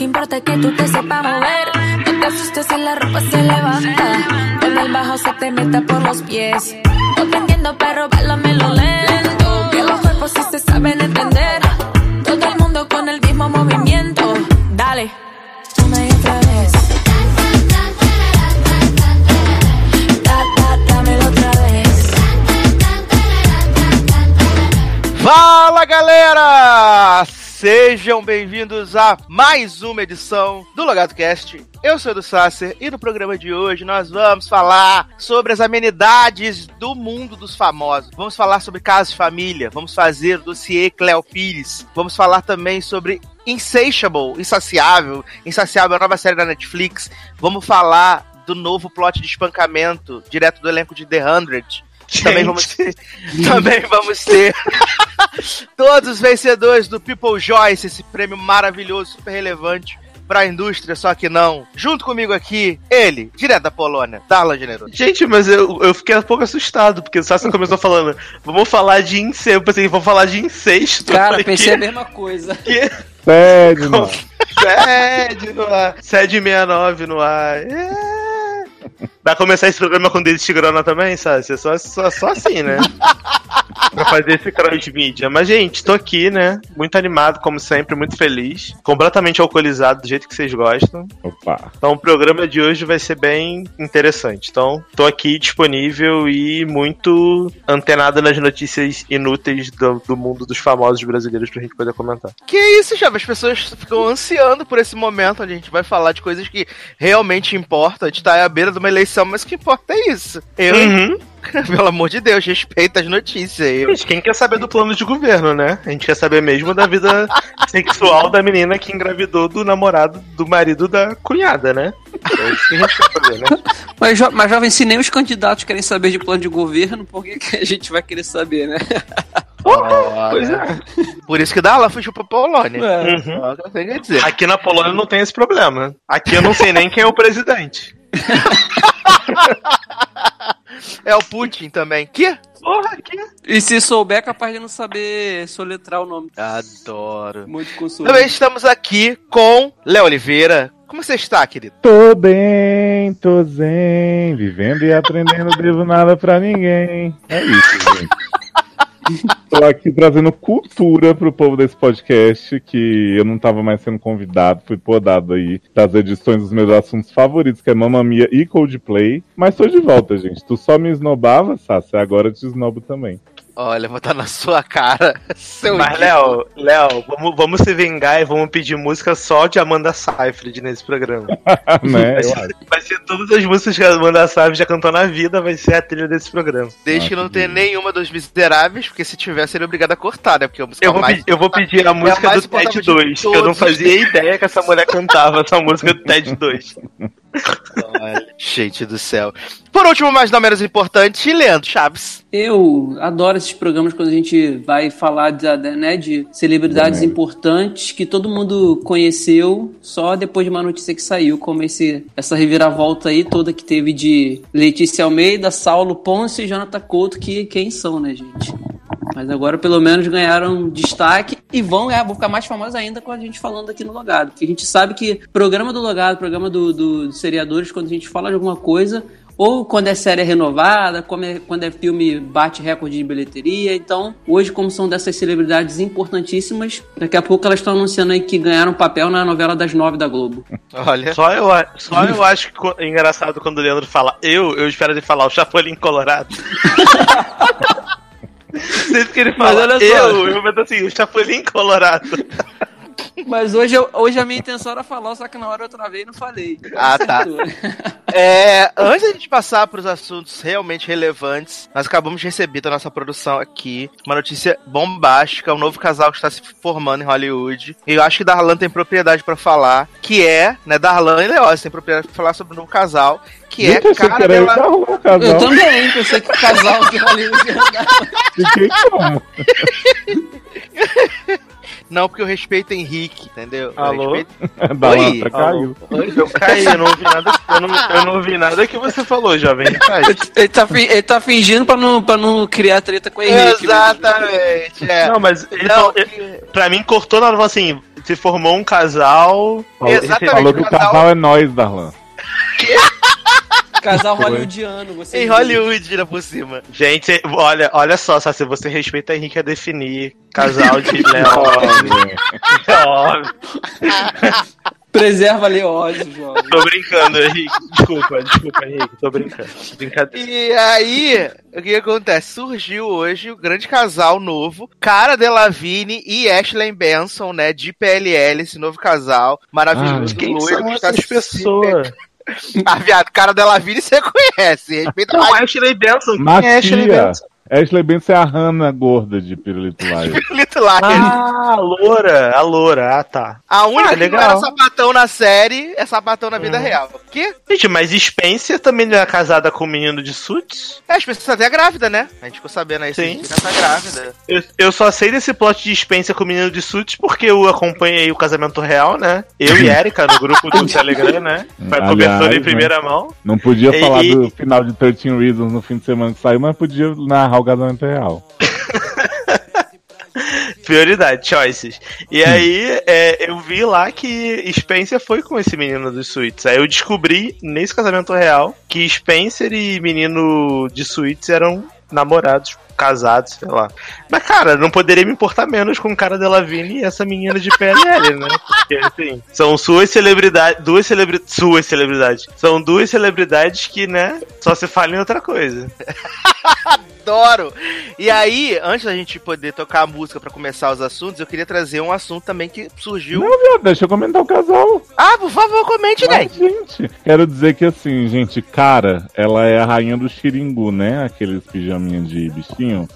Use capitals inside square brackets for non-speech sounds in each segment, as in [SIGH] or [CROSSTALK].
que importa que tú te sepas mover. No te asustes si la ropa se levanta. Cuando el bajo se te meta por los pies. No te entiendo, pero lo Sejam bem-vindos a mais uma edição do Logado Cast. Eu sou do Sasser e no programa de hoje nós vamos falar sobre as amenidades do mundo dos famosos. Vamos falar sobre casos de família, vamos fazer o dossiê Cleo Pires, vamos falar também sobre Insatiable, Insaciável, Insaciável, a nova série da Netflix. Vamos falar do novo plot de espancamento direto do elenco de The Hundred. [LAUGHS] [LAUGHS] Também vamos ter, também vamos ter todos os vencedores do People Joyce, esse prêmio maravilhoso, super relevante pra indústria, só que não. Junto comigo aqui, ele, direto da Polônia, Darlan Generoso. Gente, mas eu, eu fiquei um pouco assustado, porque o Sassi começou falando, vamos falar de incesto, eu pensei, vamos falar de incesto. Cara, falei, pensei que- a mesma coisa. [LAUGHS] que- Sério, mano. Sede no ar. Sede 69 no ar. É. Vai começar esse programa com David Tigrona também, sabe? É só, só, só assim, né? [LAUGHS] pra fazer esse cross-mídia. Mas, gente, tô aqui, né? Muito animado, como sempre, muito feliz. Completamente alcoolizado, do jeito que vocês gostam. Opa. Então, o programa de hoje vai ser bem interessante. Então, tô aqui disponível e muito antenado nas notícias inúteis do, do mundo dos famosos brasileiros pra gente poder comentar. Que isso, Chave? As pessoas ficam ansiando por esse momento onde a gente vai falar de coisas que realmente importam. A gente tá à beira de uma eleição, mas o que importa é isso. Eu, Uhum. [LAUGHS] pelo amor de Deus, respeita as notícias aí. Gente, quem quer saber do plano de governo, né? A gente quer saber mesmo da vida [LAUGHS] sexual da menina que engravidou do namorado do marido da cunhada, né? É isso que a gente quer saber, né? [LAUGHS] Mas, jo mas jovem, se nem os candidatos querem saber de plano de governo, por que, que a gente vai querer saber, né? Pois é. Por isso que Darlan fugiu pra Polônia. É. Uhum. A dizer. Aqui na Polônia não tem esse problema. Aqui eu não sei nem quem é o presidente. É o Putin também. Que? Porra, aqui. E se souber, é capaz de não saber soletrar o nome. Adoro. Muito consumo. Também estamos aqui com Léo Oliveira. Como você está, querido? Tô bem, tô zen, vivendo e aprendendo, não devo nada pra ninguém. É isso, gente. Tô aqui trazendo cultura pro povo desse podcast, que eu não tava mais sendo convidado, fui podado aí das edições dos meus assuntos favoritos, que é Mamma Mia e Coldplay. Mas tô de volta, gente. Tu só me esnobava, Sassi, agora eu te esnobo também. Olha, vou estar na sua cara. [LAUGHS] Seu Mas. Léo, Léo, vamos, vamos se vingar e vamos pedir música só de Amanda Seyfried nesse programa. [LAUGHS] né? Vai ser, vai ser todas as músicas que a Amanda Seyfried já cantou na vida, vai ser a trilha desse programa. Desde que não tenha nenhuma dos miseráveis, porque se tiver, seria obrigado a cortar, né? Porque a música Eu vou, mais... pedir, eu vou pedir a música mais do TED insuportável de 2, que eu não fazia ideia que essa mulher cantava essa música do TED 2. [LAUGHS] Olha, Gente do céu. Por último, mas não menos importante, Leandro Chaves. Eu adoro esses programas quando a gente vai falar de, de- né, de celebridades importantes que todo mundo conheceu só depois de uma notícia que saiu, como esse, essa reviravolta aí toda que teve de Letícia Almeida, Saulo Ponce e Jonathan Couto, que quem são, né, gente? Mas agora pelo menos ganharam destaque e vão, ganhar, vão ficar mais famosos ainda com a gente falando aqui no Logado. Porque a gente sabe que programa do Logado, programa do, do, dos quando a gente fala de alguma coisa, ou quando é série renovada, como é- quando é filme bate recorde de bilheteria. Então, hoje, como são dessas celebridades importantíssimas, daqui a pouco elas estão anunciando aí que ganharam papel na novela das nove da Globo. Olha. Só eu, só eu acho que é engraçado quando o Leandro fala eu, eu espero ele falar o Chapolin Colorado. [LAUGHS] Sempre que ele Mas fala olha só. eu, eu meto assim, o Chapolin Colorado. Mas hoje, eu- hoje a minha intenção era falar, só que na hora eu travei e não falei. Ah, tá. [LAUGHS] É, antes da gente passar para os assuntos realmente relevantes, nós acabamos de receber da nossa produção aqui uma notícia bombástica, um novo casal que está se formando em Hollywood. E eu acho que Darlan tem propriedade para falar, que é, né, Darlan e Leoz tem propriedade para falar sobre o novo casal, que Gente, eu é cara que era eu dela... que arrumou o Eu casal. também, pensei que o casal de Hollywood ia andar. Fiquei como? [LAUGHS] Não, porque eu respeito Henrique, entendeu? Eu Alô? respeito- [LAUGHS] Da Oi? lança caiu. Eu caí, eu não ouvi nada, eu não, eu não ouvi nada que você falou, jovem. Ele tá, ele tá fingindo pra não, pra não criar treta com o Henrique. Exatamente, é. Não, mas ele Não, falou, pra mim cortou na hora assim: se formou um casal. Falou, Exatamente, falou que o casal- casal é nós, Darlan. Casal hollywoodiano. Você Em Hollywood, ainda por cima. Gente, olha, olha só, só se você respeita Henrique a definir casal de. [LAUGHS] É óbvio. [LAUGHS] Preserva Leózio, jovem. Tô brincando, Henrique. Desculpa, desculpa, Henrique. Tô brincando. Brincadeira. E aí, o que acontece? Surgiu hoje o grande casal novo, Cara Delevingne e Ashley Benson, né? De PLL, esse novo casal. Maravilhoso. Ai, Quem loiro, são que está essas pessoas? [LAUGHS] Ah, viado, Cara Delevingne você conhece. Respeita Não, mais Ashley Benson. Quem é Ashley. Benson? Ashley Benson é a Hannah gorda de Pirulito Live. o Lito lá. Ah, a loura, a loura, ah tá. A única Ah, que era sapatão na série é sapatão na vida Hum. real. Que? Gente, mas Spencer também não é casada com o menino de Suits? É, as pessoas até grávida, né? A gente ficou sabendo aí. Sim. Tá grávida. Eu, eu só sei desse plot de Spencer com o menino de Suits porque eu acompanhei o casamento real, né? Eu e Erika no grupo do [LAUGHS] Telegram, né? Foi Aliás, cobertura em né? primeira mão. Não podia E- falar e- do final de 13 Reasons no fim de semana que saiu, mas podia narrar casamento real. [LAUGHS] Prioridade, choices. E aí, é, eu vi lá que Spencer foi com esse menino dos Suits. Aí eu descobri, nesse casamento real, que Spencer e menino de Suits eram namorados, casados, sei lá. Mas, cara, não poderia me importar menos com o cara da Lavigne e essa menina de PLL, né? Porque, assim, são suas celebridades, duas celebridades, suas celebridades. São duas celebridades que, né, só se falam em outra coisa. [LAUGHS] Adoro! E aí, antes da gente poder tocar a música pra começar os assuntos, eu queria trazer um assunto também que surgiu. Não, viado, deixa eu comentar o casal. Ah, por favor, comente, né? gente, quero dizer que assim, gente, cara, ela é a rainha do xiringu, né? Aqueles pijaminha de bichinho.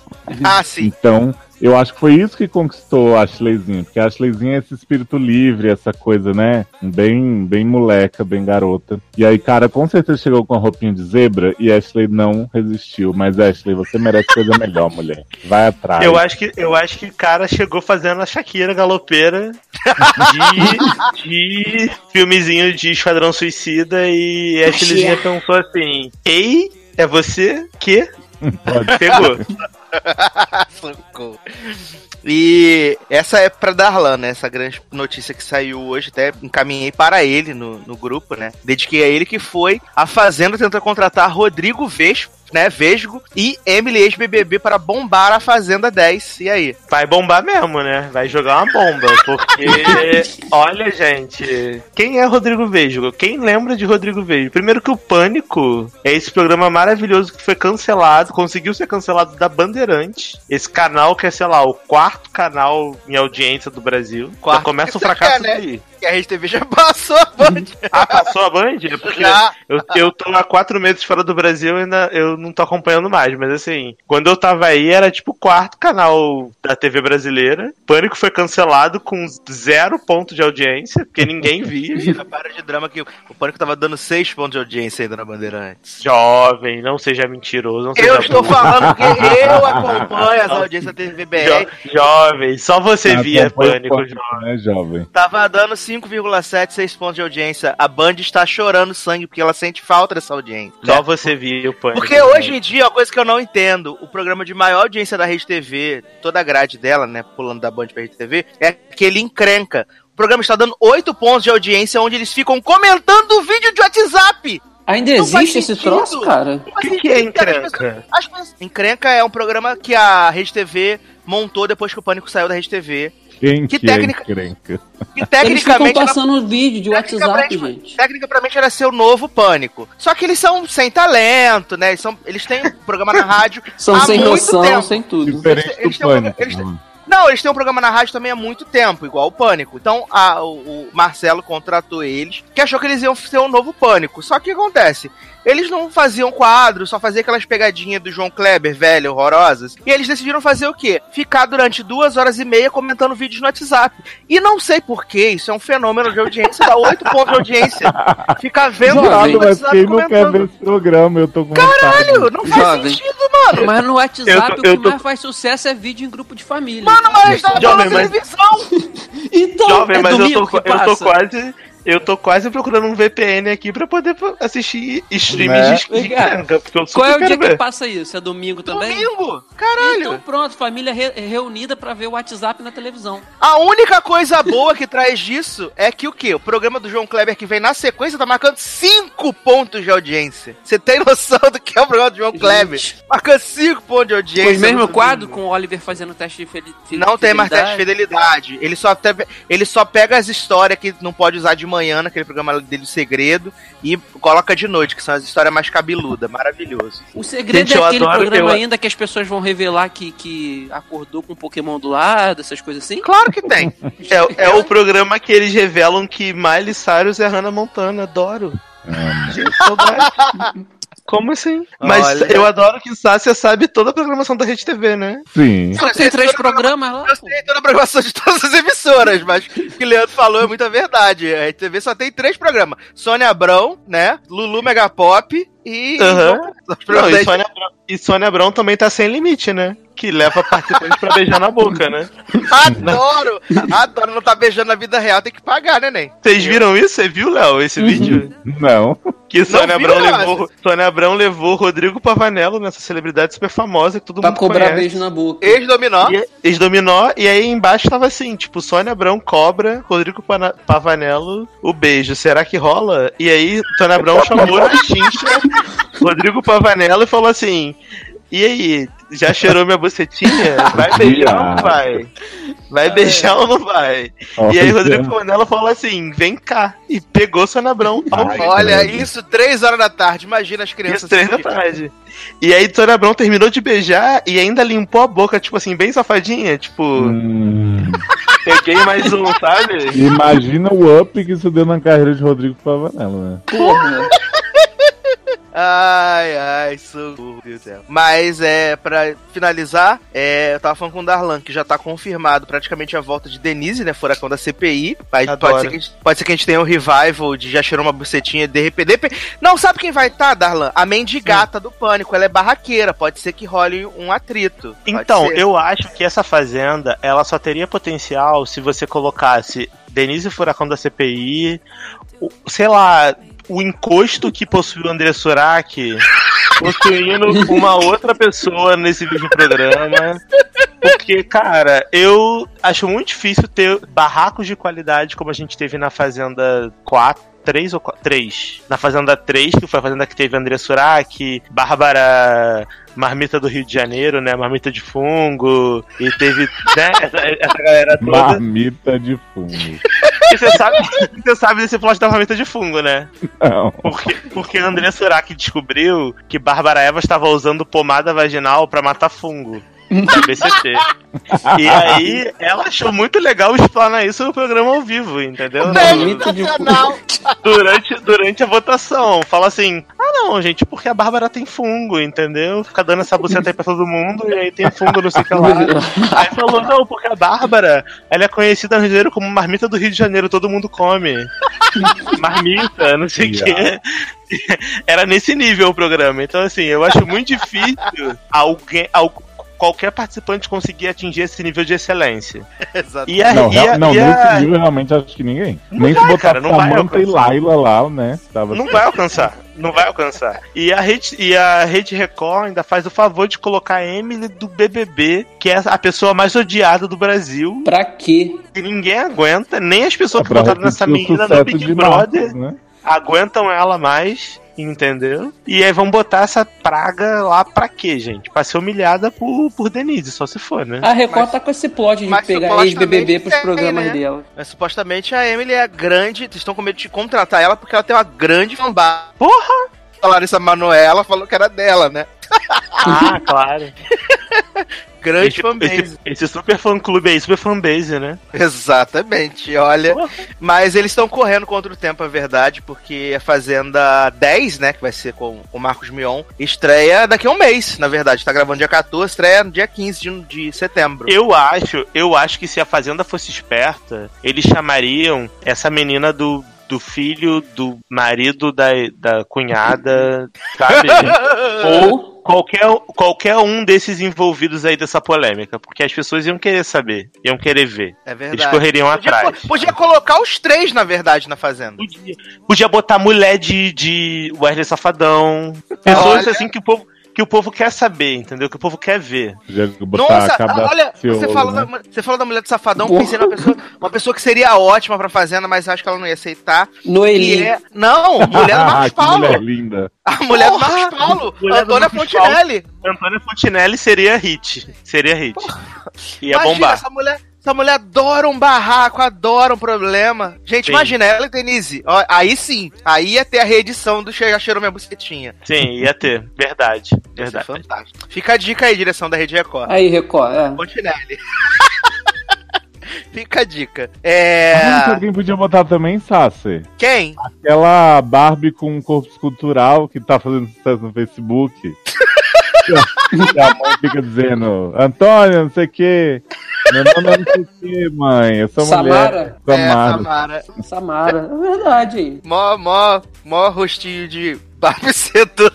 Ah, sim. Então, eu acho que foi isso que conquistou a Ashleyzinha, porque a Ashleyzinha é esse espírito livre, essa coisa, né? Bem, bem moleca, bem garota. E aí, cara, com certeza chegou com a roupinha de zebra e Ashley não resistiu. Mas Ashley, você merece coisa melhor, mulher. Vai atrás. Eu acho que eu acho que o cara chegou fazendo a Shakira galopeira de, de filmezinho de Esquadrão Suicida e a Ashleyzinha pensou assim: Ei, é você que Pode pegou? [LAUGHS] Socorro. E essa é pra Darlan, né? Essa grande notícia que saiu hoje, até encaminhei para ele no, no grupo, né? Dediquei a ele que foi a Fazenda tentou contratar Rodrigo Vespo, né? Vesgo e Emily ex-BBB para bombar a Fazenda 10. E aí? Vai bombar mesmo, né? Vai jogar uma bomba. Porque, [LAUGHS] olha, gente, quem é Rodrigo Vesgo? Quem lembra de Rodrigo Vesgo? Primeiro que o Pânico é esse programa maravilhoso que foi cancelado, conseguiu ser cancelado da Bandeirante. Esse canal que é, sei lá, o quarto canal em audiência do Brasil. Quarto Já começa o fracasso quer, né? daí. Que a Rede TV já [LAUGHS] passou a Band. Ah, passou a Band? É porque Já. eu, eu tô há quatro meses fora do Brasil e ainda eu não tô acompanhando mais. Mas assim, quando eu tava aí, era tipo o quarto canal da TV brasileira. Pânico foi cancelado com zero ponto de audiência, porque ninguém via. [LAUGHS] Para de drama que o Pânico tava dando 6 pontos de audiência ainda na Bandeirantes. Jovem, não seja mentiroso. Não seja Eu estou burro. falando que [LAUGHS] eu acompanho as audiências da TVBR. Jo- Jovem, só você via Pânico, jovem. né, jovem? Tava dando 5,7, 6 pontos de audiência. A Band está chorando sangue porque ela sente falta dessa audiência. Só você o Pânico. Porque hoje em dia, uma coisa que eu não entendo, o programa de maior audiência da Rede TV, toda a grade dela, né, pulando da Band pra Rede TV, é aquele encrenca. O programa está dando 8 pontos de audiência onde eles ficam comentando vídeo de WhatsApp. Ainda Não existe esse troço, cara? O que, que é encrenca? As pessoas- Encrenca é um programa que a Rede TV montou depois que o Pânico saiu da Rede TV. Quem Que que, técnica- é encrenca? Que Eles ficam tecnicamente era passando vídeo de WhatsApp, Tecnicamente- gente. Tecnicamente era ser o novo Pânico. Só que eles são sem talento, né? Eles, são, eles têm um programa na rádio. [LAUGHS] São há sem muito noção, tempo. sem tudo. Diferente Eles- eles do um pânico. eles mano. Não, eles têm um programa na rádio também há muito tempo, igual o Pânico. Então a- o, o Marcelo contratou eles, que achou que eles iam ser um novo Pânico. Só que o que acontece? Eles não faziam quadros, só faziam aquelas pegadinhas do João Kleber, velho, horrorosas. E eles decidiram fazer o quê? Ficar durante duas horas e meia comentando vídeos no WhatsApp. E não sei porquê, isso é um fenômeno de audiência, dá oito pontos de audiência. Ficar vendo Jovem. No mas WhatsApp quem não quer ver comentando. esse programa? Eu tô com Caralho, vontade. não faz Jovem. sentido, mano. Mas no WhatsApp Eu tô- o que eu tô- mais faz sucesso é vídeo em grupo de família. Mano, mas dá Jovem, na mas- televisão. [LAUGHS] então, Jovem, é mas eu tô, que eu tô quase. Eu tô quase procurando um VPN aqui pra poder assistir Né? streams de, de porque eu Qual é o dia que ver. passa isso? É domingo também? Domingo. Caralho. Então pronto, família re- reunida pra ver o WhatsApp na televisão. A única coisa boa que traz disso é que o quê? O programa do João Kleber que vem na sequência tá marcando 5 pontos de audiência. Você tem noção do que é o programa do João Kleber? Gente. Marcando 5 pontos de audiência. Foi o mesmo quadro domingo. com o Oliver fazendo teste de feli- fi- Não tem mais teste de fidelidade. fidelidade. Ele só, até, ele só pega as histórias que não pode usar de manhã naquele programa dele, o Segredo, e coloca de noite, que são as histórias mais cabeludas. Maravilhoso. O segredo Gente, é aquele programa eu- ainda que as pessoas vão revelar que, que acordou com o Pokémon do lado, essas coisas assim? Claro que tem. [LAUGHS] É, é o programa que eles revelam que Miley Cyrus é Hannah Montana. Adoro. Gente, saudade. [LAUGHS] Como assim? Mas Olha. eu adoro que Sácia sabe toda a programação da Rede TV, né? sim. Só tem três programas lá. Eu sei toda a programação de todas as emissoras, mas o que o Leandro falou é muita verdade. A RTV só tem três programas: Sônia Abrão, né? Lulu Megapop e. Aham. Os Não, e, Sônia Abrão, e Sônia Abrão também tá sem limite, né? Que leva participantes pra beijar na boca, né? Adoro! Adoro, não tá beijando na vida real, tem que pagar, né, neném? Vocês viram isso? Você viu, Léo, esse vídeo? Não. Que Sônia Abrão, levou, Sônia Abrão levou Rodrigo Pavanello, nessa celebridade super famosa que todo Pra mundo cobrar conhece. beijo na boca. Ex-dominó. E ex-dominó, e aí embaixo tava assim, tipo, Sônia Abrão cobra, Rodrigo Pana- Pavanello, o beijo. Será que rola? E aí, Sônia Abrão chamou na chincha [LAUGHS] Rodrigo Pavanello e falou assim: E aí, já cheirou minha bucetinha? Vai beijar ou não vai? Vai beijar ou não vai? E aí. Rodrigo Pavanello falou assim: Vem cá. E pegou Sônia Abrão. Ai, Olha, isso, três horas da tarde. Imagina as crianças. Isso, três da tarde. E aí, Sônia Abrão terminou de beijar e ainda limpou a boca, tipo assim, bem safadinha. Tipo, Hum, peguei mais um, sabe? imagina o up que isso deu na carreira de Rodrigo Pavanello, né? Porra. Ai, ai, socorro, Deus do céu. Mas, é, pra finalizar, é, eu tava falando com o Darlan, que já tá confirmado praticamente a volta de Denise, né, furacão da CPI. Aí pode ser, que a gente, pode ser que a gente tenha um revival de já cheirou uma bucetinha, de repente... Não, sabe quem vai estar, Darlan? A mendigata do Pânico, ela é barraqueira, pode ser que role um atrito. Então, eu acho que essa fazenda, ela só teria potencial se você colocasse Denise Furacão da CPI, sei lá, o encosto que possui o André Surak, possuindo uma outra pessoa nesse vídeo programa. Porque, cara, eu acho muito difícil ter barracos de qualidade como a gente teve na Fazenda 4. 3 ou 4? 3. Na Fazenda 3, que foi a Fazenda que teve André Surak, Bárbara Marmita do Rio de Janeiro, né? Marmita de fungo. E teve, né? Essa, essa galera toda. Marmita de fumo. E você sabe, você sabe desse plot da marmita de fungo, né? Não. Porque, porque André Surak descobriu que Bárbara Eva estava usando pomada vaginal pra matar fungo. Da BCT. E aí, ela achou muito legal explanar isso no programa ao vivo, entendeu? Marmita de Sensacional! durante, durante a votação. Fala assim: ah, não, gente, porque a Bárbara tem fungo, entendeu? Fica dando essa buceta aí pra todo mundo e aí tem fungo, não sei o que lá. Aí falou: não, porque a Bárbara, ela é conhecida no Rio de Janeiro como marmita do Rio de Janeiro, todo mundo come. [LAUGHS] Marmita, não sei o que. Era nesse nível o programa. Então, assim, eu acho muito difícil alguém. al- Qualquer participante conseguir atingir esse nível de excelência. [LAUGHS] Exato. E a, Não, e a- não e a- nesse nível realmente acho que ninguém. Não Nem vai, se botar cara, não vai Samantha e alcançar. Laila lá, né? Tava Não vai alcançar. Não vai alcançar. E a Rede, e a Rede Record ainda faz o favor de colocar a Emily do BBB, que é a pessoa mais odiada do Brasil. Pra quê? Que ninguém aguenta, nem as pessoas que pra votaram nessa menina no Big Brother né? aguentam ela mais. Entendeu? E aí vão botar essa praga lá pra quê, gente? Pra ser humilhada por, por Denise, só se for, né? A Record Mas- tá com esse plot de pegar ex-BBB pros programas né? dela. Mas supostamente a Emily é grande, vocês estão com medo de contratar ela porque ela tem uma grande fanbase. Porra! A Larissa Manoela falou que era dela, né? Ah, [LAUGHS] claro. Grande Esse, fanbase. esse, esse super fã clube aí, super fanbase, né? [LAUGHS] Exatamente, olha. Mas eles estão correndo contra o tempo, é verdade, porque a Fazenda 10, né, que vai ser com o Marcos Mion, estreia daqui a um mês, na verdade. Tá gravando dia 14, estreia no dia 15 de, de setembro. Eu acho, eu acho que se a Fazenda fosse esperta, eles chamariam essa menina do, do filho do marido da, da cunhada, sabe? [LAUGHS] Ou qualquer, qualquer um desses envolvidos aí dessa polêmica, porque as pessoas iam querer saber, iam querer ver. É Eles verdade. correriam Podia, atrás. po- podia colocar os três, na verdade, na Fazenda. Podia, podia botar mulher de, de Wesley Safadão. Pessoas Olha. assim que o povo. Que o povo quer saber, entendeu? Que o povo quer ver. Nossa, olha, você ciolo, falou, né? da, você falou da mulher do Safadão, Porra. pensei numa pessoa, uma pessoa que seria ótima pra Fazenda, mas acho que ela não ia aceitar. Noeli. É... Não, mulher do [LAUGHS] Marcos mulher Paulo. linda. [LAUGHS] A mulher do Porra! Marcos Paulo. Mulher do Antônia Fontinelli. Antônia Fontinelli seria hit. Seria hit. Ia Imagina, bombar. essa mulher, essa mulher adora um barraco, adora um problema. Gente, Sim. imagina ela e Denise. Ó, aí sim, aí ia ter a reedição do Já Cheirou Minha Bucetinha. Sim, ia ter. Verdade. Verdade. fantástico. Fica a dica aí, direção da Rede Record. Aí, Record, é. Fontinelli. [LAUGHS] Fica a dica. Ah, É. alguém podia botar também, Sassi. Quem? Aquela Barbie com um corpo escultural que tá fazendo sucesso no Facebook. [LAUGHS] [LAUGHS] e a mãe fica dizendo, Antônio, não sei o quê. Meu nome é não sei mãe. Eu sou mulher. Samara? É, Samara. Samara. Samara. É verdade? Mó, mó, mó rostinho de [LAUGHS] sedutor.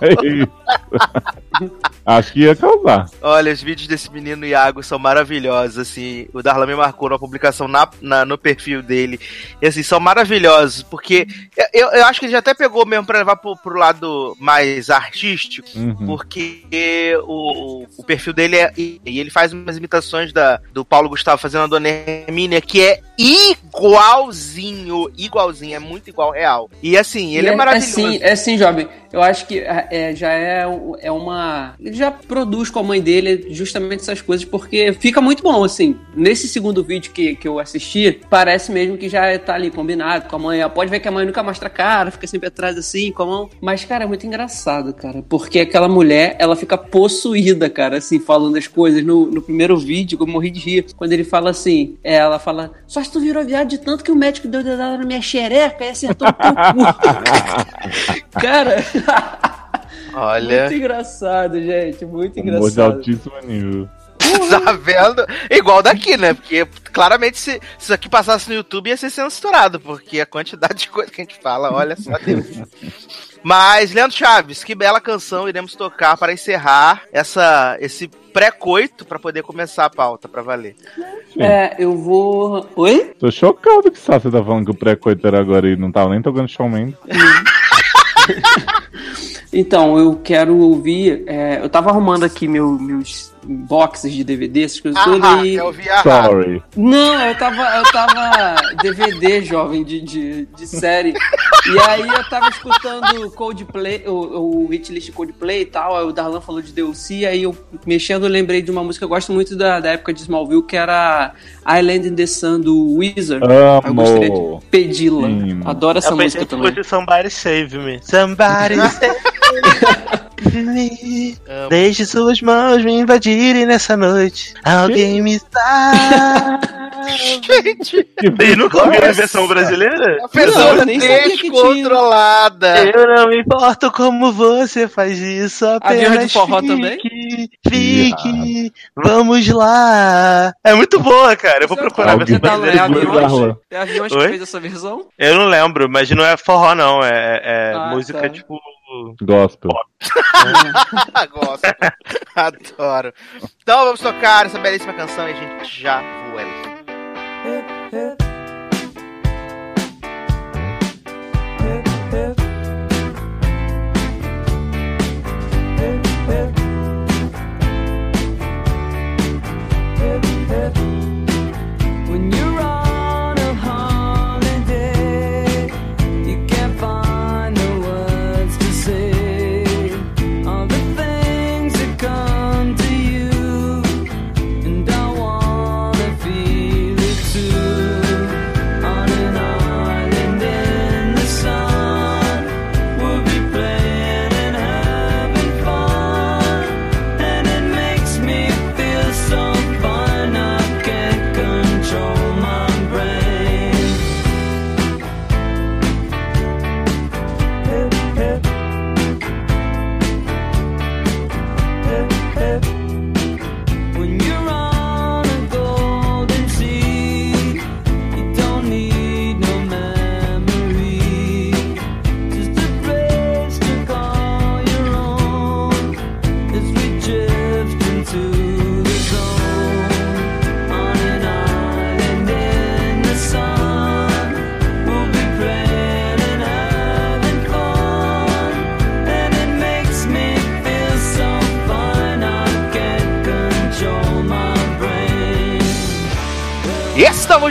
É isso. [LAUGHS] Acho que ia causar. Olha, os vídeos desse menino Iago são maravilhosos, assim. O Darlan me marcou numa publicação na, na- no perfil dele. E assim, são maravilhosos, porque eu, eu acho que ele já até pegou mesmo pra levar pro, pro lado mais artístico. Uhum. Porque o, o, perfil dele é. E e ele faz umas imitações da, do Paulo Gustavo fazendo a Dona Hermínia, que é igualzinho, igualzinho, é muito igual real. E assim, ele é, maravilhoso. É sim, é sim, jovem. Eu acho que é, é, já é, é uma. Ele já produz com a mãe dele justamente essas coisas, porque fica muito bom, assim. Nesse segundo vídeo que, que eu assisti, parece mesmo que já tá ali combinado com a mãe. Pode ver que a mãe nunca mostra a cara, fica sempre atrás assim, com a mão. Mas, cara, é muito engraçado, cara. Porque aquela mulher, ela fica possuída, cara, assim, falando as coisas. No, no primeiro vídeo, eu morri de rir. Quando ele fala assim, é, ela fala: Só se tu virou viado de tanto que o médico deu dedada na minha xereca e acertou o teu cu. [LAUGHS] Cara, [LAUGHS] Olha. muito engraçado, gente. Muito Humor de engraçado. altíssimo nível. [LAUGHS] Tá vendo? Igual daqui, né? Porque claramente se, se isso aqui passasse no YouTube ia ser censurado, porque a quantidade de coisa que a gente fala, olha só Deus. Mas, Leandro Chaves, que bela canção iremos tocar para encerrar essa, esse pré-coito para poder começar a pauta, para valer. É, eu vou. Oi? Tô chocado que Sassi tá falando que o pré-coito era agora e não tava nem tocando Mendes. [LAUGHS] Então, eu quero ouvir. é, eu tava arrumando aqui meu- meus boxes de DVD, essas coisas todas. Ah, E... quer ouvir a Sorry. Não, eu tava, eu tava [LAUGHS] DVD jovem de, de, de série. E aí eu tava escutando Coldplay, o, o hit list Coldplay e tal. Aí o Darlan falou de DLC. Aí eu, mexendo, eu lembrei de uma música que eu gosto muito da, da época de Smallville, que era Island in the Sun do Wizard. Aí eu gostaria de Amo. pedi-la. Adoro essa Eu música pensei que também. fosse Somebody Save Me. Somebody [LAUGHS] Save Me. Deixe suas mãos me invadirem nessa noite. Alguém me está. Gente, Vocês nunca ouviram a versão brasileira? a tinha. descontrolada. Eu não me importo como você faz isso. Apenas de forró fique, também? Fique, vamos lá. É muito boa, cara. Eu vou procurar a versão Tá, é brasileira. Segura aviões, é aviões que fez essa versão? Eu não lembro, mas não é forró, não. É, é Ah, música tá. tipo. Gospel. [LAUGHS] Gosto. Adoro. Então vamos tocar essa belíssima canção e a gente já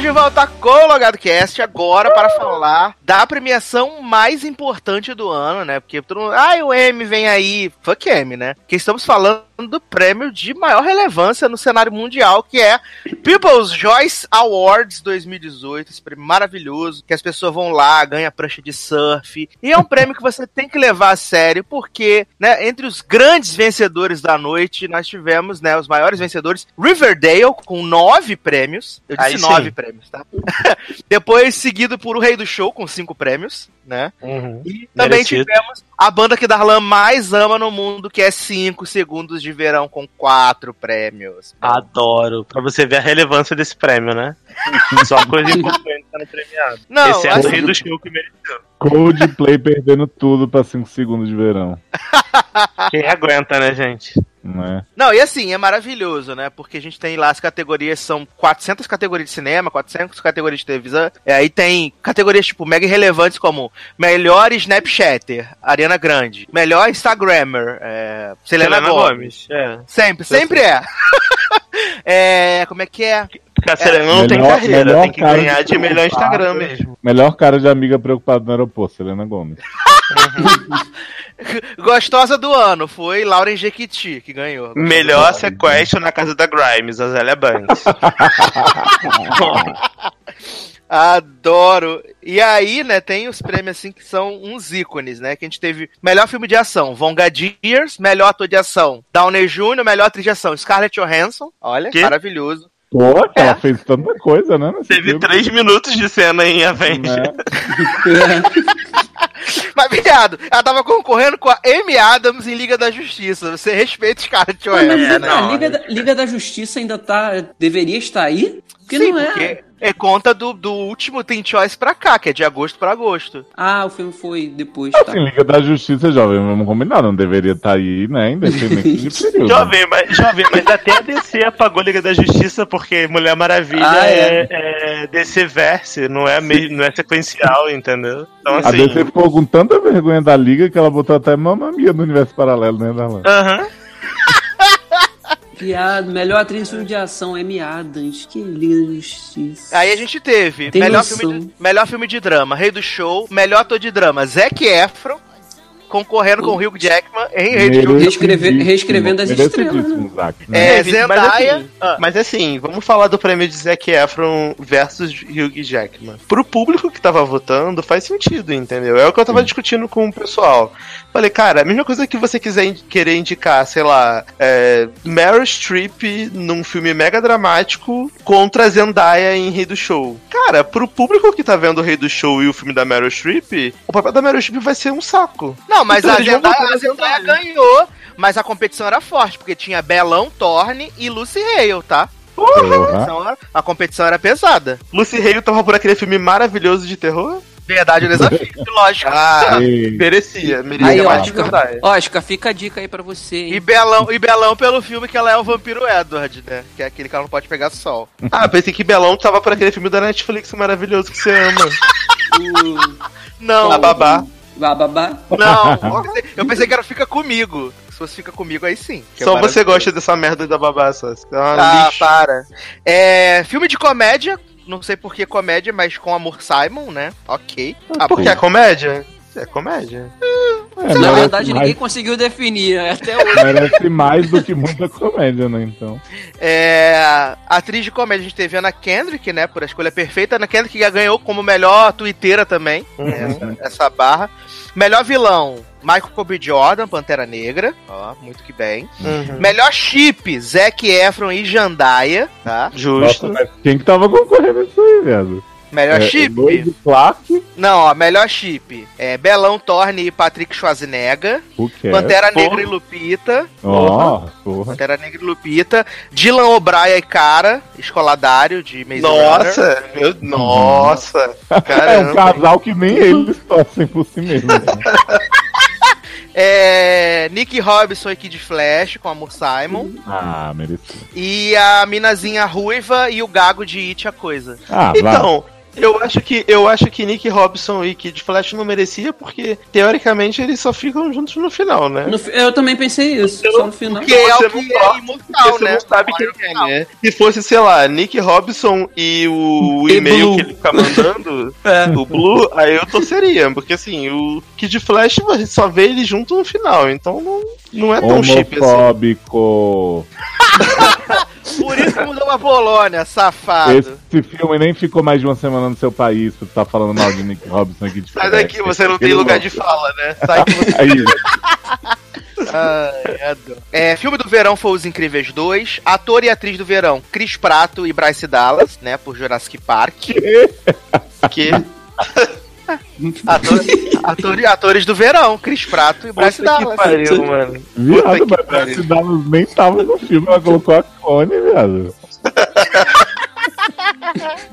estamos de volta com o Logado Cast agora para falar da premiação mais importante do ano, né? Porque todo mundo, ah, o M vem aí, fuck M, né? Que estamos falando do prêmio de maior relevância no cenário mundial, que é People's Choice Awards 2018, esse prêmio maravilhoso, que as pessoas vão lá, ganham prancha de surf, e é um prêmio que você tem que levar a sério, porque, né, entre os grandes vencedores da noite, nós tivemos, né, os maiores vencedores, Riverdale, com nove prêmios, eu disse Aí sim. nove prêmios, tá? [LAUGHS] Depois, seguido por O Rei do Show, com cinco prêmios, né? Uhum. E também Merecido. tivemos a banda que Darlan mais ama no mundo, que é 5 segundos de verão com quatro prêmios. Adoro. Pra você ver a relevância desse prêmio, né? [LAUGHS] Só coisa importante sendo premiado. Não, Esse é assim- o rei do show que mereceu. Coldplay perdendo tudo pra 5 segundos de verão. Quem aguenta, né, gente? Né? Não, e assim, é maravilhoso, né? Porque a gente tem lá as categorias, são 400 categorias de cinema, 400 categorias de televisão. E aí tem categorias, tipo, mega relevantes como melhor Snapchatter, Ariana Grande. Melhor Instagrammer, é, Selena, Gomes. É. Sempre, sempre é. [LAUGHS] é. Como é que é? Porque a Selena não tem Melhor- carreira, melhor tem que ganhar de de melhor. Instagram mesmo. Melhor cara de amiga preocupada no aeroporto, Selena Gomes. [LAUGHS] Gostosa do ano foi Lauren Jequiti, que ganhou. Melhor sequestro na casa da Grimes, a Zélia Banks. [LAUGHS] Adoro. E aí, né, tem os prêmios assim que são uns ícones, né? Que a gente teve melhor filme de ação, Vonga Dias, melhor ator de ação, Downey Jr., melhor atriz de ação, Scarlett Johansson. Olha, Que? maravilhoso. Pô, que É. ela fez tanta coisa, né? Teve filme, três minutos de cena em Avengers. né? [LAUGHS] Mas, viado, ela tava concorrendo com a Amy Adams em Liga da Justiça. Você respeita Scarlett Mas Johansson, vem né? não, Liga, da, Liga da Justiça ainda tá. Deveria estar aí? Porque Sim, não é. porque é conta do, do último Teen Choice pra cá, que é de agosto pra agosto. Ah, o filme foi depois, tá? Assim, Liga da Justiça, jovem, vamos combinar, não deveria estar aí, né? Independente de [LAUGHS] período. Jovem, mas, jovem, mas até a DC apagou Liga da Justiça porque Mulher Maravilha Ah, é, é DC verse, não é, mesmo, não é sequencial, entendeu? Então A assim. DC ficou com tanta vergonha da Liga que ela botou até Mamma Mia no universo paralelo, né, Darlan? Aham. Melhor atriz de filme de ação, Amy Adams. Que Liga da Justiça. Aí a gente teve Tem melhor noção. filme, de, melhor filme de drama, Rei do Show, melhor ator de drama, Zac Efron, concorrendo com o Hugh Jackman em Rei do Show. Reescrevendo as estrelas, Zac, né? É, Mas Zendaya. assim, Ah. Mas assim, vamos falar do prêmio de Zac Efron versus Hugh Jackman. Pro público que tava votando, faz sentido, entendeu? É o que eu tava discutindo com o pessoal. Falei, cara, a mesma coisa que você quiser in- querer indicar, sei lá, é, Meryl Streep num filme mega dramático contra Zendaya em Rei do Show. Cara, pro público que tá vendo o Rei do Show e o filme da Meryl Streep, o papel da Meryl Streep vai ser um saco. Não, mas Então a Zendaya, a Zendaya ganhou, mas a competição era forte, porque tinha Belão, Thorne e Lucy Hale, tá? Porra. A, a competição era pesada. Lucy Hale tava por aquele filme maravilhoso de terror? Verdade ou desafio, [LAUGHS] lógico. Ah, Ei, merecia, merecia Aí, mais de Oscar. Zendaya. Oscar, fica a dica aí pra você, E? Belão, e Belão pelo filme que ela é o vampiro Edward, né? Que é aquele que ela não pode pegar sol. [LAUGHS] Ah, pensei que Belão tava por aquele filme da Netflix maravilhoso que você ama. [LAUGHS] Não, A babá. Bababá. não. Eu pensei, eu pensei que era Fica Comigo. Se fosse Fica Comigo, aí sim. que é Só você maravilhoso. gosta dessa merda da babá, só. É Ah, lixo. para. É, filme de comédia, não sei por que comédia, mas com Amor Simon, né? Ok. Tá Por bom. que é comédia? É comédia. é, Na verdade, mais- ninguém conseguiu definir né? até hoje. Merece mais do que muita comédia, né? Então. É, atriz de comédia, a gente teve Ana Kendrick, né? Por a escolha perfeita. Ana Kendrick já ganhou como melhor twitteira também. Essa, essa barra. Melhor vilão, Michael B. Jordan, Pantera Negra. Ó, muito que bem. Uhum. Melhor chip, Zac Efron e Jandaia, tá? Justo. Nossa, quem que tava concorrendo isso aí, velho? Melhor É, chip? Lloyd Clark, Não, ó, melhor chip. É Belão Thorne e Patrick Schwarzenegger. o que é? Pantera porra. Negra e Lupita. Ó, porra. Pantera Negra e Lupita. Dylan O'Brien e Cara, escoladário de Maze. Nossa, meu, nossa. É um Caramba. casal que nem eles torcem por si mesmo. né? [LAUGHS] É, Nick Robinson e Kid Flash com Amor Simon. Ah, merecia. E a minazinha ruiva e o gago de It a Coisa. Ah, vai. Eu acho que eu acho que Nick Robson e Kid Flash não merecia porque teoricamente eles só ficam juntos no final, né? No fi- eu também pensei isso, só no final. Que é Você o que não é imortal, Você né? não sabe quem é, né? Se fosse, sei lá, Nick Robson e o e-mail que ele fica mandando, [LAUGHS] É. o Blue, aí eu torceria. Porque assim, o Kid Flash você só vê ele junto no final, então não, não é tão chip assim. Homofóbico. [LAUGHS] Por isso que mudou pra Polônia, safado. Esse filme nem ficou mais de uma semana no seu país tu tá falando mal de Nick Robson aqui de Sai daqui, você não tem lugar de fala, né? Sai [LAUGHS] que você. Ai, adoro. É, filme do verão foi Os Incríveis 2. Ator e atriz do verão, Chris Prato e Bryce Dallas, né? Por Jurassic Park. Que... Ator, [LAUGHS] [LAUGHS] ator- atores do verão, Chris Prato e Bryce Puta que Dallas. pariu, mano. viado, mas. Bryce Dallas nem tava no filme, ela colocou a Cone, viado. [LAUGHS]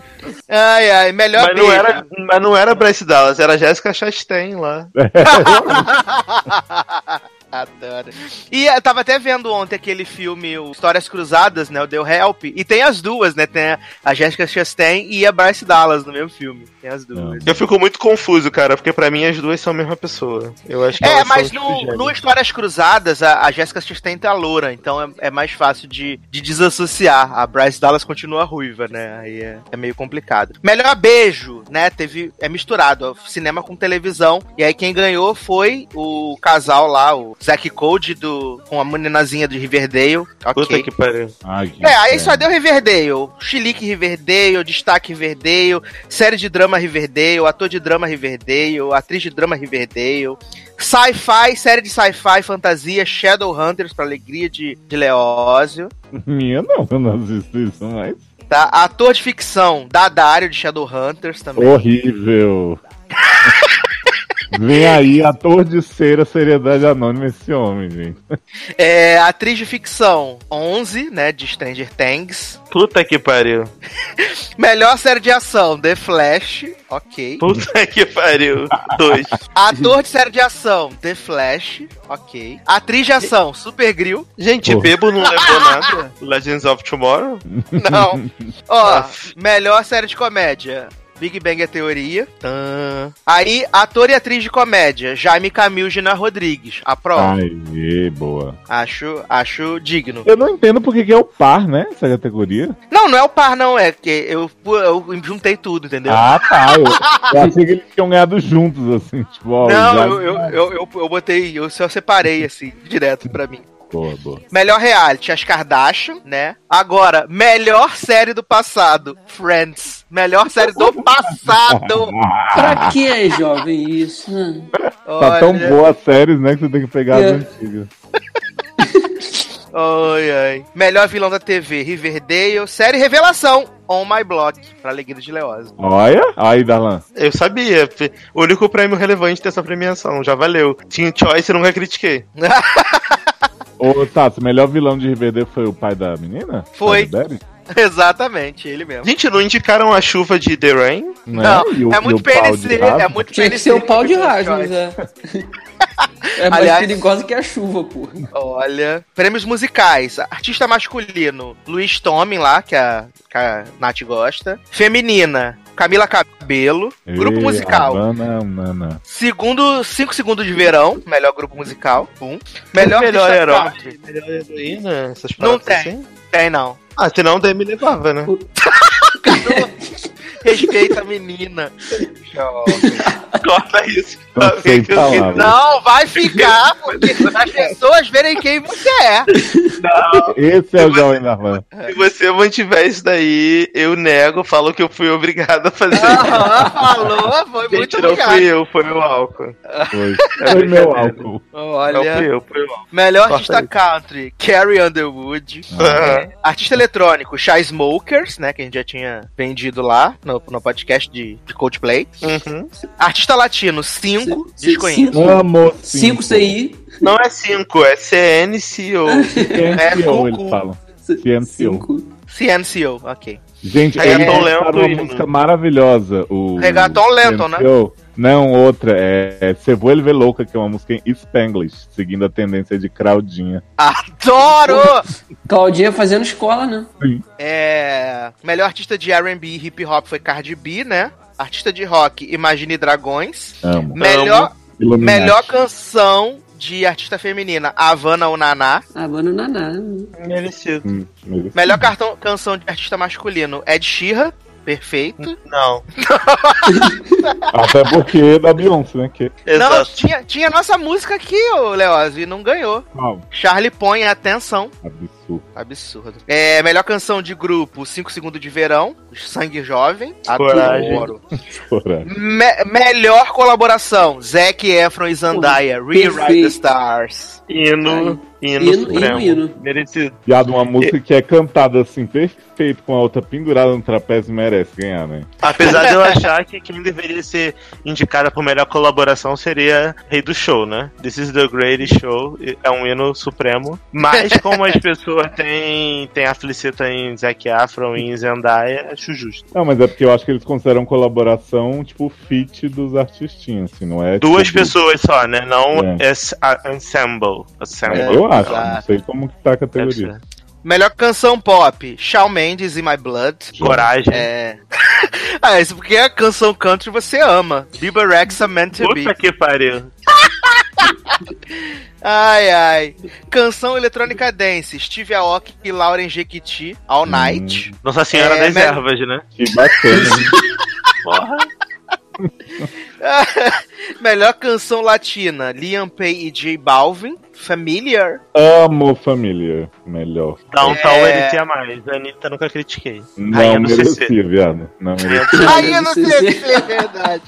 Ai, ai, melhor Mas não, era, mas não era Bryce Dallas, era Jessica Chastain lá. [LAUGHS] Adoro. E eu tava até vendo ontem aquele filme, o Histórias Cruzadas, né? O The Help. E tem as duas, né? Tem a- a Jessica Chastain e a Bryce Dallas no mesmo filme. Tem as duas. Eu fico muito confuso, cara, porque pra mim as duas são a mesma pessoa. Eu acho que É, elas mas são no, no Histórias Cruzadas, a, a Jessica Chastain tá loura, então é, é mais fácil de, de desassociar. A Bryce Dallas continua ruiva, né? Aí é, é meio complicado. Melhor beijo, né? Teve. É misturado, ó, cinema com televisão. E aí quem ganhou foi o casal lá, o Zack Code do, com a meninazinha de Riverdale. Puta Ok. que pariu. Ai, que É, aí inferno. só deu Riverdale. Chilique Riverdale, destaque Riverdale, série de drama Riverdale, ator de drama Riverdale, atriz de drama Riverdale. Sci-fi, série de sci-fi, fantasia, Shadowhunters, pra alegria de, de Leózio. [LAUGHS] Minha não, eu não assisto isso mais. Tá? Ator de ficção, Dadário de Shadowhunters também. Horrível. [LAUGHS] Vem aí, ator de cera, seriedade anônima esse homem, gente. É, atriz de ficção, 11, né, de Stranger Things. Puta que pariu. [LAUGHS] Melhor série de ação, The Flash, ok. Puta que pariu. Dois. Ator de série de ação, The Flash, ok. Atriz de ação, Supergrill. Gente, Porra. Bebo não levou [LAUGHS] nada. Legends of Tomorrow? Não. [LAUGHS] Ó, melhor série de comédia. Big Bang é teoria. Tã. Aí, ator e atriz de comédia. Jaime Camil e Gina Rodrigues. Aprova. Ai, boa. Acho, acho digno. Eu não entendo porque que é o par, né? Essa categoria. Não, não é o par, não. É que eu, eu juntei tudo, entendeu? Ah, tá. Eu, eu achei que eles tinham ganhado juntos, assim. Tipo, ó, não, eu, eu, eu, eu botei, eu só separei, assim, direto pra mim. Boa, boa. Melhor reality, as Kardashian, né? Agora, melhor série do passado, Friends. Melhor série do [LAUGHS] passado. Pra que, jovem, isso? né? Tá tão Olha. boa as séries, né? Que você tem que pegar É. as antigas. Ai, ai. Melhor vilão da TV, Riverdale. Série Revelação, On My Block, pra alegria de Leosa. Olha, aí, Darlan. Eu sabia. O único prêmio relevante dessa premiação. Já valeu. Tinha choice e nunca critiquei. [LAUGHS] Ô, Tato, o melhor vilão de Riverdale foi o pai da menina? Foi. [LAUGHS] Exatamente, ele mesmo. Gente, não indicaram a chuva de The Rain? Né? Não, E o- é muito PNC, é muito Tinha que PNC. ser o pau de Choice. rasgos, [LAUGHS] é. É mais Aliás- perigosa que a chuva, porra. Olha, prêmios musicais. Artista masculino, Luiz Tommy lá, que a, que a Nath gosta. Feminina, Camila Cabelo. Grupo Ei, musical. Havana, Nana. Segundo, 5 segundos de verão, melhor grupo musical. Um. Melhor, melhor herói. Melhor heroína? Essas Não tem. assim? Tem não. Ah, senão daí me levava, né? [LAUGHS] Respeita a menina. [LAUGHS] Corta isso. Não sei. Não, vai ficar, porque as [LAUGHS] pessoas verem quem você é. Esse é o Jovem Darlan. Se você mantiver isso daí, eu nego, falo que eu fui obrigado a fazer. Aham, falou, foi muito Gente, não fui obrigado. eu, foi o álcool. Foi, foi meu álcool. Não Olha, fui eu, foi o álcool. melhor artista isso. country, Carrie Underwood. Aham. Artista eletrônico, Shy Smokers, né, que a gente já tinha vendido lá no, no podcast de, de Coldplay. Uhum. Artista latino, 5, C- desconheço. cinco. Amo 5 CI. Não é 5, é CNCO. [LAUGHS] É, CNCO, eles falam. CNCO. Cinco. CNCO, ok. Gente, Reggaeton eles lento uma e- música maravilhosa. O Reggaeton lento, né? Não, outra é Se Vuelve Louca, que é uma música em Spanglish, seguindo a tendência de Claudinha. Adoro! Claudinha fazendo escola, né? É, melhor artista de R&B e hip hop foi Cardi B, né? Artista de rock, Imagine Dragões. Amo. Melhor, Illuminati. melhor canção de artista feminina, Havana ou Naná. Ah, mano, naná. Merecido. Hum, merecido. Melhor cartão, canção de artista masculino, Ed Sheeran. Perfeito. Não. [LAUGHS] Até porque é da Beyoncé, né? Que... Não, tinha, tinha nossa música aqui, ô Leoz, e não ganhou. Uau, Charlie põe atenção. absurdo. Absurdo. É, melhor canção de grupo, 5 segundos de verão, Sangue Jovem. Coragem. Adoro. Me- melhor colaboração, Zac Efron e Zendaya, Rewrite the. Stars. Hino, hino, Hino, supremo. hino. Merecido. Uma música que é cantada assim, perfeito, com a outra pendurada no trapézio, merece ganhar, né? Apesar de eu [LAUGHS] achar que quem deveria ser indicada por melhor colaboração seria Rei do Show, né? This is the greatest show. É um hino supremo. Mas como as pessoas [LAUGHS] têm, têm a Felicita em Zac Afron e em Zendaya, acho justo. Não, mas é porque eu acho que eles consideram colaboração, tipo, fit dos artistinhos, assim, não é? Duas tipo, pessoas só, né? Não É. es- a- ensemble. Ensemble. Eu acho, não sei como que tá a categoria. Melhor canção pop, Shawn Mendes e My Blood. Coragem. É. [LAUGHS] ah, isso porque a canção country você ama. Bieber Rexa Meant to Be. Puta que pariu. [LAUGHS] Ai, ai. Canção eletrônica dance, Steve Aoki e Lauren Jequiti, All Night. Nossa Senhora É, das mas- Ervas, né? Que bacana. [LAUGHS] Porra. [LAUGHS] Melhor canção latina, Liam Payne e J Balvin, Familiar. Amo família. Melhor. Downtown É. merecia mais. A Anitta nunca critiquei. Não Rainha merecia, viado. Não merecia. Aí eu não sei se é verdade.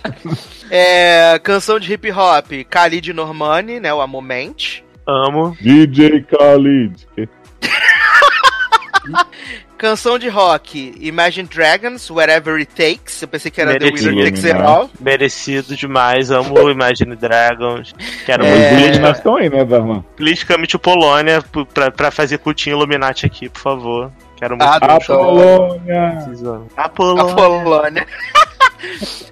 É, canção de hip hop, Khalid Normani, né, o A Moment. Amo. DJ Khalid. [LAUGHS] Canção de rock, Imagine Dragons, Whatever It Takes. Eu pensei que era The Merecido. Winner Takes It Iluminado. All. Merecido demais. Amo [LAUGHS] Imagine Dragons. Quero É. Os muito Illuminati estão aí, né, Darlan? Please come to Polônia pra, pra fazer cultinho Illuminati aqui, por favor. Quero muito. Ah, A [LAUGHS]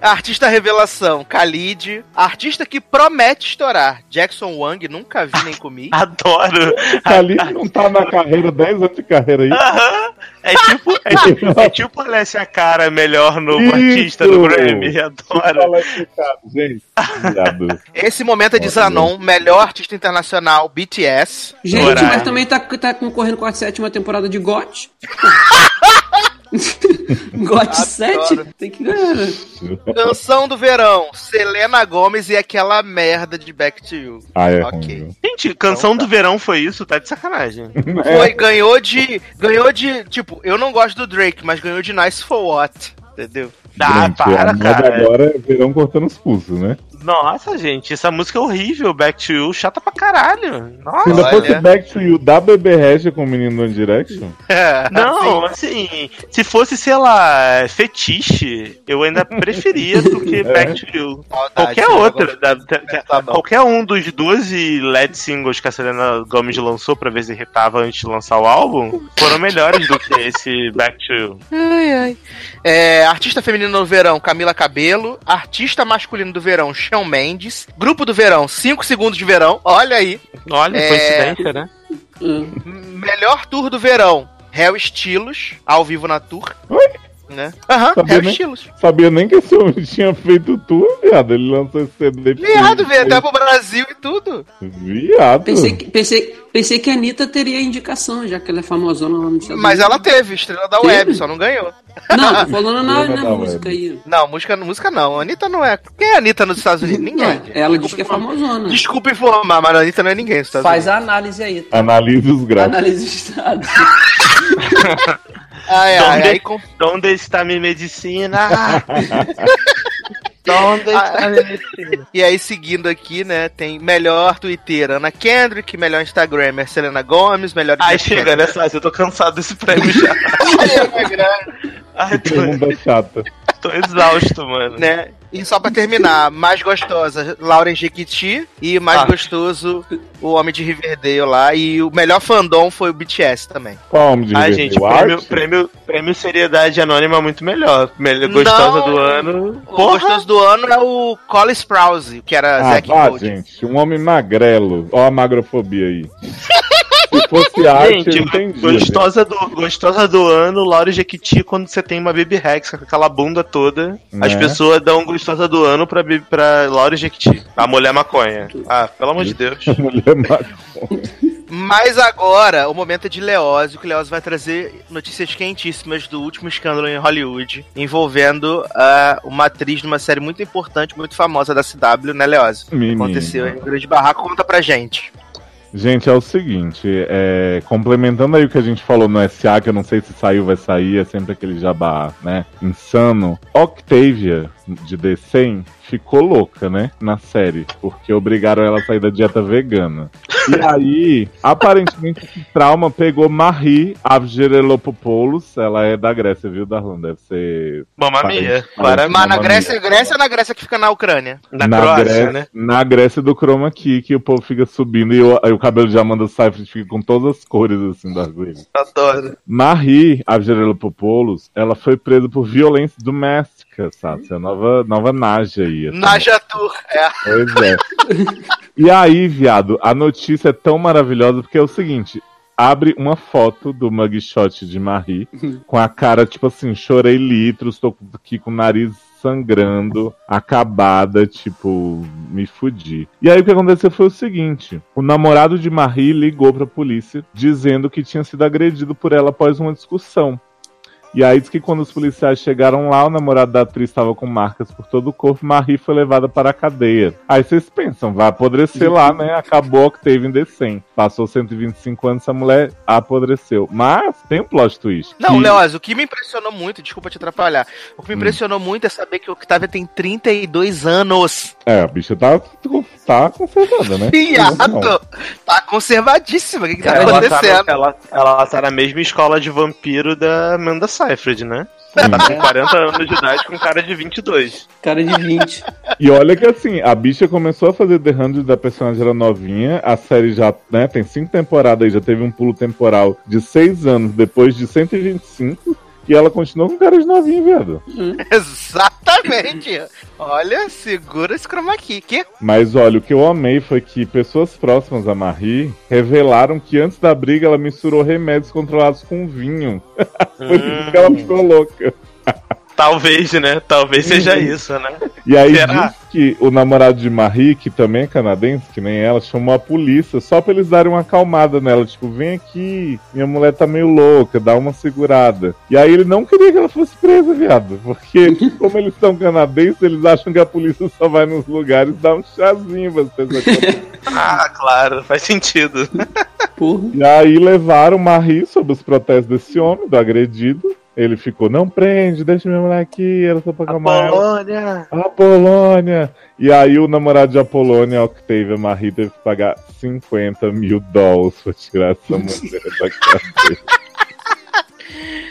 Artista revelação, Khalid. Artista que promete estourar, Jackson Wang, nunca vi nem comi. [LAUGHS] Adoro. Khalid não tá na carreira, 10 anos de carreira aí. Aham. É tipo, é, tipo- é tipo Alessia Cara melhor no Isso. artista do Grammy. Eu Adoro. gente. Esse momento é de. Zanon, melhor artista internacional, BTS. Gente, mas também tá, tá concorrendo com a sétima temporada de GOT. [LAUGHS] [LAUGHS] GOT 7? Tem que ganhar, né? Canção do verão, Selena Gomes e aquela merda de Back to You. Ah, é Ok. ruim? Gente, canção do verão foi isso? Tá de sacanagem. [LAUGHS] Foi, ganhou de. Ganhou de. Tipo, eu não gosto do Drake, mas ganhou de Nice for What. Entendeu? Ah, Gente, para, a cara. agora é verão cortando os pulsos, né? Nossa, gente, essa música é horrível. Back to You, chata pra caralho. Nossa. ainda fosse. Back to You da Bebê Regia com o menino do One Direction, Não, assim, se fosse, sei lá, fetiche, eu ainda preferia do que [LAUGHS] Back to You. Saudade, Qualquer esse outra. da- da- qualquer um dos 12 lead singles que a Selena Gomez lançou pra ver se irritava antes de lançar o álbum foram melhores do que esse Back to You. Ai, ai. É, artista feminino do verão, Camila Cabelo. Artista masculino do verão, Shawn Mendes. Grupo do verão, 5 segundos de verão. Olha aí. Olha, É. coincidência, né? Hum. Melhor tour do verão, Hell Estilos, ao vivo na tour. Oi? Né? Aham, Sabia Hell nem- Estilos. sabia nem que esse homem tinha feito tudo, viado. Ele lançou esse CD. Viado, veio até pro Brasil e tudo. Viado. Pensei, que, pensei, pensei que a Anitta teria indicação, já que ela é famosona lá no Estados Mas ela teve, estrela da Teve? web, só não ganhou. Não, tô [LAUGHS] falando na, na música web. aí. Não, música, música não. A Anitta não é. Quem é a Anitta nos Estados Unidos? Ninguém. É, ela diz que é famosona. Desculpa informar, mas a Anitta não é ninguém nos Estados Faz Unidos. a análise aí, tá? Analise os gráficos. Analise o estado. [LAUGHS] [LAUGHS] Ai, ai, Donde- ai, com- Onde está minha medicina? [LAUGHS] Onde está minha [LAUGHS] medicina? E aí, seguindo aqui, né, tem melhor Twitter, Ana Kendrick, melhor Instagramer, Selena Gomes, melhor... Ai, chega, né, Sassi? Eu tô cansado desse prêmio já. Ai, tô, Pergunta chata. tô exausto, mano. né? E só pra terminar, [LAUGHS] mais gostosa, Lauren Jequiti. E mais Ah. gostoso, o Homem de Riverdale lá. E o melhor fandom foi o BTS também. Qual homem de Ah, Riverdale? gente, prêmio, prêmio, prêmio Seriedade Anônima muito melhor. Melhor gostosa Não. do ano. O gostoso do ano é o Cole Sprouse, que era Ah, Zack gente. Um homem magrelo. Ó a magrofobia aí. [LAUGHS] Se fosse [LAUGHS] arte, Gente, eu entendi. gostosa do, gostosa do ano, Laura Jequiti, quando você tem uma Baby Rex com aquela bunda toda, as Né? pessoas dão gostosa do ano pra, pra Laura Jequiti, a mulher maconha. Ah, pelo amor de Deus. [LAUGHS] Mulher maconha. Mas agora, o momento é de Leózio, que o Leózio vai trazer notícias quentíssimas do último escândalo em Hollywood, envolvendo ah, uma atriz de uma série muito importante, muito famosa da CW, né, Leózio? Menino. Aconteceu em Grande Barraco, conta pra gente. Gente, é o seguinte, é, complementando aí o que a gente falou no SA, que eu não sei se saiu, vai sair, é sempre aquele jabá, né? Insano. Octavia, de The 100, ficou louca, né? Na série, porque obrigaram ela a sair da dieta vegana. E aí, aparentemente, esse trauma pegou Marie Avgeropoulos, ela é da Grécia, viu, Darlan? Deve ser Mamma mia. Para Mas na Grécia, Grécia é na Grécia que fica na Ucrânia. na, Croácia, Grécia, né? Na Grécia do chroma key, que o povo fica subindo e o, o cabelo de Amanda Seyfried fica com todas as cores, assim, arco-íris. Adoro. Marie Avgeropoulos, ela foi presa por violência doméstica, sabe? Essa é a nova, nova Naja aí. assim. Najatur, é. Pois é. e aí, viado, a notícia é tão maravilhosa porque é o seguinte. Abre uma foto do mugshot de Marie com a cara, tipo assim, chorei litros, tô aqui com o nariz sangrando, acabada, tipo, me fudi. E aí o que aconteceu foi o seguinte: o namorado de Marie ligou pra polícia dizendo que tinha sido agredido por ela após uma discussão. E aí diz que quando os policiais chegaram lá, o namorado da atriz estava com marcas por todo o corpo, Marie foi levada para a cadeia. Aí vocês pensam, vai apodrecer lá, né? Acabou que teve em D100. Passou 125 anos, essa mulher apodreceu. Mas tem um plot twist. Não, que- Leózio, o que me impressionou muito, desculpa te atrapalhar, o que me Hum. impressionou muito é saber que o Octavia tem 32 anos. É, a bicha tá, tá conservada, né? Não. Fiado! Tá conservadíssima, o que, que tá Ela tá, acontecendo? na, ela, ela tá na mesma escola de vampiro da Amanda Seyfried, né? Tá com 40 anos de idade com cara de 22. Cara de 20. E olha que assim, a bicha começou a fazer The Hundred da personagem era novinha, a série já, né, tem cinco temporadas aí, já teve um pulo temporal de seis anos depois de 125, e ela continuou com cara de novinha, viado. [LAUGHS] Exatamente! Olha, segura esse chroma key. Que? Mas olha, o que eu amei foi que pessoas próximas a Marie revelaram que antes da briga ela misturou remédios controlados com vinho. [LAUGHS] Por isso que ela ficou louca. [LAUGHS] Talvez, né? Talvez seja isso, né? E aí Será? diz que o namorado de Marie, que também é canadense, que nem ela, chamou a polícia só pra eles darem uma acalmada nela. Tipo, vem aqui, minha mulher tá meio louca, dá uma segurada. E aí ele não queria que ela fosse presa, viado. Porque, [LAUGHS] como eles são canadenses, eles acham que a polícia só vai nos lugares dar um chazinho pra pessoas. Ah, claro, faz sentido. Porra. E aí levaram Marie sob os protestos desse homem, do agredido. Ele ficou, não prende, deixa minha mulher aqui, era só pra acalmar ela. Polônia. Apolônia! E aí o namorado de Apolônia, Octavia Marie, teve que pagar 50 mil dólares pra tirar essa mulher da cadeia.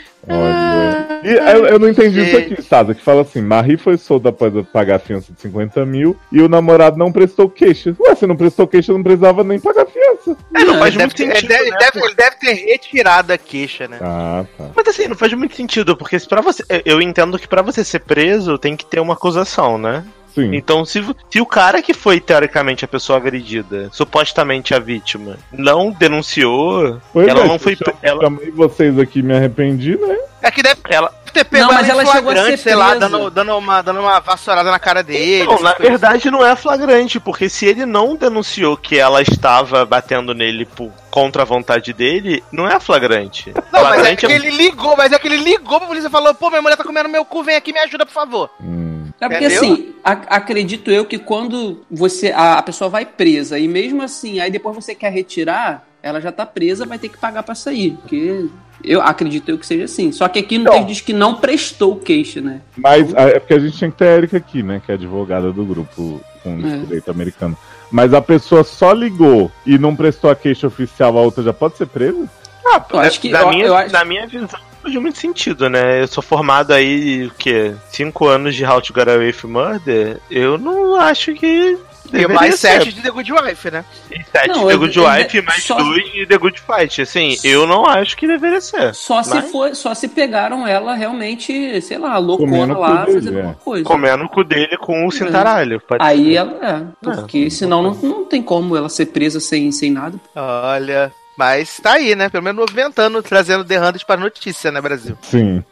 [LAUGHS] Olha. E eu, eu não entendi isso aqui, Sasa, que fala assim: Marie foi solta após pagar a fiança de 50 mil e o namorado não prestou queixa. Ué, se não prestou queixa, não precisava nem pagar a fiança. É, não faz Ele muito deve, ter- sentido. ele, deve, né? deve- ele deve ter retirado a queixa, né? Ah, tá. Mas assim, não faz muito sentido, porque se pra você. Eu entendo que pra você ser preso tem que ter uma acusação, né? Sim. Então, se, se o cara que foi teoricamente a pessoa agredida, supostamente a vítima, não denunciou, Pois ela é, não foi. cham- Ela, Chamei vocês aqui me arrependi, né? É que deve ela, ter pego Não, mas ela, ela em chegou a flagrante, ser sei lá, dando, dando, uma, dando uma vassourada na cara dele. Não, na verdade não é flagrante, porque se ele não denunciou que ela estava batendo nele por, contra a vontade dele, não é flagrante. Não, mas é flagrante que ele ligou, mas é que ele ligou pra polícia e falou, pô, minha mulher tá comendo meu cu, vem aqui me ajuda, por favor. Hum. É porque Entendeu? assim, a- acredito eu que quando você a, a pessoa vai presa e mesmo assim, aí depois você quer retirar, ela já tá presa, vai ter que pagar pra sair. Porque eu acredito eu que seja assim. Só que aqui no Então. texto diz que não prestou queixa, né? Mas ah, é porque a gente tinha que ter a Erika aqui, né? Que é advogada do grupo com É. direito americano. Mas a pessoa só ligou e não prestou a queixa oficial, a outra já pode ser presa? Ah, Eu acho que- na, eu- minha, eu acho- na minha visão, faz muito sentido, né? Eu sou formado aí, o quê? Cinco anos de How to Get Away with Murder. Eu não acho que. E mais ser. sete de The Good Wife, né? E sete Não, de The eu- Good eu- Wife e mais só- dois de The Good Fight. Assim, eu não acho que deveria ser. Só se foi, só se pegaram ela realmente, sei lá, loucona lá, dele, fazendo é. alguma coisa. Comendo o cu dele com o cintaralho. Pode Aí ser. ela é, porque senão não, não tem como ela ser presa sem, sem nada. Olha. Mas tá aí, né? Pelo menos movimentando, trazendo The Hundred para notícia, né, Brasil? Sim.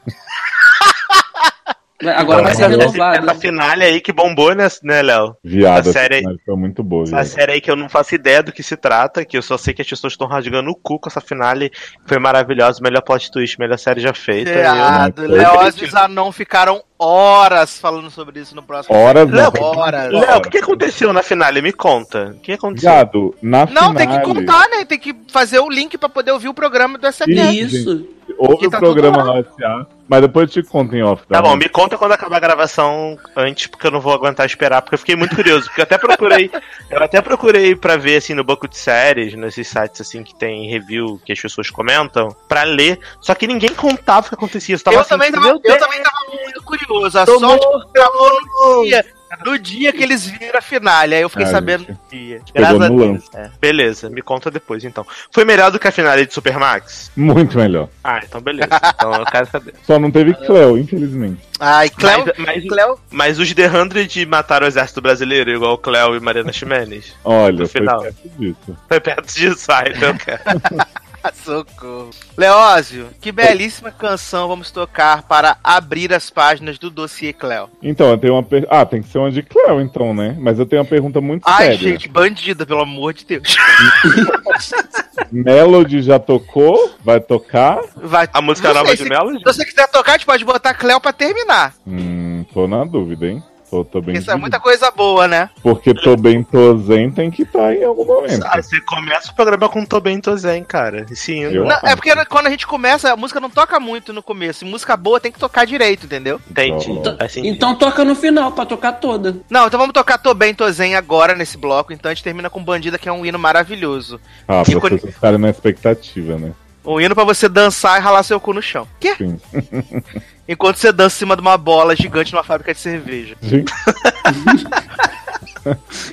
Agora vai ser Essa- renovado. Essa finale aí que bombou, né, né Léo? Viada, A série- foi muito boa. Essa viado. série aí que eu não faço ideia do que se trata, que eu só sei que as pessoas estão rasgando o cu com essa finale. Foi maravilhosa, melhor plot twist, melhor série já feita. e eu- Leoz e Zanon ficaram horas falando sobre isso no próximo. Horas Léo, não. Horas. Léo, o que aconteceu na finale? Me conta. O que aconteceu? Viado, na Não, tem que contar, né? Tem que fazer o link pra poder ouvir o programa do SFR. Isso. Isso. Houve que o tá programa lá. SA, mas depois eu te conto em off. Tá bom, me conta quando acabar a gravação antes, porque eu não vou aguentar esperar, porque eu fiquei muito curioso. Porque eu até procurei, [LAUGHS] eu até procurei pra ver assim no banco de séries, nesses sites assim que tem review que as pessoas comentam, pra ler. Só que ninguém contava o que acontecia. Eu, tava Eu assim, também, tava, eu Deus, também tava muito curioso. A Tô sorte que gravou no dia. [LAUGHS] No dia que eles viram a finale. Aí eu fiquei Ah, sabendo gente. no dia. Pegou Graças a Deus. lance. É. Beleza, me conta depois então. Foi melhor do que a finale de Supermax? Muito melhor. Ah, então beleza. Então eu quero saber. Só não teve Cleo, infelizmente. Ai, Cleo, Mas, mas, Cleo mas os The 100 mataram o exército brasileiro, igual o Cleo e Mariana Ximenes? Olha, No foi final. perto disso. Foi perto disso, ai, então eu quero. [LAUGHS] [LAUGHS] Socorro. Leózio, que belíssima canção vamos tocar para abrir as páginas do dossiê Cleo. Então, eu tenho uma per... Ah, tem que ser uma de Cleo, então, né? Mas eu tenho uma pergunta muito Ai, séria. gente, bandida, pelo amor de Deus. [LAUGHS] Melody já tocou? Vai tocar? Vai. A música Não nova de se- Melody? Se você quiser tocar, a gente pode botar Cleo pra terminar. Hum, tô na dúvida, hein? Tô, tô bem. Isso é muita coisa boa, né? Porque tô bem, tô zen, tem que estar em algum momento. Ah, você começa o programa com Tô Bem, Tô Zen, cara. Sim, Eu- Não, é porque quando a gente começa, a música não toca muito no começo. E música boa tem que tocar direito, entendeu? entendi. Então-. Então toca no final, pra tocar toda. Não, então vamos tocar Tô Bem, Tô Zen agora nesse bloco. Então a gente termina com Bandida, que é um hino maravilhoso. Ah, pra vocês ficarem na expectativa, né? Um hino pra você dançar e ralar seu cu no chão. Quê? Sim. [LAUGHS] Enquanto você dança em cima de uma bola gigante numa fábrica de cerveja. [LAUGHS]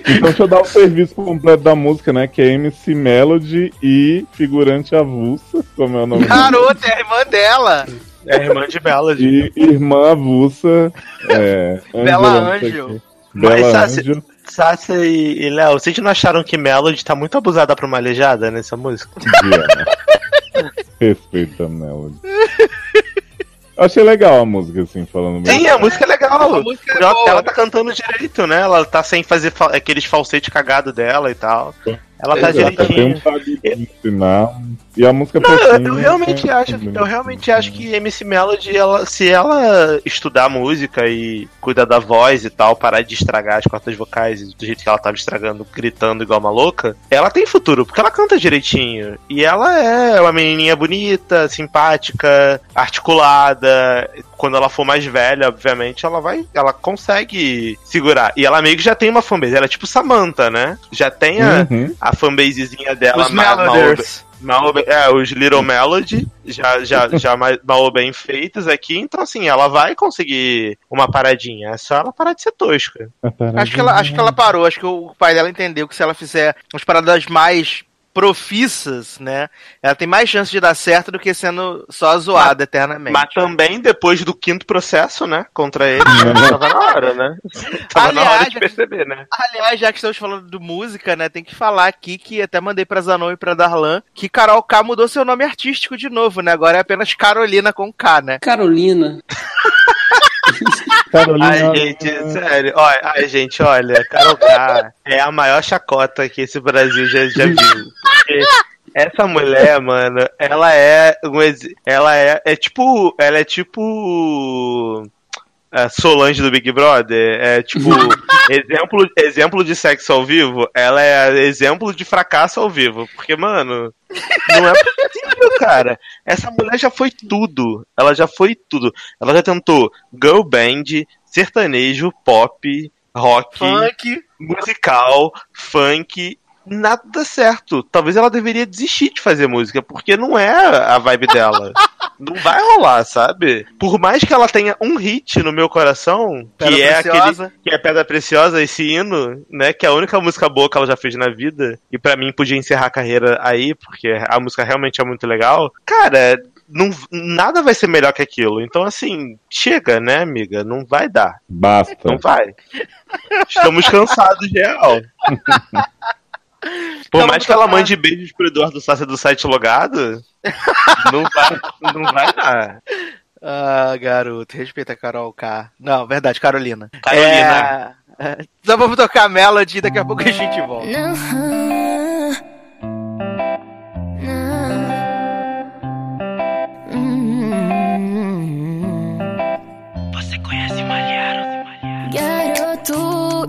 Então deixa eu dar o serviço completo da música, né? Que é MC Melody e figurante avulsa, como é o nome Garota, é a irmã dela. É a irmã de Melody. E irmã avulsa. É, Bela Ângela, não sei Ângel. o quê. Mas, Bela Ângel. Sácia e, e Léo, vocês não acharam que Melody tá muito abusada pra uma aleijada nessa música? Diana. Respeita a Melody. Achei legal a música, assim, falando Sim, mesmo. a música é legal. A música é ela, boa, ela tá cantando direito, né? Ela tá sem fazer fa- aqueles falsetes cagados dela e tal. Ela tá Ela tem direitinho. um. E a música Não, pouquinho, eu realmente é- acho, eu realmente acho que MC Melody, ela, se ela estudar música e cuidar da voz e tal, parar de estragar as cordas vocais do jeito que ela tava estragando, gritando igual uma louca, ela tem futuro, porque ela canta direitinho. E ela é uma menininha bonita, simpática, articulada. Quando ela for mais velha, obviamente, ela vai, ela consegue segurar. E ela meio que já tem uma fanbase, ela é tipo Samantha, né? Já tem a, Uhum. a fanbasezinha dela Os ma- mal- Meloders. mal bem- é, os Little Melody, já, já, [LAUGHS] já mal bem feitos aqui, então assim, ela vai conseguir uma paradinha, é só ela parar de ser tosca. Acho que, ela, acho que ela parou, acho que o pai dela entendeu que se ela fizer umas paradas mais profissas, né? Ela tem mais chance de dar certo do que sendo só zoada eternamente. Mas também, depois do quinto processo, né, contra ele, [LAUGHS] tava na hora, né? [LAUGHS] Tava na hora Aliás, de perceber, né? Aliás, já que estamos falando de música, né? Tem que falar aqui que até mandei pra Zanon e pra Darlan que Carol K mudou seu nome artístico de novo, né? Agora é apenas Carolina com K, né? Carolina. [LAUGHS] Carolina. Ai, gente, sério, olha, ai, gente, olha, Carol K é a maior chacota que esse Brasil já, já viu. Porque essa mulher, mano, ela é um ex- ela é, é tipo, ela é tipo a Solange do Big Brother, é tipo [LAUGHS] exemplo, exemplo de sexo ao vivo, ela é exemplo de fracasso ao vivo, porque mano, não é possível, cara. Essa mulher já foi tudo. Ela já foi tudo. Ela já tentou girl band, sertanejo, pop, rock, Funk. musical, funk nada certo. Talvez ela deveria desistir de fazer música, porque não é a vibe dela. [LAUGHS] não vai rolar, sabe? Por mais que ela tenha um hit no meu coração, Pedra que é Preciosa. aquele que é Pedra Preciosa, esse hino, né, que é a única música boa que ela já fez na vida, e pra mim podia encerrar a carreira aí, porque a música realmente é muito legal. Cara, não, nada vai ser melhor que aquilo. Então, assim, chega, né, amiga? Não vai dar. Basta. Não vai. Estamos cansados, real. [LAUGHS] Por Então, mais que ela mande beijos pro Eduardo Sassi do site logado, [LAUGHS] não vai, não vai dar. Ah, garoto, respeita a Carol K. Não, verdade, Carolina. Carolina. É... Então vamos tocar a Melody e daqui a pouco a gente volta. Não.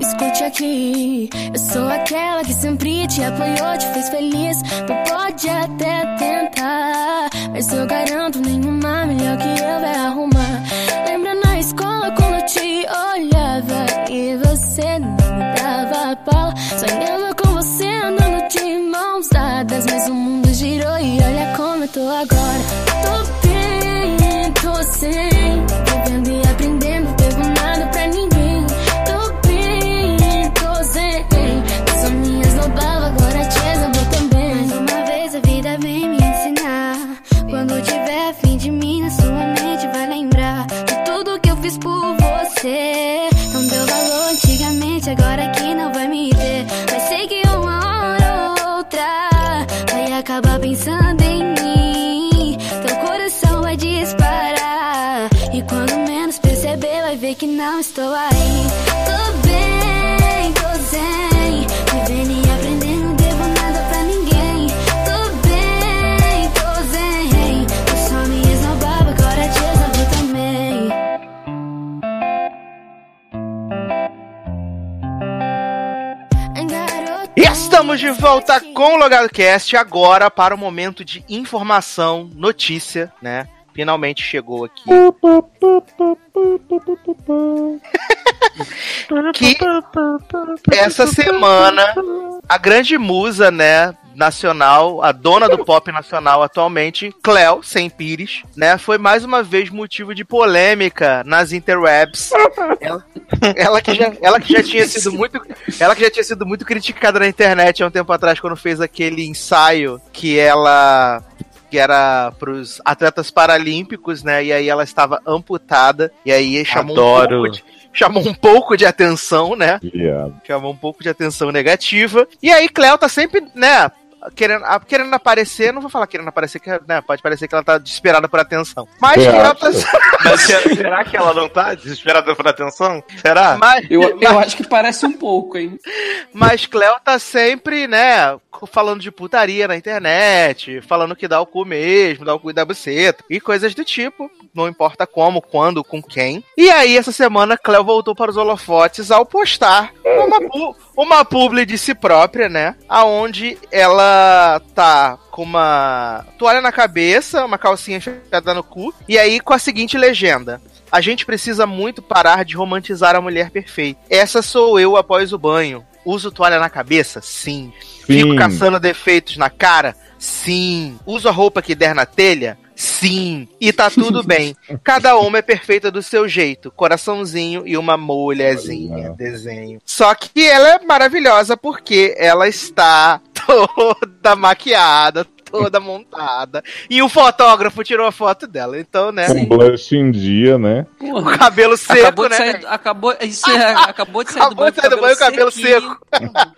Escute aqui. Eu sou aquela que sempre te apoiou, te fez feliz. Tu pode até tentar, mas eu garanto nenhuma melhor que eu vai arrumar. Lembra na escola quando eu te olhava e você não me dava bola? Sonhava com você andando de mãos dadas, mas o mundo girou e olha como eu tô agora. Estamos de volta com o Logado Cast agora para o momento de informação, notícia, né? Finalmente chegou aqui. [LAUGHS] que essa semana a grande musa, né, nacional, a dona do pop nacional atualmente, Cleo, sem Pires, né, foi mais uma vez motivo de polêmica nas interwebs. Ela, ela que já, ela que já tinha sido muito, ela que já tinha sido muito criticada na internet há um tempo atrás quando fez aquele ensaio que ela que era pros atletas paralímpicos, né? E aí ela estava amputada e aí chamou um Adoro. pouco de, chamou um pouco de atenção, né? Viado. chamou um pouco de atenção negativa. E aí, Cleo tá sempre, né? Querendo, a- querendo aparecer, não vou falar querendo aparecer, que né, pode parecer que ela tá desesperada por atenção. Mas tá. acha? Mas será, será que ela não tá desesperada por atenção? Será? Mas, Eu, eu acho que parece um pouco, hein? mas Cleo tá sempre, né, falando de putaria na internet, falando que dá o cu mesmo, dá o cu e dá buceta, e coisas do tipo, não importa como, quando, com quem. E aí, essa semana, Cleo voltou para os holofotes ao postar uma, uma publi de si própria, né, aonde ela tá com uma toalha na cabeça, uma calcinha enfiada no cu, e aí com a seguinte legenda. A gente precisa muito parar de romantizar a mulher perfeita. Essa sou eu após o banho. Uso toalha na cabeça? Sim. Fico Sim. caçando defeitos na cara? Sim. Uso a roupa que der na telha? Sim. E tá tudo [LAUGHS] bem. Cada uma é perfeita do seu jeito. Coraçãozinho e uma mulherzinha. Desenho. Só que ela é maravilhosa porque ela está [LAUGHS] toda maquiada, toda montada. E o fotógrafo tirou a foto dela. Então, né? Com blush em dia, né? O cabelo seco, Acabou né? sair, acabou, isso é, [LAUGHS] acabou de sair do Acabou banho, de sair do banho, cabelo sequinho.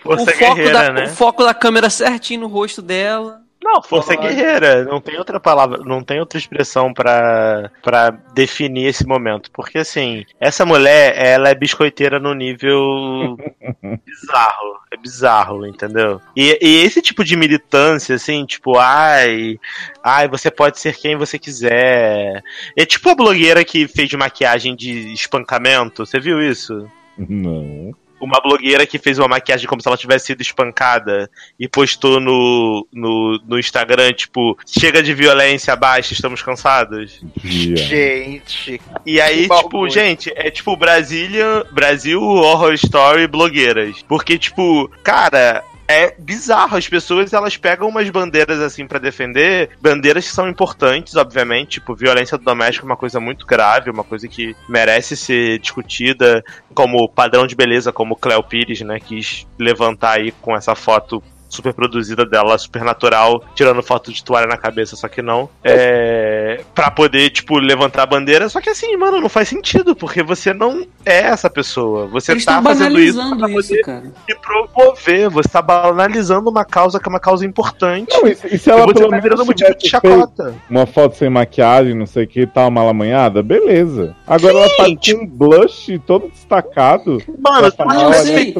O foco, guerreira, da, né? o foco da câmera certinho no rosto dela. Não, força guerreira. Não tem outra palavra, não tem outra expressão pra, pra definir esse momento. Porque, assim, essa mulher, ela é biscoiteira no nível [LAUGHS] bizarro. É bizarro, entendeu? E, e esse tipo de militância, assim, tipo, ai, ai, você pode ser quem você quiser. É tipo a blogueira que fez de maquiagem de espancamento. Você viu isso? Não. Uma blogueira que fez uma maquiagem como se ela tivesse sido espancada e postou no, no, no Instagram, tipo, chega de violência, baixa, estamos cansados. Viado. Gente. E aí, tipo, bagulho. gente, é tipo Brasília, Brasil Horror Story blogueiras. Porque, tipo, cara. É bizarro. As pessoas elas pegam umas bandeiras assim pra defender, bandeiras que são importantes, obviamente, tipo violência doméstica é uma coisa muito grave, uma coisa que merece ser discutida como padrão de beleza, como Cleo Pires, né, quis levantar aí com essa foto super produzida dela, super natural, tirando foto de toalha na cabeça, só que não. É. Pra poder, tipo, levantar a bandeira. Só que assim, mano, não faz sentido, porque você não é essa pessoa. Você Eles tá fazendo isso pra isso, poder cara. se promover. Você tá banalizando uma causa que é uma causa importante. Não, e, se- e se e ela você pelo tá virando motivo de chacota. uma foto sem maquiagem, não sei o que, tal, mal amanhada, beleza. Agora ela tá com um blush todo destacado. Mano, falar, mas eu sei.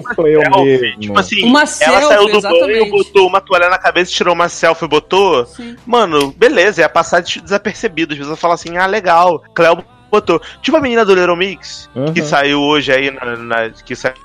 Tipo assim, Uma ela selfie, saiu do banho, botou uma toalha na cabeça, tirou uma selfie e botou. Sim. Mano, beleza, ia passar des- desapercebido. As pessoas falam assim, ah, legal, Cleo botou. Tipo a menina do Little Mix, Uhum. que saiu hoje aí, na, na- que saiu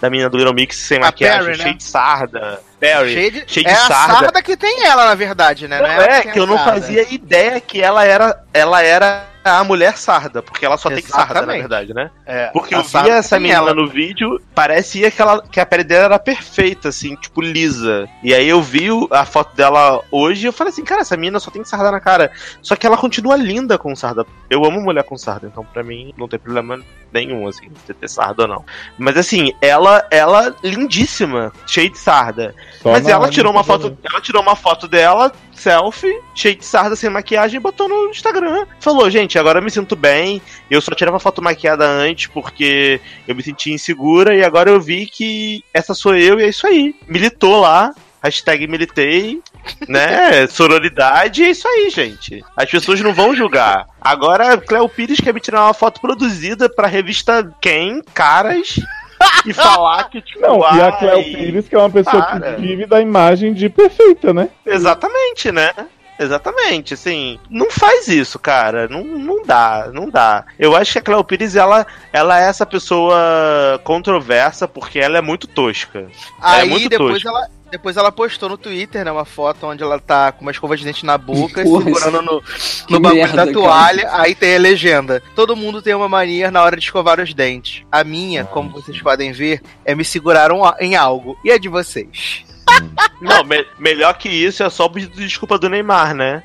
da menina do Little Mix sem A maquiagem, Perry, né? cheia de sarda. Perry. Cheio de, cheio de é sarda. a sarda que tem ela, na verdade, né? Não é, tem que a eu não sarda. fazia ideia que ela era, ela era a mulher sarda, porque ela só tem sarda, na Exatamente. verdade, né? É, Porque eu vi essa menina ela. no vídeo, parecia que, ela, que a pele dela era perfeita, assim, tipo, lisa. E aí eu vi a foto dela hoje e eu falei assim, cara, essa menina só tem sarda na cara. Só que ela continua linda com sarda. Eu amo mulher com sarda, então pra mim não tem problema nenhum, assim, de ter sarda ou não. Mas assim, ela, ela lindíssima, cheia de sarda. Só Mas ela tirou uma foto, ela tirou uma foto dela, selfie, cheia de sarda, sem maquiagem, e botou no Instagram. Falou, gente, agora eu me sinto bem. Eu só tirava foto maquiada antes porque eu me sentia insegura e agora eu vi que essa sou eu e é isso aí. Militou lá. Hashtag militei, né? [LAUGHS] Sororidade, é isso aí, gente. As pessoas não vão julgar. Agora, Cleo Pires quer me tirar uma foto produzida pra revista Quem, Caras, [LAUGHS] e falar que, tipo, Não, e a ai, Cleo Pires, que é uma pessoa para. que vive da imagem de perfeita, né? Exatamente, né? Exatamente, assim, não faz isso, cara, não, não dá, não dá. Eu acho que a Cleo Pires, ela, ela é essa pessoa controversa porque ela é muito tosca. Aí muito depois tosco. ela, depois ela postou no Twitter, né, uma foto onde ela tá com uma escova de dente na boca, [LAUGHS] Porra, segurando no, [LAUGHS] no bagulho merda, da cara. toalha, aí tem a legenda. Todo mundo tem uma mania na hora de escovar os dentes. A minha, como vocês podem ver, é me segurar um- em algo. E a de vocês? [LAUGHS] Não, me- melhor que isso é só de desculpa do Neymar, né?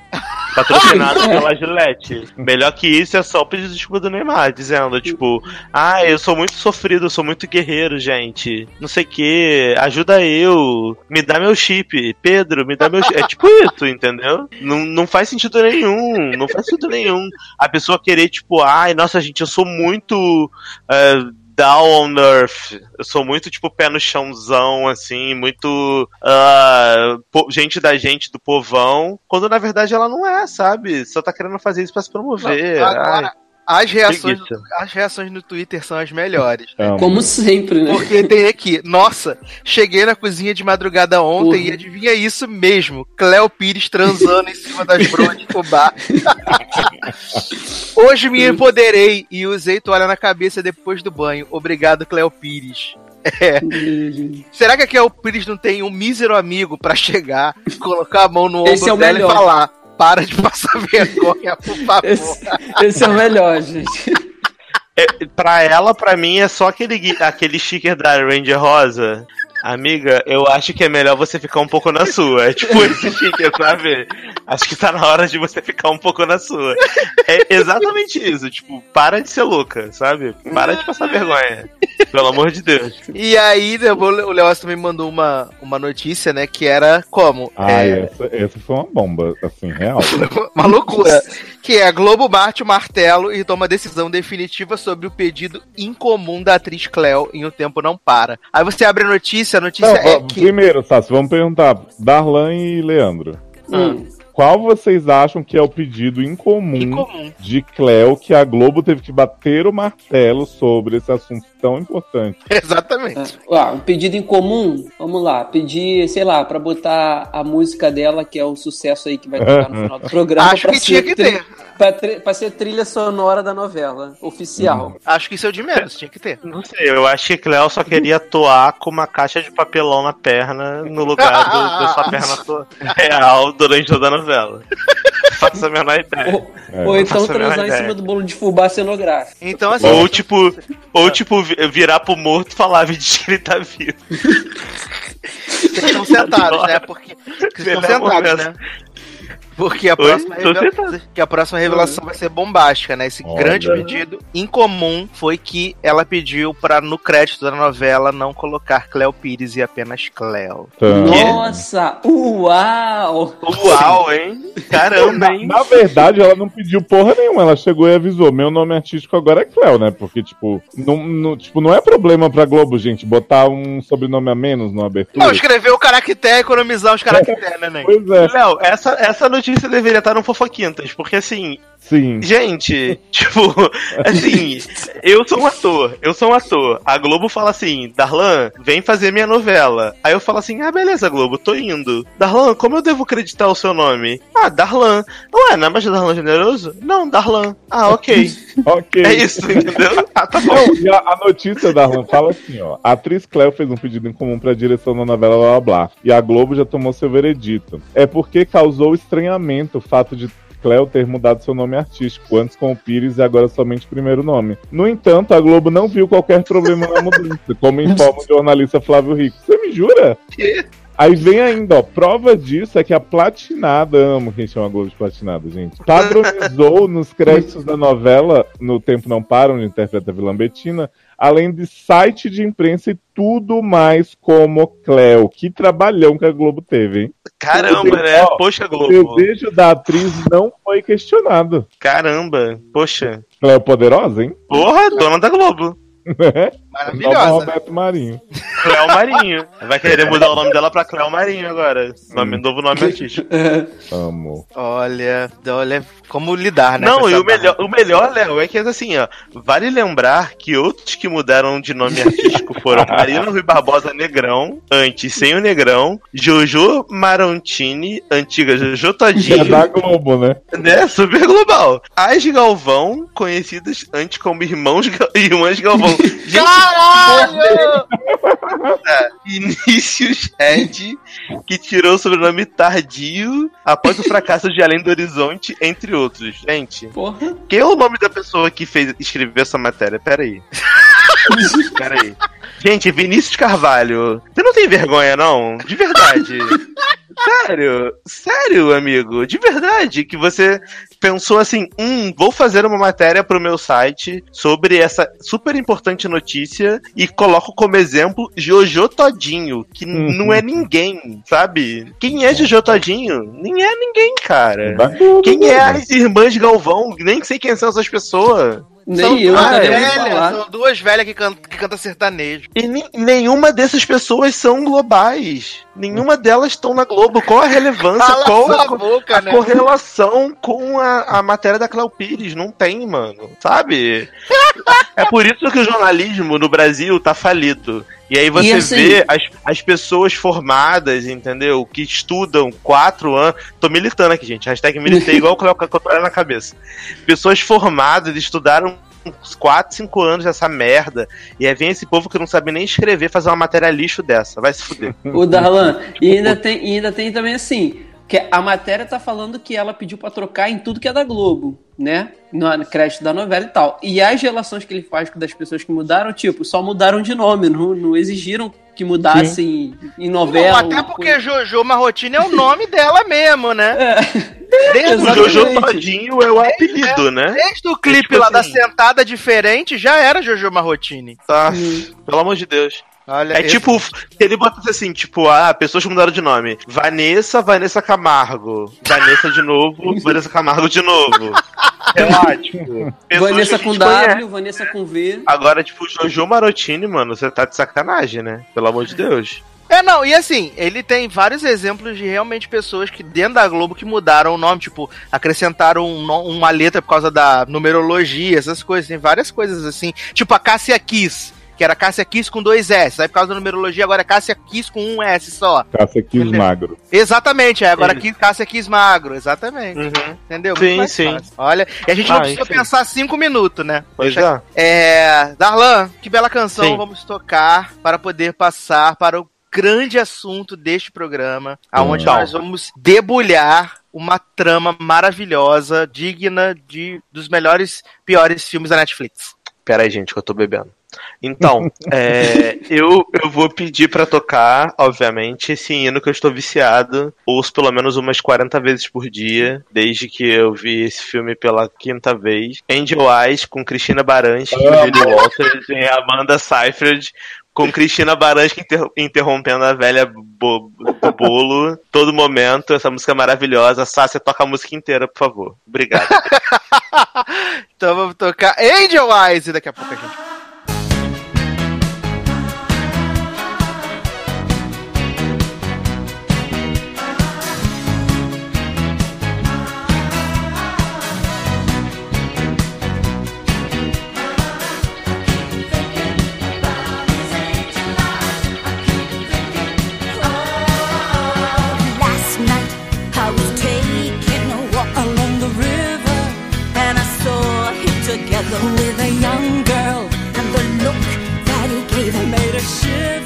Patrocinado pela Gillette. Melhor que isso é só de desculpa do Neymar, dizendo, tipo, ah, eu sou muito sofrido, eu sou muito guerreiro, gente. Não sei o que, ajuda eu, me dá meu chip. Pedro, me dá meu chip. É tipo isso, entendeu? Não, não faz sentido nenhum, não faz sentido nenhum. A pessoa querer, tipo, ai, nossa, gente, eu sou muito. eh, down on earth. Eu sou muito, tipo, pé no chãozão, assim, muito. po- gente da gente, do povão. Quando na verdade ela não é, sabe? Só tá querendo fazer isso pra se promover. Agora, as reações, preguiça. as reações no Twitter são as melhores. Amo. Como sempre, né? Porque tem aqui, nossa, cheguei na cozinha de madrugada ontem Porra. e adivinha isso mesmo, Cléo Pires transando em cima das broas de fubá. [LAUGHS] Hoje me empoderei e usei toalha na cabeça depois do banho. Obrigado, Cléo Pires. É. Será que a Cléo Pires não tem um mísero amigo pra chegar, colocar a mão no ombro Esse é o dela melhor. e falar para de passar [LAUGHS] vergonha, por favor. Esse, esse é o melhor, gente. É, pra ela, pra mim, é só aquele, aquele sticker da Ranger Rosa. Amiga, eu acho que é melhor você ficar um pouco na sua. É tipo esse sticker, sabe? Acho que tá na hora de você ficar um pouco na sua. É exatamente isso. Tipo, para de ser louca, sabe? Para de passar vergonha. Pelo amor de Deus. E aí, o Leoz também mandou uma, uma notícia, né, que era como? Ai, É, essa, essa foi uma bomba, assim, real. [LAUGHS] uma loucura. Que é a Globo bate o martelo e toma decisão definitiva sobre o pedido incomum da atriz Cleo em O Tempo Não Para. Aí você abre a notícia, a notícia Não, é que. Primeiro, Sassi, vamos perguntar, Darlan e Leandro. Hum. Qual vocês acham que é o pedido incomum, Incomum. de Cleo que a Globo teve que bater o martelo sobre esse assunto tão importante? [LAUGHS] Exatamente. Ah, um pedido em comum, vamos lá, pedir, sei lá, pra botar a música dela, que é o sucesso aí que vai tocar no final do [LAUGHS] programa. Acho que tinha que ter. Pra, pra ser trilha sonora da novela, oficial. Acho que isso é o de menos, tinha que ter. Não sei, eu acho que Cleo só queria [LAUGHS] atoar com uma caixa de papelão na perna, no lugar do- da sua perna real durante toda a novela. Faço a menor ideia. Ou, É. ou então transar em cima do bolo de fubá cenográfico. Então, assim. Ou tipo, ou tipo, virar pro morto e falar, que ele tá vivo. Vocês estão sentados, né? Porque vocês estão sentados, né? Porque a Oi? próxima, revela- que a próxima revelação vai ser bombástica, né? Esse Olha. grande pedido incomum foi que ela pediu pra, no crédito da novela, não colocar Cleo Pires e apenas Cleo. Então, Nossa! Uau! Uau, [LAUGHS] hein? Caramba, Na, hein? na verdade, ela não pediu porra nenhuma. Ela chegou e avisou: meu nome artístico agora é Cleo, né? Porque, tipo, não, não- tipo, não é problema pra Globo, gente, botar um sobrenome a menos na abertura. Não, escrever o caractere, economizar os caracteres, né, Nen? [LAUGHS] Pois é, Léo, essa, essa notícia deveria estar no Fofoquintas, porque assim, sim. gente, [LAUGHS] tipo, assim, eu sou um ator, eu sou um ator. A Globo fala assim, Darlan, vem fazer minha novela. Aí eu falo assim, ah, beleza, Globo, tô indo. Darlan, como eu devo acreditar o seu nome? Ah, Darlan. Ué, não é mais Darlan Generoso? Não, Darlan. Ah, ok. [LAUGHS] Ok. É isso, entendeu? [LAUGHS] Ah, tá bom. Não, e a, a notícia da Arlan fala assim, ó. A atriz Cleo fez um pedido em comum pra direção da novela Blá Blá. E a Globo já tomou seu veredito. É porque causou estranhamento o fato de Cleo ter mudado seu nome artístico, antes com o Pires e agora somente o primeiro nome. No entanto, a Globo não viu qualquer problema na mudança, como [LAUGHS] informa o jornalista Flávio Rico. Você me jura? Aí vem ainda, ó, prova disso é que a Platinada, amo quem chama Globo de Platinada, gente, padronizou [LAUGHS] nos créditos da novela No Tempo Não Para, onde interpreta a vilã Betina, além de site de imprensa e tudo mais como Cleo. Que trabalhão que a Globo teve, hein? Caramba, né? Ó, Poxa, O Globo. desejo da atriz não foi questionado. Caramba, poxa. Cleo poderosa, hein? Porra, dona da Globo. Nova Maravilhosa. Roberto Marinho. Cléo Marinho. Vai querer mudar o nome dela pra Cléo Marinho agora. Nome, novo nome artístico. [LAUGHS] Amo. Olha, olha como lidar, né? Não, e o melhor, o melhor, Léo, é que assim, ó. Vale lembrar que outros que mudaram de nome artístico foram [LAUGHS] Marina Rui Barbosa Negrão, antes sem o Negrão, Jojo Marontini, antiga Jojo É Todinho, da Globo, né? né? Super global. As Galvão, conhecidas antes como Irmãos [LAUGHS] Irmãs Galvão. Gente, Caralho! Vinícius Red, que tirou o sobrenome Tardio após o fracasso de Além do Horizonte, entre outros. Gente, Porra. quem é o nome da pessoa que fez escreveu essa matéria? Pera aí. [LAUGHS] Pera aí. Gente, Vinícius Carvalho, você não tem vergonha, não? De verdade. [LAUGHS] Sério, sério, amigo, de verdade, que você pensou assim, hum, vou fazer uma matéria pro meu site sobre essa super importante notícia e coloco como exemplo Jojo Todinho, que Uhum. não é [LAUGHS] ninguém, sabe? Quem é Jojo Todinho? Nem é ninguém, cara. Globo, Quem né? é as irmãs Galvão? Nem sei quem são essas pessoas. Nem eu duas velhas, são duas velhas que, can que canta sertanejo. E ni- nenhuma dessas pessoas são globais. Nenhuma delas estão na Globo. Qual a relevância? Cala Qual a, boca, a né? correlação com a, a matéria da Cléo Pires? Não tem, mano. Sabe? é por isso que o jornalismo no Brasil tá falido. E aí você E assim- vê as, as pessoas formadas, entendeu? Que estudam quatro anos. Tô militando aqui, gente. Hashtag militei igual o Cléo Cotoré na cabeça. Pessoas formadas, estudaram uns 4, 5 anos dessa merda. E aí vem esse povo que não sabe nem escrever fazer uma matéria lixo dessa. Vai se fuder. O Darlan. E ainda tem, e ainda tem também assim. Que a matéria tá falando que ela pediu pra trocar em tudo que é da Globo, né? No crédito da novela e tal. E as relações que ele faz com das pessoas que mudaram, tipo, só mudaram de nome, não, não exigiram que mudassem em novela. Não, até porque coisa. Jojo Marrotini é o nome dela mesmo, né? É, Desde, O. Jojo Todinho é o apelido, né? desde o clipe tipo lá da assim- sentada diferente, já era Jojo Marrotini. Tá, Hum. pelo amor de Deus. Olha, É esse- tipo, se ele botasse assim, tipo, ah, pessoas que mudaram de nome. Vanessa, Vanessa Camargo. Vanessa de novo, [LAUGHS] Vanessa Camargo de novo. É lá, tipo. pessoas Vanessa com W, conhece. Vanessa com V. Agora, tipo, Jojo Marotini, mano, você tá de sacanagem, né? Pelo amor de Deus. É, não, e assim, ele tem vários exemplos de realmente pessoas que dentro da Globo que mudaram o nome, tipo, acrescentaram um uma letra por causa da numerologia, essas coisas, tem várias coisas assim. Tipo a Cássia Kiss, que era Cássia Kiss com dois S, aí por causa da numerologia agora é Cássia Kiss com um S só. Caça aqui os magros. Exatamente, aí agora aqui Cássia Kiss magro, exatamente. Uhum. Entendeu? Sim, Muito mais sim. fácil. Olha, e a gente não Ah, precisa enfim. pensar cinco minutos, né? Pois é. É. Darlan, que bela canção Sim. vamos tocar para poder passar para o grande assunto deste programa, aonde Então. nós vamos debulhar uma trama maravilhosa, digna de dos melhores, piores filmes da Netflix. Pera aí, gente, que eu tô bebendo. Então, é, eu, eu vou pedir pra tocar, obviamente, esse hino que eu estou viciado. Ouço pelo menos umas 40 vezes por dia, desde que eu vi esse filme pela quinta vez. Angel Eyes, com Cristina Baranski, Julie Walters e Amanda Seyfried, com Cristina Baranski inter- interrompendo a velha bo- do bolo todo momento. Essa música é maravilhosa. Sácia, toca a música inteira, por favor. Obrigado. [LAUGHS] Então vamos tocar Angel Eyes e daqui a pouco a gente. 是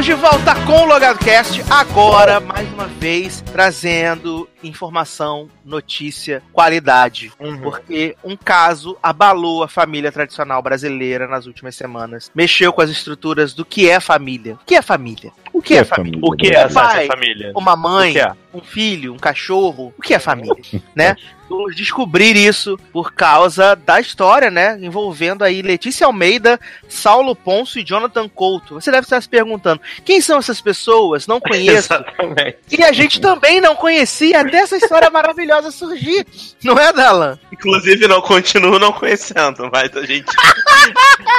Estamos de volta com o Logado Cast, agora, mais uma vez, trazendo informação, notícia, qualidade. Porque um caso abalou a família tradicional brasileira nas últimas semanas. Mexeu com as estruturas do que é família. O que é família? O que é família? O que é essa família? Uma mãe, O que é? Um filho, um cachorro. O que é família? [LAUGHS] né? Vamos descobrir isso por causa da história, né? Envolvendo aí Letícia Almeida, Saulo Ponço e Jonathan Couto. Você deve estar se perguntando: quem são essas pessoas? Não conheço. [LAUGHS] Exatamente. E a gente também não conhecia até essa história [LAUGHS] maravilhosa surgir. Não é, Dalan? Inclusive, não continuo não conhecendo, mas a gente.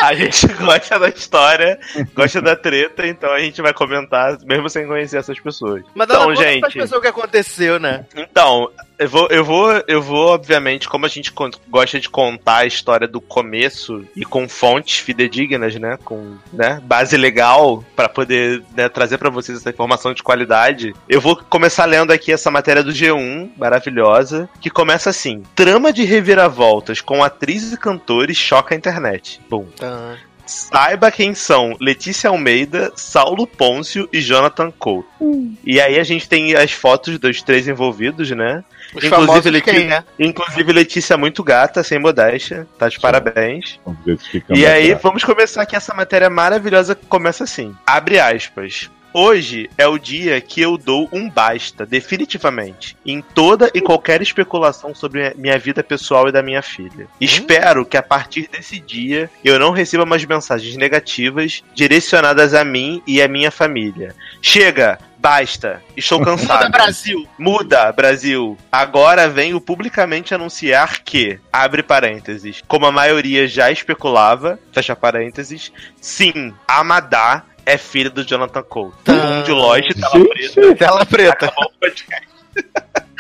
a gente gosta da história, gosta da treta, então a gente vai comentar, mesmo sem conhecer essas pessoas. Mas então, Dalan, gente. O que aconteceu, né? Então, eu vou, eu vou, eu vou, obviamente, como a gente gosta de contar a história do começo e com fontes fidedignas, né, com né, base legal pra poder né, trazer pra vocês essa informação de qualidade, eu vou começar lendo aqui essa matéria do G1, maravilhosa, que começa assim: trama de reviravoltas com atrizes e cantores choca a internet. Bom. Saiba quem são Letícia Almeida, Saulo Pôncio e Jonathan Couto. E aí a gente tem as fotos dos três envolvidos, né? Os famosos de quem, né? Inclusive Letícia muito gata, sem modéstia. Tá de parabéns. Se ficamos E aí, vamos começar aqui essa matéria maravilhosa que começa assim. Abre aspas. Hoje é o dia que eu dou um basta, definitivamente, em toda e qualquer especulação sobre a minha vida pessoal e da minha filha. Espero que a partir desse dia eu não receba mais mensagens negativas direcionadas a mim e a minha família. Chega! Basta! Estou [LAUGHS] cansado. Muda Brasil! Muda, Brasil! Agora venho publicamente anunciar que, abre parênteses, como a maioria já especulava, fecha parênteses, sim, Amadá é filha do Jonathan Cole. Todo mundo de loja, tela Gente. preta. [LAUGHS] Tela preta. Acabou o podcast. [LAUGHS]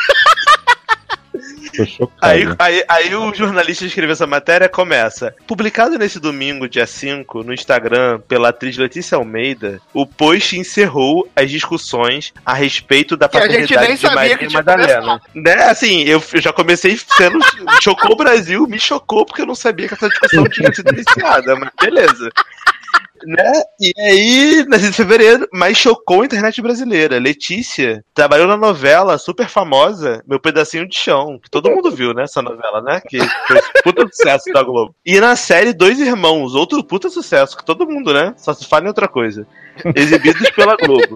Tô chocado. Aí, aí, aí o jornalista escreveu essa matéria começa. Publicado nesse domingo, dia 5, no Instagram, pela atriz Letícia Almeida, o post encerrou as discussões a respeito da paternidade de Maria Madalena. Né? Assim, eu, eu já comecei sendo. chocou o Brasil, me chocou porque eu não sabia que essa discussão tinha sido iniciada, mas beleza. Né? E aí, na de fevereiro, mas chocou a internet brasileira. Letícia trabalhou na novela super famosa, Meu Pedacinho de Chão, que todo mundo viu, né? Essa novela, né? Que foi puta sucesso da Globo. E na série Dois Irmãos, outro puta sucesso, que todo mundo, né? Só se fala em outra coisa. Exibidos pela Globo.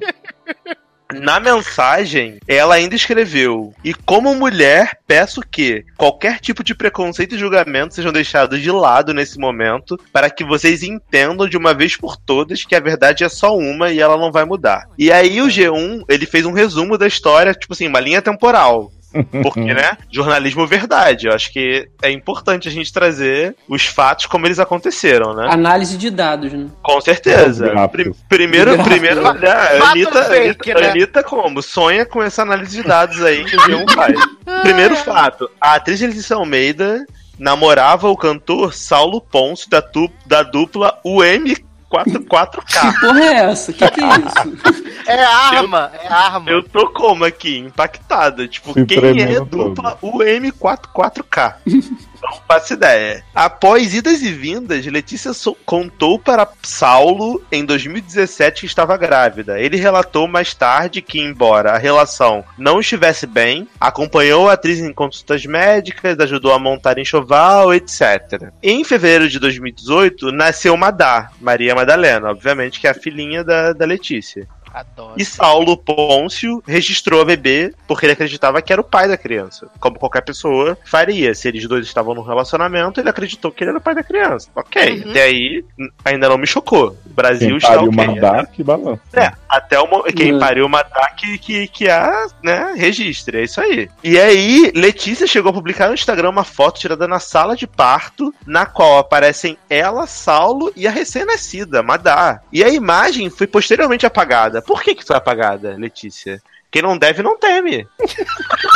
Na mensagem, ela ainda escreveu: E como mulher, peço que qualquer tipo de preconceito e julgamento sejam deixados de lado nesse momento, para que vocês entendam de uma vez por todas que a verdade é só uma e ela não vai mudar. E aí o G1, ele fez um resumo da história, tipo assim, uma linha temporal. Porque, né? Jornalismo verdade. Eu acho que é importante a gente trazer os fatos como eles aconteceram, né? Análise de dados, né? Com certeza. Gráficos. Pri- primeiro, primeiro, olha, a Anitta, fake, Anitta, né? Anitta como? Sonha com essa análise de dados aí que o G1 faz. Primeiro fato, a atriz Letícia Almeida namorava o cantor Saulo Ponce da, da dupla UM44K. Que porra é essa? Que que é [LAUGHS] isso? É arma, é arma. Eu tô como aqui, impactada. Tipo, Se quem é dupla UM44K? Não faço ideia. Após idas e vindas, Letícia so- contou para Saulo em 2017 que estava grávida. Ele relatou mais tarde que, embora a relação não estivesse bem, acompanhou a atriz em consultas médicas, ajudou a montar enxoval, etc. Em fevereiro de 2018, nasceu Madá, Maria Madalena, obviamente, que é a filhinha da, da Letícia. Adoro. E Saulo Pôncio registrou a bebê porque ele acreditava que era o pai da criança. Como qualquer pessoa faria. Se eles dois estavam num relacionamento, ele acreditou que ele era o pai da criança. Ok. Uhum. Até aí, ainda não me chocou. O Brasil Quem está pariu ok. mandar, que balança. É, até o mo- quem Uhum. pariu matar que, que, que há, né, registre, é isso aí. E aí, Letícia chegou a publicar no Instagram uma foto tirada na sala de parto, na qual aparecem ela, Saulo e a recém-nascida, Madá. E a imagem foi posteriormente apagada. Por que que foi apagada, Letícia? Quem não deve, não teme.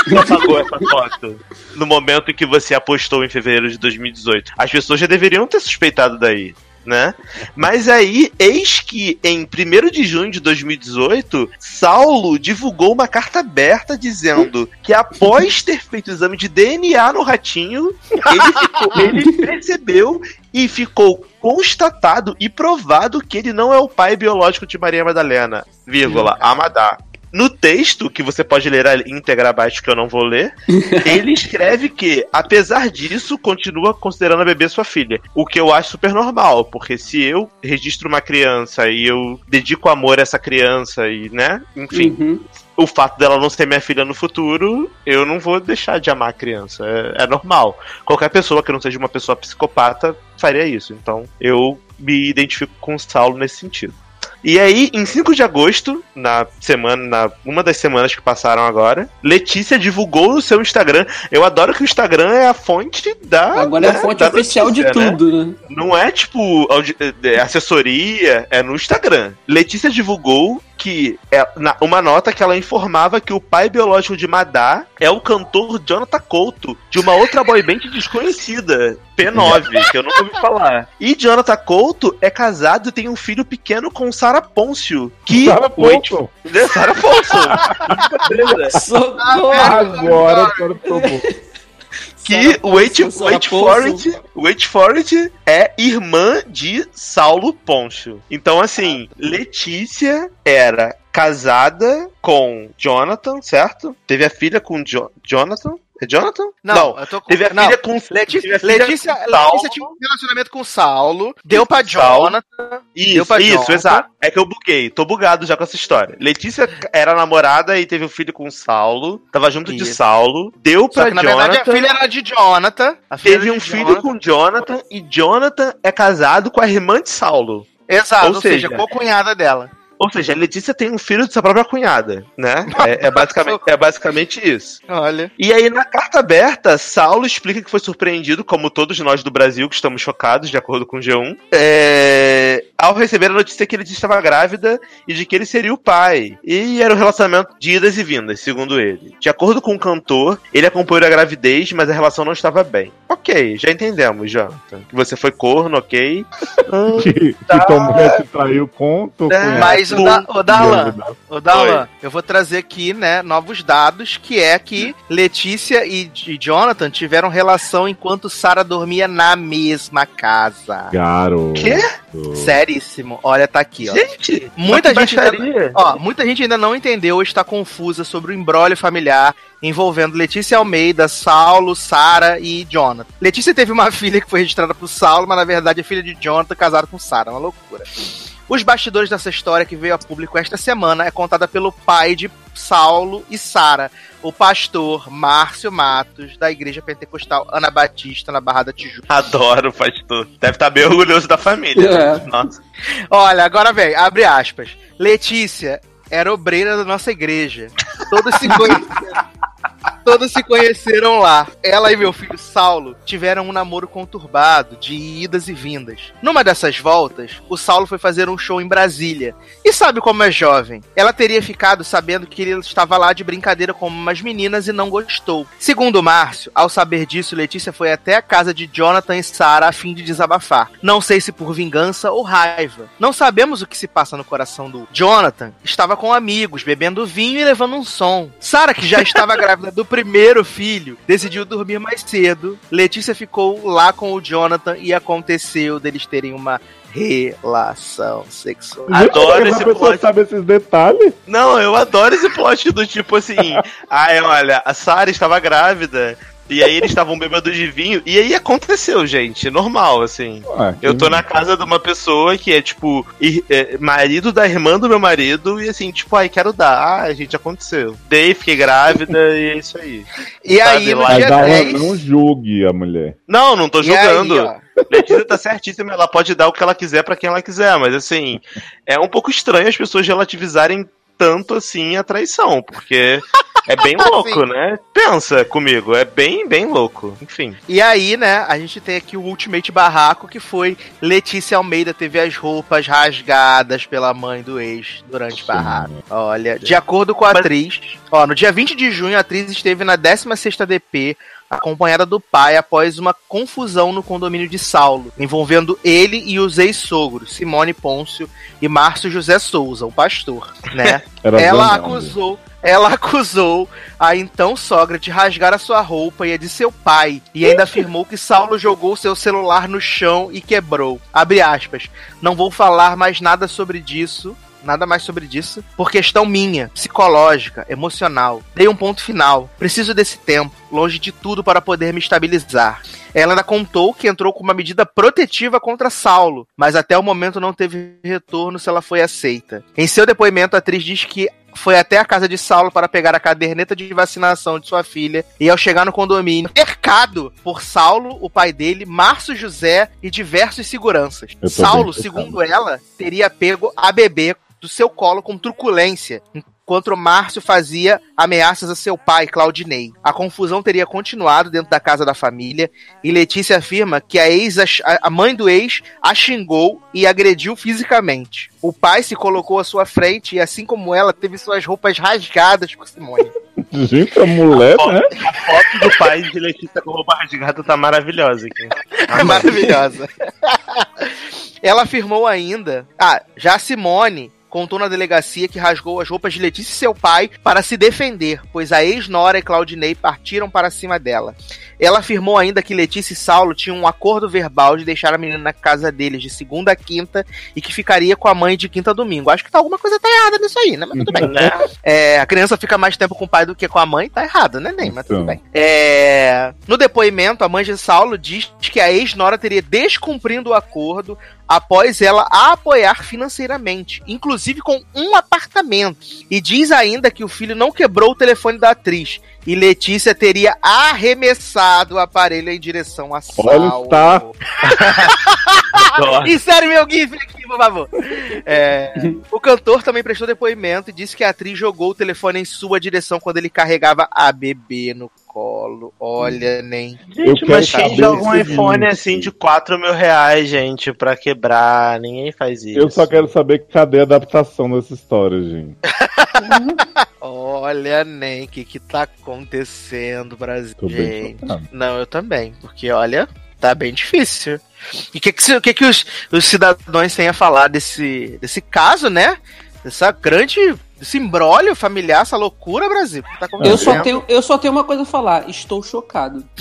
Você apagou essa foto no momento em que você apostou em fevereiro de 2018. As pessoas já deveriam ter suspeitado daí. Né? Mas aí, eis que em 1 de junho de 2018, Saulo divulgou uma carta aberta dizendo que após ter feito o exame de DNA no ratinho, ele, ficou- [LAUGHS] ele percebeu e ficou constatado e provado que ele não é o pai biológico de Maria Madalena, vírgula, Amadá. No texto, que você pode ler a íntegra abaixo, que eu não vou ler, [LAUGHS] ele escreve que, apesar disso, continua considerando a bebê sua filha. O que eu acho super normal, porque se eu registro uma criança e eu dedico amor a essa criança e, né, enfim, Uhum. O fato dela não ser minha filha no futuro, eu não vou deixar de amar a criança. É, é normal. Qualquer pessoa que não seja uma pessoa psicopata faria isso. Então, eu me identifico com o Saulo nesse sentido. E aí, em 5 de agosto, na semana, na uma das semanas que passaram agora, Letícia divulgou no seu Instagram. Eu adoro que o Instagram é a fonte da. Agora é a fonte da oficial de notícia, né? tudo, né? Não é tipo audi- é, assessoria, é no Instagram. Letícia divulgou que é na- uma nota que ela informava que o pai biológico de Madá é o cantor Jonathan Couto, de uma outra boy band desconhecida, P9, que eu nunca ouvi falar. E Jonathan Couto é casado e tem um filho pequeno com Sarah Pôncio, que Sarah o H- Paulson. né, Sarah Paulson. [LAUGHS] Socorro! Agora senhora tomou. [LAUGHS] que o Wait, for it, Wait for it é irmã de Saulo Poncho. Então, assim, Letícia era casada com Jonathan, certo? Teve a filha com Jo- Jonathan. É Jonathan? Não, eu tô com. Teve a não. filha com Letícia, Letícia, com. Letícia tinha um relacionamento com o Saulo, deu pra. Jonathan. Deu Isso, pra isso, Jonathan. exato. É que eu buguei, tô bugado já com essa história. Letícia era namorada e teve um filho com Saulo, tava junto de Isso. Saulo, deu Só pra que, na Jonathan. verdade, a filha era de Jonathan. Teve um de filho Jonathan. com Jonathan e Jonathan é casado com a irmã de Saulo. Exato, ou ou, seja, seja, co-cunhada dela. Ou seja, a Letícia tem um filho de sua própria cunhada, né? É, é basicamente, [LAUGHS] é basicamente isso. Olha. E aí, na carta aberta, Saulo explica que foi surpreendido, como todos nós do Brasil que estamos chocados, de acordo com o G1, é, ao receber a notícia que ele estava grávida e de que ele seria o pai. E era um relacionamento de idas e vindas, segundo ele. De acordo com o cantor, ele acompanhou a gravidez, mas a relação não estava bem. Ok, já entendemos, Jonathan. Que você foi corno, ok. [LAUGHS] Que, que tua mulher se traiu com tua É. Mas o, da, o Darlan, o Darlan, eu vou trazer aqui, né, novos dados, que é que Letícia e, e Jonathan tiveram relação enquanto Sarah dormia na mesma casa. Garoto. Quê? Seríssimo. Olha, tá aqui, ó. Gente, Muita que gente, ainda, ó, muita gente ainda não entendeu ou está confusa sobre o embrólio familiar envolvendo Letícia Almeida, Saulo, Sara e Jonathan. Letícia teve uma [LAUGHS] filha que foi registrada pro Saulo, mas na verdade é filha de Jonathan casado com Sara, uma loucura. Os bastidores dessa história que veio a público esta semana é contada pelo pai de Saulo e Sara, o pastor Márcio Matos, da Igreja Pentecostal Ana Batista, na Barra da Tijuca. Adoro o pastor. Deve estar bem orgulhoso da família. É. Nossa. Olha, agora vem, abre aspas. Letícia era obreira da nossa igreja. Todos se conheceram. [LAUGHS] Todos se conheceram lá. Ela e meu filho Saulo tiveram um namoro conturbado, de idas e vindas. Numa dessas voltas, o Saulo foi fazer um show em Brasília. E sabe como é jovem? Ela teria ficado sabendo que ele estava lá de brincadeira com umas meninas e não gostou. Segundo Márcio, ao saber disso, Letícia foi até a casa de Jonathan e Sara a fim de desabafar. Não sei se por vingança ou raiva. Não sabemos o que se passa no coração do Jonathan. Estava com amigos, bebendo vinho e levando um som. Sara, que já estava [LAUGHS] grávida do primeiro filho, decidiu dormir mais cedo. Letícia ficou lá com o Jonathan e aconteceu deles terem uma relação sexual. Adoro esse plot. sabe esses detalhes. Não, eu adoro esse plot do tipo assim. [LAUGHS] Ai, olha, a Sarah estava grávida. E aí eles estavam bêbados de vinho. E aí aconteceu, gente. Normal, assim. Ah, Eu tô na casa de uma pessoa que é, tipo, ir- é, marido da irmã do meu marido, e assim, tipo, ai, quero dar. Ah, gente, aconteceu. Dei, fiquei grávida, e é isso aí. E aí, Sabe no lá, Mas dia ela 10... não julgue a mulher. Não, não tô aí, julgando. ó, Letícia tá certíssima, ela pode dar o que ela quiser pra quem ela quiser, mas assim, é um pouco estranho as pessoas relativizarem tanto assim a traição, porque é bem [LAUGHS] louco, Sim. né? Pensa comigo, é bem, bem louco. Enfim. E aí, né, a gente tem aqui o Ultimate Barraco, que foi Letícia Almeida teve as roupas rasgadas pela mãe do ex durante o barraco. Olha, de acordo com a Mas- atriz, ó, no dia 20 de junho a atriz esteve na 16ª DP, acompanhada do pai após uma confusão no condomínio de Saulo, envolvendo ele e os ex-sogros, Simone Pôncio e Márcio José Souza, o pastor, né? [LAUGHS] Era ela acusou, ela [LAUGHS] acusou a então sogra de rasgar a sua roupa e a de seu pai, e ainda afirmou que Saulo jogou seu celular no chão e quebrou. Abre aspas. Não vou falar mais nada sobre disso. Nada mais sobre disso, por questão minha, psicológica, emocional. Dei um ponto final. Preciso desse tempo, longe de tudo para poder me estabilizar. Ela ainda contou que entrou com uma medida protetiva contra Saulo, mas até o momento não teve retorno se ela foi aceita. Em seu depoimento, a atriz diz que foi até a casa de Saulo para pegar a caderneta de vacinação de sua filha e ao chegar no condomínio, cercado por Saulo, o pai dele, Márcio José e diversos seguranças. Saulo, segundo ela, teria pego a bebê do seu colo com truculência, enquanto Márcio fazia ameaças a seu pai, Claudinei. A confusão teria continuado dentro da casa da família e Letícia afirma que a ex, a mãe do ex, a xingou e agrediu fisicamente. O pai se colocou à sua frente e, assim como ela, teve suas roupas rasgadas por Simone. [LAUGHS] Gente, a mulher, A né? foto, a foto do pai de Letícia com roupa rasgada tá maravilhosa aqui. É [LAUGHS] maravilhosa. [LAUGHS] Ela afirmou ainda. Ah, já a Simone contou na delegacia que rasgou as roupas de Letícia e seu pai para se defender, pois a ex-nora e Claudinei partiram para cima dela. Ela afirmou ainda que Letícia e Saulo tinham um acordo verbal de deixar a menina na casa deles de segunda a quinta e que ficaria com a mãe de quinta a domingo. Acho que tá alguma coisa tá errada nisso aí, né? Mas tudo bem. [LAUGHS] Né? É, a criança fica mais tempo com o pai do que com a mãe, tá errado, né, Ney? Mas tudo Então. bem. É, no depoimento, a mãe de Saulo diz que a ex-nora teria descumprindo o acordo após ela a apoiar financeiramente, inclusive com um apartamento. E diz ainda que o filho não quebrou o telefone da atriz. E Letícia teria arremessado o aparelho em direção a Olha, Saulo. [LAUGHS] Insere meu GIF aqui, por favor. É, [LAUGHS] o cantor também prestou depoimento e disse que a atriz jogou o telefone em sua direção quando ele carregava a bebê no colo. Olha, nem. Eu Gente, quero mas quem joga um iPhone assim de 4 mil reais, gente, pra quebrar? Ninguém faz isso. Eu só quero saber cadê a adaptação dessa história, gente. [LAUGHS] Olha, nem, o que que tá acontecendo, Brasil? Tô Gente. Não, eu também. Porque, olha, tá bem difícil. E o que, que, que, que os, os cidadãos têm a falar desse, desse caso, né? Dessa grande. Desse imbróglio familiar, essa loucura, Brasil. tá Eu só, tenho, eu só tenho uma coisa a falar. Estou chocado. [LAUGHS]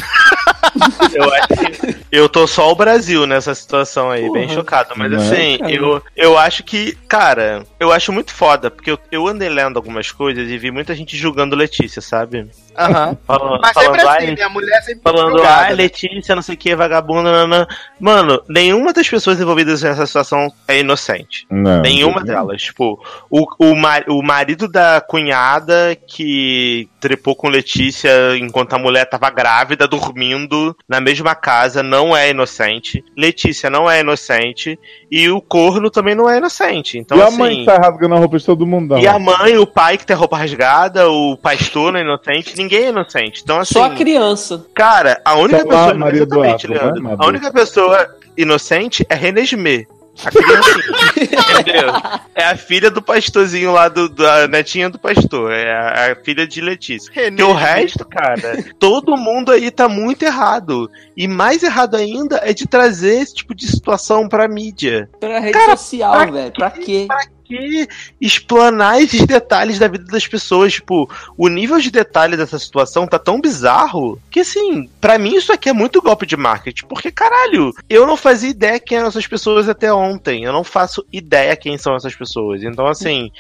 Eu acho que eu tô só o Brasil nessa situação aí, bem chocado. Mas Não é, assim, cara? eu, eu acho que, cara, eu acho muito foda, porque eu, eu andei lendo algumas coisas e vi muita gente julgando Letícia, sabe? Aham. [LAUGHS] Falando, Mas falando, sempre "Ai, assim, né? A mulher sempre Falando, né? Letícia, não sei o que, vagabunda, nanã. Mano, nenhuma das pessoas envolvidas nessa situação é inocente. Não. Nenhuma delas. Tipo, o, o, ma- o marido da cunhada que trepou com Letícia enquanto a mulher tava grávida, dormindo na mesma casa, não é inocente. Letícia não é inocente. E o corno também não é inocente. Então, e a assim. mãe que tá rasgando a roupa de todo mundo. E a mãe, o pai que tem a roupa rasgada, o pastor não é inocente, ninguém é inocente. Então, assim. Só a criança. Cara, a única Só lá, pessoa. Maria Eduarda, Leandro. né, a única pessoa inocente é Renesmê. A criancinha. [LAUGHS] entendeu? É a filha do pastorzinho lá, do, da netinha do pastor. É a, a filha de Letícia. Porque o resto, cara, todo mundo aí tá muito errado. E mais errado ainda é de trazer esse tipo de situação pra mídia. Pela rede Cara, social, pra velho. Pra quê? Que explanar esses detalhes da vida das pessoas. Tipo, o nível de detalhe dessa situação tá tão bizarro que, assim, pra mim isso aqui é muito golpe de marketing. Porque, caralho, eu não fazia ideia quem eram essas pessoas até ontem. Eu não faço ideia quem são essas pessoas. Então, assim,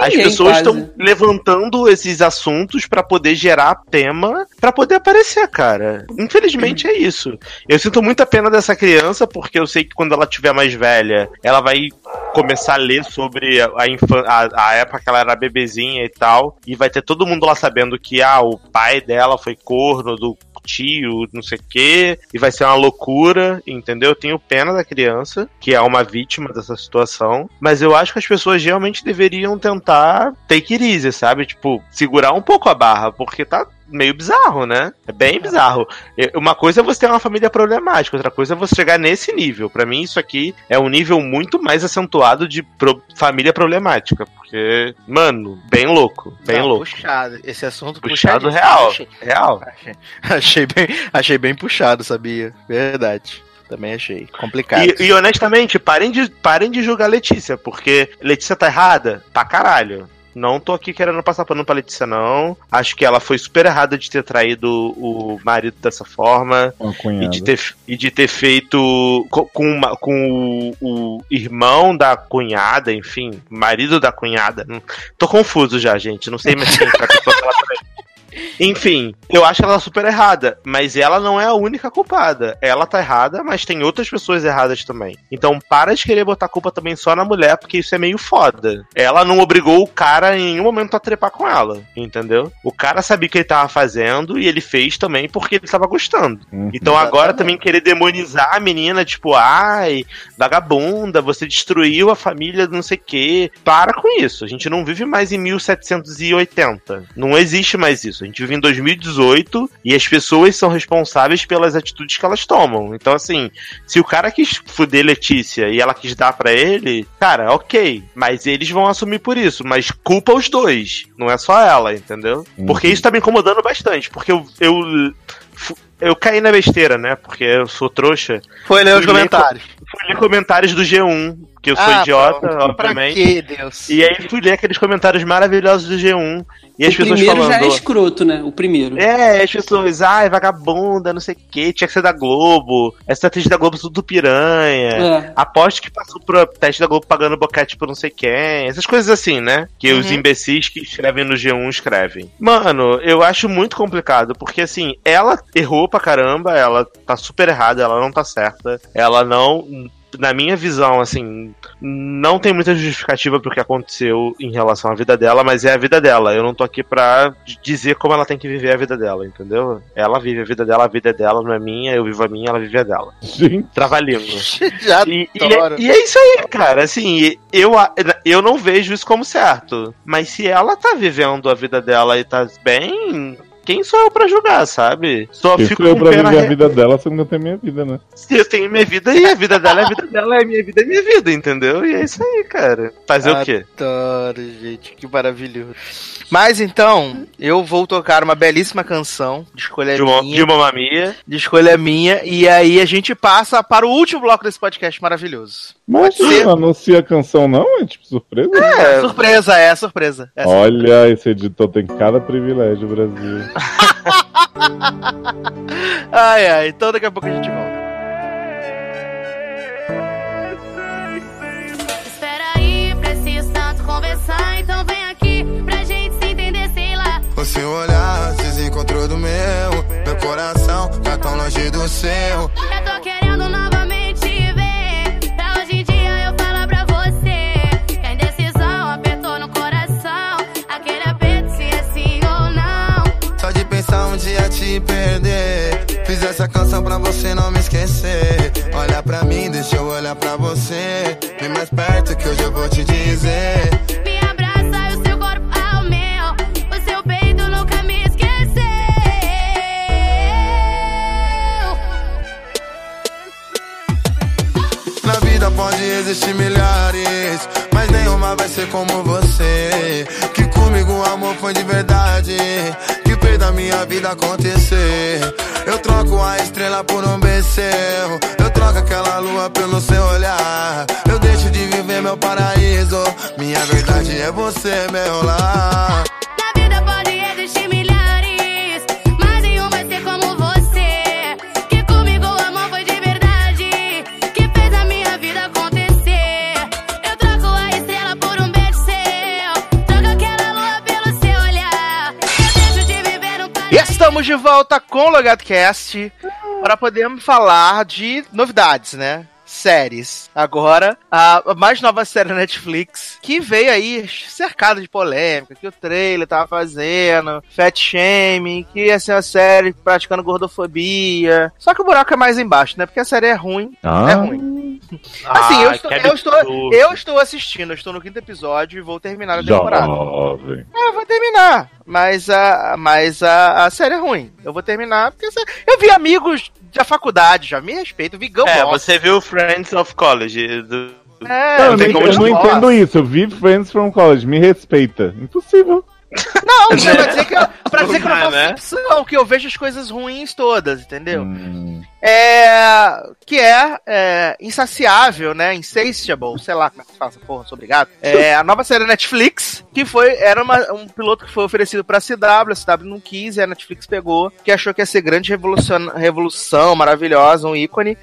as pessoas estão levantando esses assuntos pra poder gerar tema pra poder aparecer, cara. Infelizmente é isso. Eu sinto muita pena dessa criança porque eu sei que quando ela tiver mais velha, ela vai começar a ler sobre a, infan a, a época que ela era bebezinha e tal, e vai ter todo mundo lá sabendo que ah, o pai dela foi corno do tio, não sei o quê, e vai ser uma loucura, entendeu? Eu tenho pena da criança, que é uma vítima dessa situação, mas eu acho que as pessoas realmente deveriam tentar take it easy, sabe? Tipo, segurar um pouco a barra, porque tá meio bizarro, né? É bem bizarro. E- Uma coisa é você ter uma família problemática, outra coisa é você chegar nesse nível. Pra mim, isso aqui é um nível muito mais acentuado de pro- família problemática, porque, mano, bem louco, bem Não, louco. Puxado. Esse assunto Puxado puxadíssimo. real, Achei, real. achei, [LAUGHS] achei bem, achei bem puxado, sabia? Verdade. Também achei complicado. E, e, honestamente, parem de, parem de julgar Letícia, porque Letícia tá errada? Pra caralho. Não tô aqui querendo passar pano pra Letícia, não. Acho que ela foi super errada de ter traído o marido dessa forma. Uma E de, ter, e de ter feito co- com, uma- com o, o irmão da cunhada, enfim, marido da cunhada. Não- Tô confuso já, gente. Não sei mais quem tá que ela traiu. Enfim, eu acho ela super errada, mas ela não é a única culpada. Ela tá errada, mas tem outras pessoas erradas também. Então para de querer botar culpa também só na mulher, porque isso é meio foda. Ela não obrigou o cara em nenhum momento a trepar com ela, entendeu? O cara sabia o que ele tava fazendo e ele fez também porque ele tava gostando. Uhum. Então agora também querer demonizar a menina, tipo, ai, vagabunda, você destruiu a família não sei o quê. Para com isso. A gente não vive mais em 1780. Não existe mais isso. A gente vive em 2018 e as pessoas são responsáveis pelas atitudes que elas tomam. Então, assim, se o cara quis fuder Letícia e ela quis dar pra ele, cara, ok. Mas eles vão assumir por isso. Mas culpa os dois. Não é só ela, entendeu? Porque Uhum. isso tá me incomodando bastante. Porque eu. eu eu caí na besteira, né? Porque eu sou trouxa. Foi ler os ler comentários. Fui ler comentários do G1, que eu sou Ah, idiota, pronto. obviamente. Pra que, Deus? E aí fui ler aqueles comentários maravilhosos do G1. E as o pessoas primeiro falando. já é escroto, né? O primeiro. É, as pessoas, ai, vagabunda, não sei o que, tinha que ser da Globo, essa atriz da Globo é tudo piranha. É. Aposto que passou pro teste da Globo pagando boquete por não sei quem. Essas coisas assim, né? Que os Uhum. imbecis que escrevem no G1 escrevem. Mano, eu acho muito complicado, porque assim, ela errou pra caramba, ela tá super errada, ela não tá certa. Ela não. Na minha visão, assim, não tem muita justificativa pro que aconteceu em relação à vida dela, mas é a vida dela. Eu não tô aqui pra dizer como ela tem que viver a vida dela, entendeu? Ela vive a vida dela, a vida é dela, não é minha, eu vivo a minha, ela vive a dela. Trava-língua. [LAUGHS] Já E, e é, e é isso aí, cara. Assim, eu, eu não vejo isso como certo. Mas se ela tá vivendo a vida dela e tá bem. Quem sou eu pra julgar, sabe? Só isso fico eu com pra pena. viver a vida dela, você não tem minha vida, né? Se eu tenho minha vida e a vida dela é a vida dela, é a minha vida é minha vida, entendeu? E é isso aí, cara. Fazer Ah, o quê? Adoro, gente, que maravilhoso. Mas então, eu vou tocar uma belíssima canção de escolha De uma, minha. de uma mamia. de escolha minha. E aí a gente passa para o último bloco desse podcast maravilhoso. Mas Pode ser. não anuncia a canção, não? É tipo surpresa? É, Surpresa, é surpresa. É Olha, esse editor tem cada privilégio, Brasil. [LAUGHS] ai, ai. Então daqui a pouco a gente volta. Seu olhar se desencontrou do meu. Meu coração tá tão longe do seu. Eu tô querendo novamente te ver. Pra hoje em dia eu falar pra você. Que a indecisão apertou no coração. Aquele aperto se é sim ou não. Só de pensar um dia te perder. Fiz essa canção pra você não me esquecer. Olha pra mim, deixa eu olhar pra você. Vem mais perto que hoje eu vou te dizer. Existir milhares, mas nenhuma vai ser como você. Que comigo o amor foi de verdade, que fez da minha vida acontecer. Eu troco a estrela por um becerro, eu troco aquela lua pelo seu olhar. Eu deixo de viver meu paraíso, minha verdade é você, meu lar. Estamos de volta com o LogadoCast para podermos falar de novidades, né? Séries. Agora, a mais nova série da Netflix, que veio aí cercada de polêmica, que o trailer tava fazendo, fat shaming, que ia ser uma série praticando gordofobia. Só que o buraco é mais embaixo, né? Porque a série é ruim. Ah. É ruim. [LAUGHS] Assim, eu, Ai, estou, eu, estou, eu estou assistindo, eu estou no quinto episódio e vou terminar a temporada. Jovem. É, eu vou terminar. Mas a, mas a, a série é ruim. Eu vou terminar porque eu vi amigos da faculdade, já me respeito, vi Gumball. É, você viu Friends of College. do- É, Não, eu como eu não entendo isso. Eu vi Friends from College, me respeita. Impossível. Não, não, pra dizer que eu, pra [LAUGHS] dizer que eu não Não faço é, né? que eu vejo as coisas ruins todas, entendeu? Hum. É. Que é, é insaciável, né? Insatiable, sei lá como é que se fala essa porra, sou obrigado. É a nova série Netflix, que foi. Era uma- um piloto que foi oferecido pra CW, a CW não quis, e a Netflix pegou, que achou que ia ser grande revolução, revolução maravilhosa, um ícone.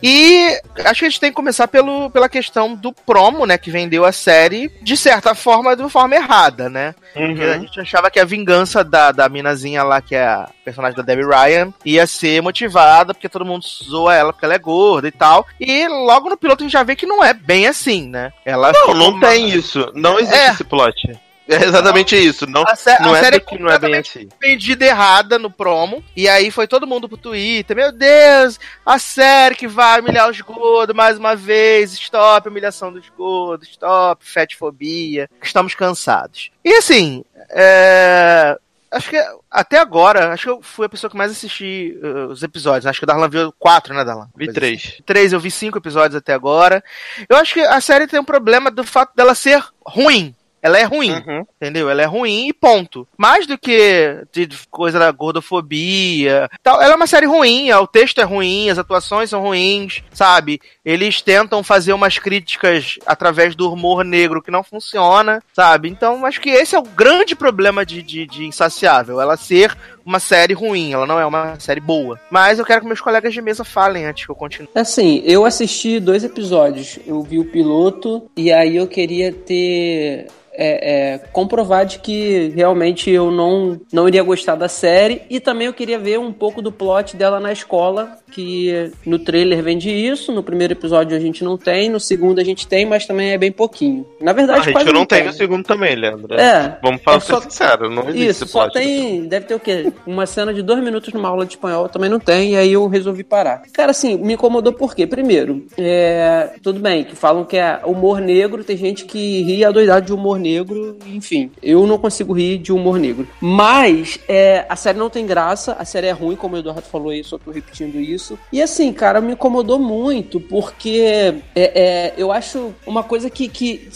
E acho que a gente tem que começar pelo, pela questão do promo, né? Que vendeu a série, de certa forma, de uma forma errada, né? Porque a gente achava que a vingança da, da minazinha lá, que é a personagem da Debbie Ryan, ia ser motivada porque todo mundo zoa ela porque ela é gorda e tal. E logo no piloto a gente já vê que não é bem assim, né? Ela Não, não uma- tem isso. Não existe É. esse plot. É exatamente isso. Não, A, sé- não a é série porque não é bem assim. vendida errada no promo. E aí foi todo mundo pro Twitter. Meu Deus, a série que vai humilhar os gordos mais uma vez. Stop, humilhação dos gordos. Stop, fatfobia. Estamos cansados. E assim, é... Acho que até agora, acho que eu fui a pessoa que mais assisti uh, os episódios. Acho que o Darlan viu quatro, né, Darlan? Vi três. assim. Três, eu vi cinco episódios até agora. Eu acho que a série tem um problema do fato dela ser ruim. Ela é ruim. Uhum. Entendeu? Ela é ruim e ponto. Mais do que de coisa da gordofobia. Tal, ela é uma série ruim, o texto é ruim, as atuações são ruins, sabe? Eles tentam fazer umas críticas através do humor negro que não funciona, sabe? Então, acho que esse é o grande problema de, de, de Insaciável. Ela ser uma série ruim, ela não é uma série boa. Mas eu quero que meus colegas de mesa falem antes que eu continue. Assim, eu assisti dois episódios. Eu vi o piloto e aí eu queria ter. É, é, comprovar de que realmente eu não, não iria gostar da série e também eu queria ver um pouco do plot dela na escola, que no trailer vende isso, no primeiro episódio a gente não tem, no segundo a gente tem, mas também é bem pouquinho. Na A verdade, gente quase não tem no segundo também, Leandro. É. Vamos falar É só- sincero, não existe Isso, só tem. Deve ter o quê? Uma cena de dois minutos numa aula de espanhol, também não tem, e aí eu resolvi parar. Cara, assim, me incomodou por quê? Primeiro, é, tudo bem, que falam que é humor negro, tem gente que ri a doidade de humor negro, enfim. Eu não consigo rir de humor negro. Mas é, a série não tem graça, a série é ruim, como o Eduardo falou aí, só tô repetindo isso. E assim, cara, me incomodou muito, porque é, é, eu acho uma coisa que. que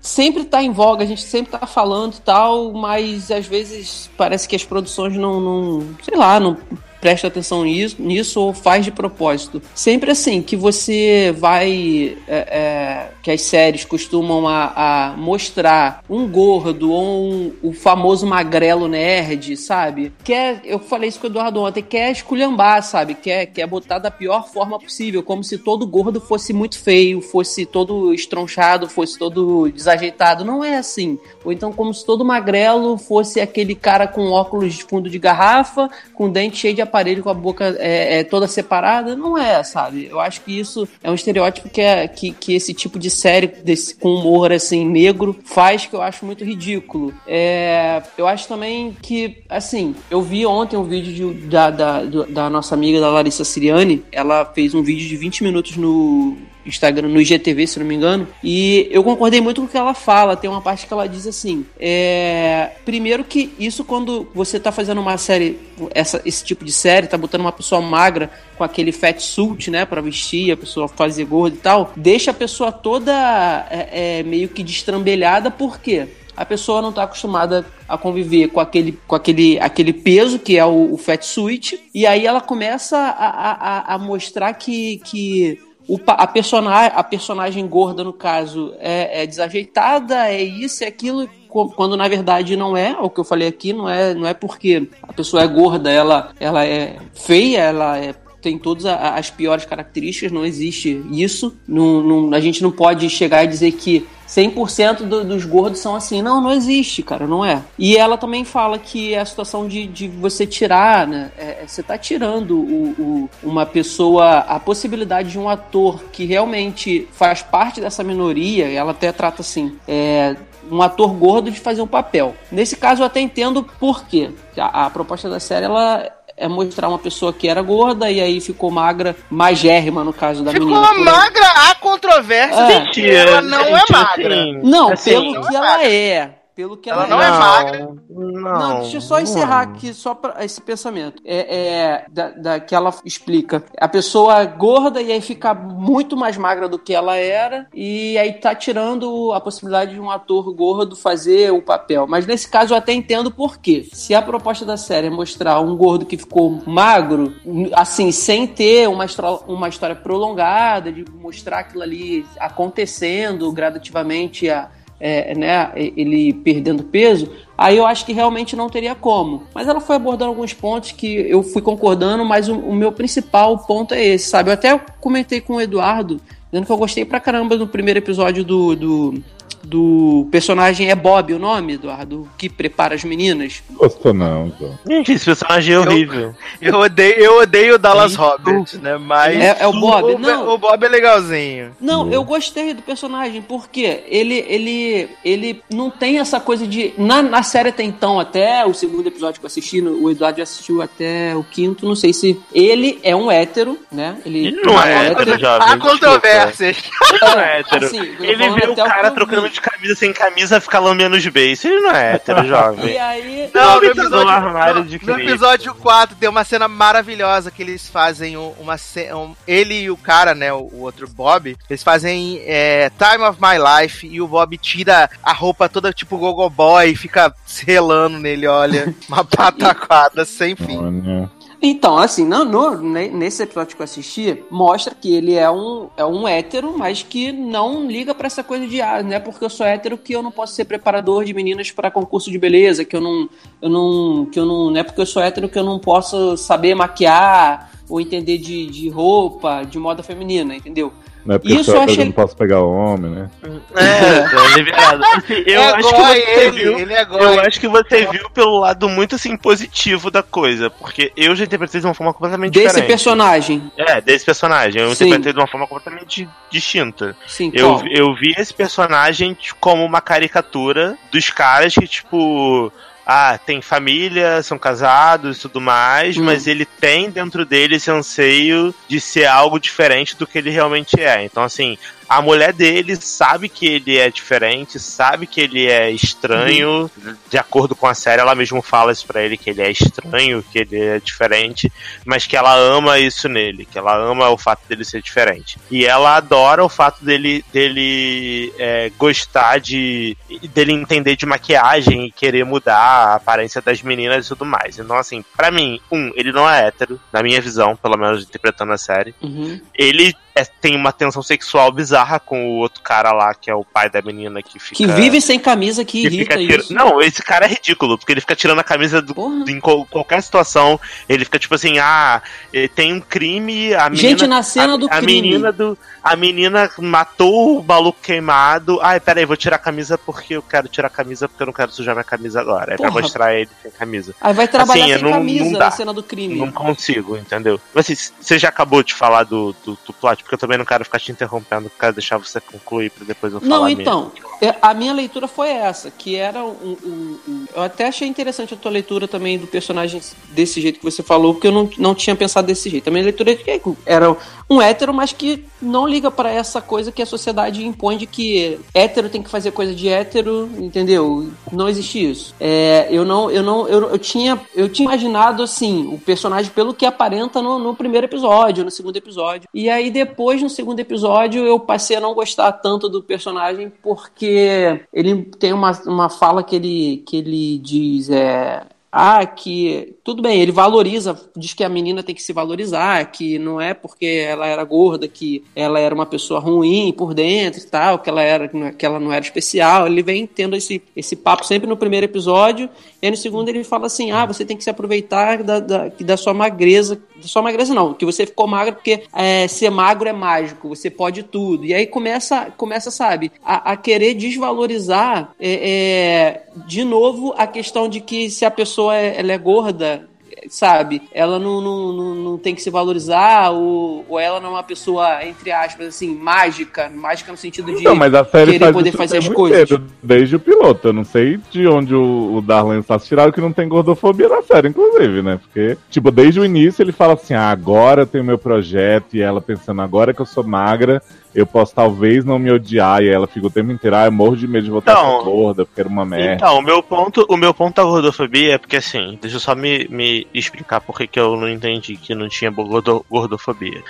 sempre tá em voga, a gente sempre tá falando tal, mas às vezes parece que as produções não, não sei lá, não presta atenção nisso, nisso ou faz de propósito. Sempre assim, que você vai. é, é, que as séries costumam a, a mostrar um gordo ou um, o famoso magrelo nerd, sabe? Quer, eu falei isso com o Eduardo ontem, quer esculhambar, sabe? Quer, quer botar da pior forma possível, como se todo gordo fosse muito feio, fosse todo estronchado, fosse todo desajeitado. Não é assim. Ou então como se todo magrelo fosse aquele cara com óculos de fundo de garrafa, com dente cheio de aparelho, com a boca é, é, toda separada. Não é, sabe? Eu acho que isso é um estereótipo que, é, que, que esse tipo de série desse, com humor assim negro faz que eu acho muito ridículo. É, eu acho também que, assim, eu vi ontem um vídeo de- da, da, da nossa amiga da Larissa Siriani. Ela fez um vídeo de 20 minutos no Instagram, no IGTV, se não me engano. E eu concordei muito com o que ela fala. Tem uma parte que ela diz assim: é, primeiro que isso quando você tá fazendo uma série, essa, esse tipo de série, tá botando uma pessoa magra com aquele fat suit, né, pra vestir, a pessoa fazer gorda e tal, deixa a pessoa toda é, é, meio que destrambelhada, por quê? a pessoa não está acostumada a conviver com aquele, com aquele, aquele peso que é o, o fat suit, e aí ela começa a, a, a- a mostrar que, que o, a, personagem, a personagem gorda, no caso, é, é desajeitada, é isso, é aquilo, quando na verdade não é, o que eu falei aqui, não é, não é porque a pessoa é gorda, ela, ela é feia, ela é tem todas as piores características, não existe isso. Não, não- a gente não pode chegar e dizer que 100% do- dos gordos são assim. Não, não existe, cara, não é. E ela também fala que a situação de, de você tirar, né? é- é- você tá tirando o- o- uma pessoa, a possibilidade de um ator que realmente faz parte dessa minoria, ela até trata assim, é, um ator gordo de fazer um papel. Nesse caso eu até entendo por quê. A, a proposta da série, ela é mostrar uma pessoa que era gorda e aí ficou magra, magérrima no caso da Ficou menina. por- magra, há controvérsia É. de que ela não é Gente, magra. assim, Não, assim, pelo que ela é. Pelo que ela, Ela não é magra. Não, Não, deixa eu só encerrar aqui, só para esse pensamento. É, é da, da- que ela explica. A pessoa é gorda e aí fica muito mais magra do que ela era, e aí tá tirando a possibilidade de um ator gordo fazer o papel. Mas nesse caso eu até entendo por quê. Se a proposta da série é mostrar um gordo que ficou magro, assim, sem ter uma, uma história prolongada, de mostrar aquilo ali acontecendo gradativamente a é, né, ele perdendo peso, aí eu acho que realmente não teria como. Mas ela foi abordando alguns pontos que eu fui concordando, mas o, o meu principal ponto é esse, sabe? Eu até comentei com o Eduardo, dizendo que eu gostei pra caramba do primeiro episódio do, do, do personagem é Bob o nome, Eduardo, que prepara as meninas. Gostou não, Zó. Gente, esse personagem é horrível. Eu odeio, eu odeio o Dallas Roberts, né? Mas. É- é o Bob? O, Não. o Bob é legalzinho. Não, eu gostei do personagem, porque ele, ele, ele não tem essa coisa de. Na, na série até então, até o segundo episódio que eu assisti, no- o Eduardo já assistiu até o quinto, não sei se. Ele é um hétero, né? Ele, Ele não é hétero, jovem. Há controvérsias. Ele não é hétero. Assim, eu ele vê o o cara eu trocando de camisa sem camisa ficar lambendo os beijos. Ele não é hétero, [LAUGHS] jovem. E aí. Não, no Não, no episódio, armário no- de no Cristo. episódio 4 tem uma cena maravilhosa que eles fazem um- uma um, ele e o cara, né, o, o outro Bob, eles fazem é, Time of My Life e o Bob tira a roupa toda tipo gogo boy e fica [LAUGHS] se relando nele, olha, uma pataquada sem fim. Olha. Então, assim, no, no- ne- nesse episódio que eu assisti, mostra que ele é um, é um hétero, mas que não liga pra essa coisa de, ah, não é porque eu sou hétero que eu não posso ser preparador de meninas para concurso de beleza, que eu não, eu não, que eu não, não é porque eu sou hétero que eu não posso saber maquiar ou entender de, de roupa, de moda feminina, entendeu? Não é porque Isso eu, achei- eu não posso pegar o homem, né? É, é liberado. Assim, eu é acho que ele, viu. ele é Eu acho que você viu pelo lado muito assim positivo da coisa, porque eu já interpretei de uma forma completamente Desse diferente. personagem. É, desse personagem. Eu Sim. interpretei de uma forma completamente distinta. Sim, Eu, qual? eu vi esse personagem tipo, como uma caricatura dos caras que, tipo. Ah, tem família, são casados e tudo mais, Hum. mas ele tem dentro dele esse anseio de ser algo diferente do que ele realmente é. Então, assim, a mulher dele sabe que ele é diferente, sabe que ele é estranho. De acordo com a série, ela mesmo fala isso pra ele, que ele é estranho, que ele é diferente, mas que ela ama isso nele, que ela ama o fato dele ser diferente. E ela adora o fato dele, dele é, gostar de. dele entender de maquiagem e querer mudar a aparência das meninas e tudo mais. Então, assim, pra mim, um, ele não é hétero, na minha visão, pelo menos interpretando a série Uhum. ele é- tem uma tensão sexual bizarra com o outro cara lá, que é o pai da menina que fica. Que vive sem camisa, que que irrita fica tira- isso. Não, esse cara é ridículo, porque ele fica tirando a camisa do- Porra. em qual- qualquer situação. Ele fica tipo assim, ah, eh, tem um crime, a menina. Gente na cena a, do a crime. menina do A menina matou o maluco queimado. Ai, peraí, vou tirar a camisa porque eu quero tirar a camisa porque eu não quero sujar minha camisa agora. É pra Porra. mostrar ele sem camisa. Aí vai trabalhar Assim, sem não- camisa não dá. na cena do crime. Não consigo, entendeu? Mas assim, você já acabou de falar do, do, do plot, porque eu também não quero ficar te interrompendo, quero deixar você concluir pra depois eu falar Não, então, é, a minha leitura foi essa, que era um, um- um- Eu até achei interessante a tua leitura também do personagem desse jeito que você falou, porque eu não, não tinha pensado desse jeito. A minha leitura é era um hétero, mas que não liga pra essa coisa que a sociedade impõe de que hétero tem que fazer coisa de hétero, entendeu? Não existe isso. É, eu não, eu não, eu, eu tinha, eu tinha imaginado assim o personagem pelo que aparenta no, no primeiro episódio, no segundo episódio. E aí depois no segundo episódio eu passei a não gostar tanto do personagem porque ele tem uma, uma fala que ele que ele diz é ah, que tudo bem, ele valoriza, diz que a menina tem que se valorizar, que não é porque ela era gorda que ela era uma pessoa ruim por dentro e tal, que ela era que ela não era especial. Ele vem tendo esse, esse papo sempre no primeiro episódio, e aí no segundo ele fala assim: "Ah, você tem que se aproveitar da, da, da sua magreza, da sua magreza não, que você ficou magra porque é, ser magro é mágico, você pode tudo". E aí começa começa, sabe, a, a querer desvalorizar é, é, de novo a questão de que se a pessoa é, ela é gorda, sabe, ela não, não, não, não tem que se valorizar, ou, ou ela não é uma pessoa, entre aspas, assim, mágica, mágica no sentido de Então, mas a série querer faz poder fazer o as coisas. inteiro, desde o piloto. Eu não sei de onde o, o Darlan está tiraram que não tem gordofobia na série, inclusive, né? Porque, tipo, desde o início ele fala assim: ah, agora eu tenho meu projeto, e ela pensando, agora que eu sou magra, eu posso talvez não me odiar, e ela fica o tempo inteiro, ah, eu morro de medo de voltar Então, gorda, porque era uma merda. Então, o meu ponto, o meu ponto da gordofobia é porque assim, deixa eu só me, me explicar por que que eu não entendi que não tinha gordo- gordofobia.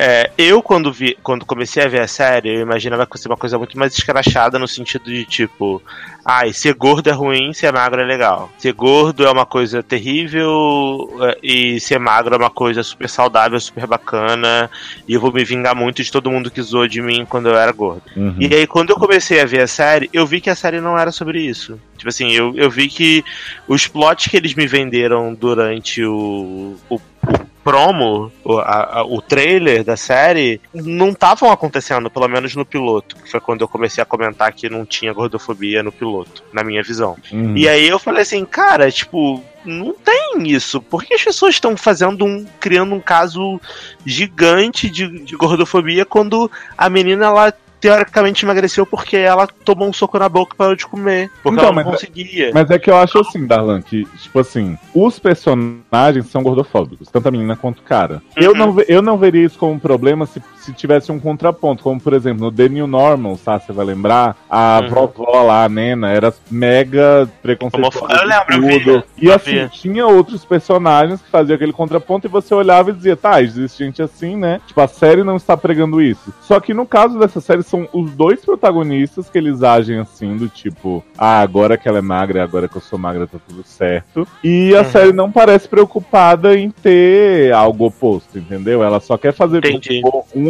É, eu, quando vi, quando comecei a ver a série, eu imaginava que fosse uma coisa muito mais escrachada no sentido de tipo, ai, ser gordo é ruim, ser magro é legal. Ser gordo é uma coisa terrível é, e ser magro é uma coisa super saudável, super bacana. E eu vou me vingar muito de todo mundo que zoou de mim quando eu era gordo. Uhum. E aí, quando eu comecei a ver a série, eu vi que a série não era sobre isso. Tipo assim, eu, eu vi que os plots que eles me venderam durante o, o, o promo, o, a- o trailer da série, não estavam acontecendo, pelo menos no piloto. Que foi quando eu comecei a comentar que não tinha gordofobia no piloto, na minha visão. Uhum. E aí eu falei assim, cara, tipo, não tem isso. Por que as pessoas estão fazendo um. criando um caso gigante de, de gordofobia quando a menina ela teoricamente emagreceu porque ela tomou um soco na boca e parou de comer. Porque Então, ela não mas- conseguia. Mas é que eu acho assim, Darlan, que, tipo assim, os personagens são gordofóbicos, tanto a menina quanto o cara. Eu, Uhum. não, ve- eu não veria isso como um problema se, se tivesse um contraponto, como por exemplo, no The New Normal, sabe? Você vai lembrar? A Uhum. vovó lá, a Nena, era mega preconceituosa. Eu lembro, eu vi. E assim, vi. tinha outros personagens que faziam aquele contraponto e você olhava e dizia, tá, existe gente assim, né? Tipo, a série não está pregando isso. Só que no caso dessa série, são os dois protagonistas que eles agem assim, do tipo, ah, agora que ela é magra, agora que eu sou magra, tá tudo certo. E a Uhum. série não parece preocupada em ter algo oposto, entendeu? Ela só quer fazer Entendi.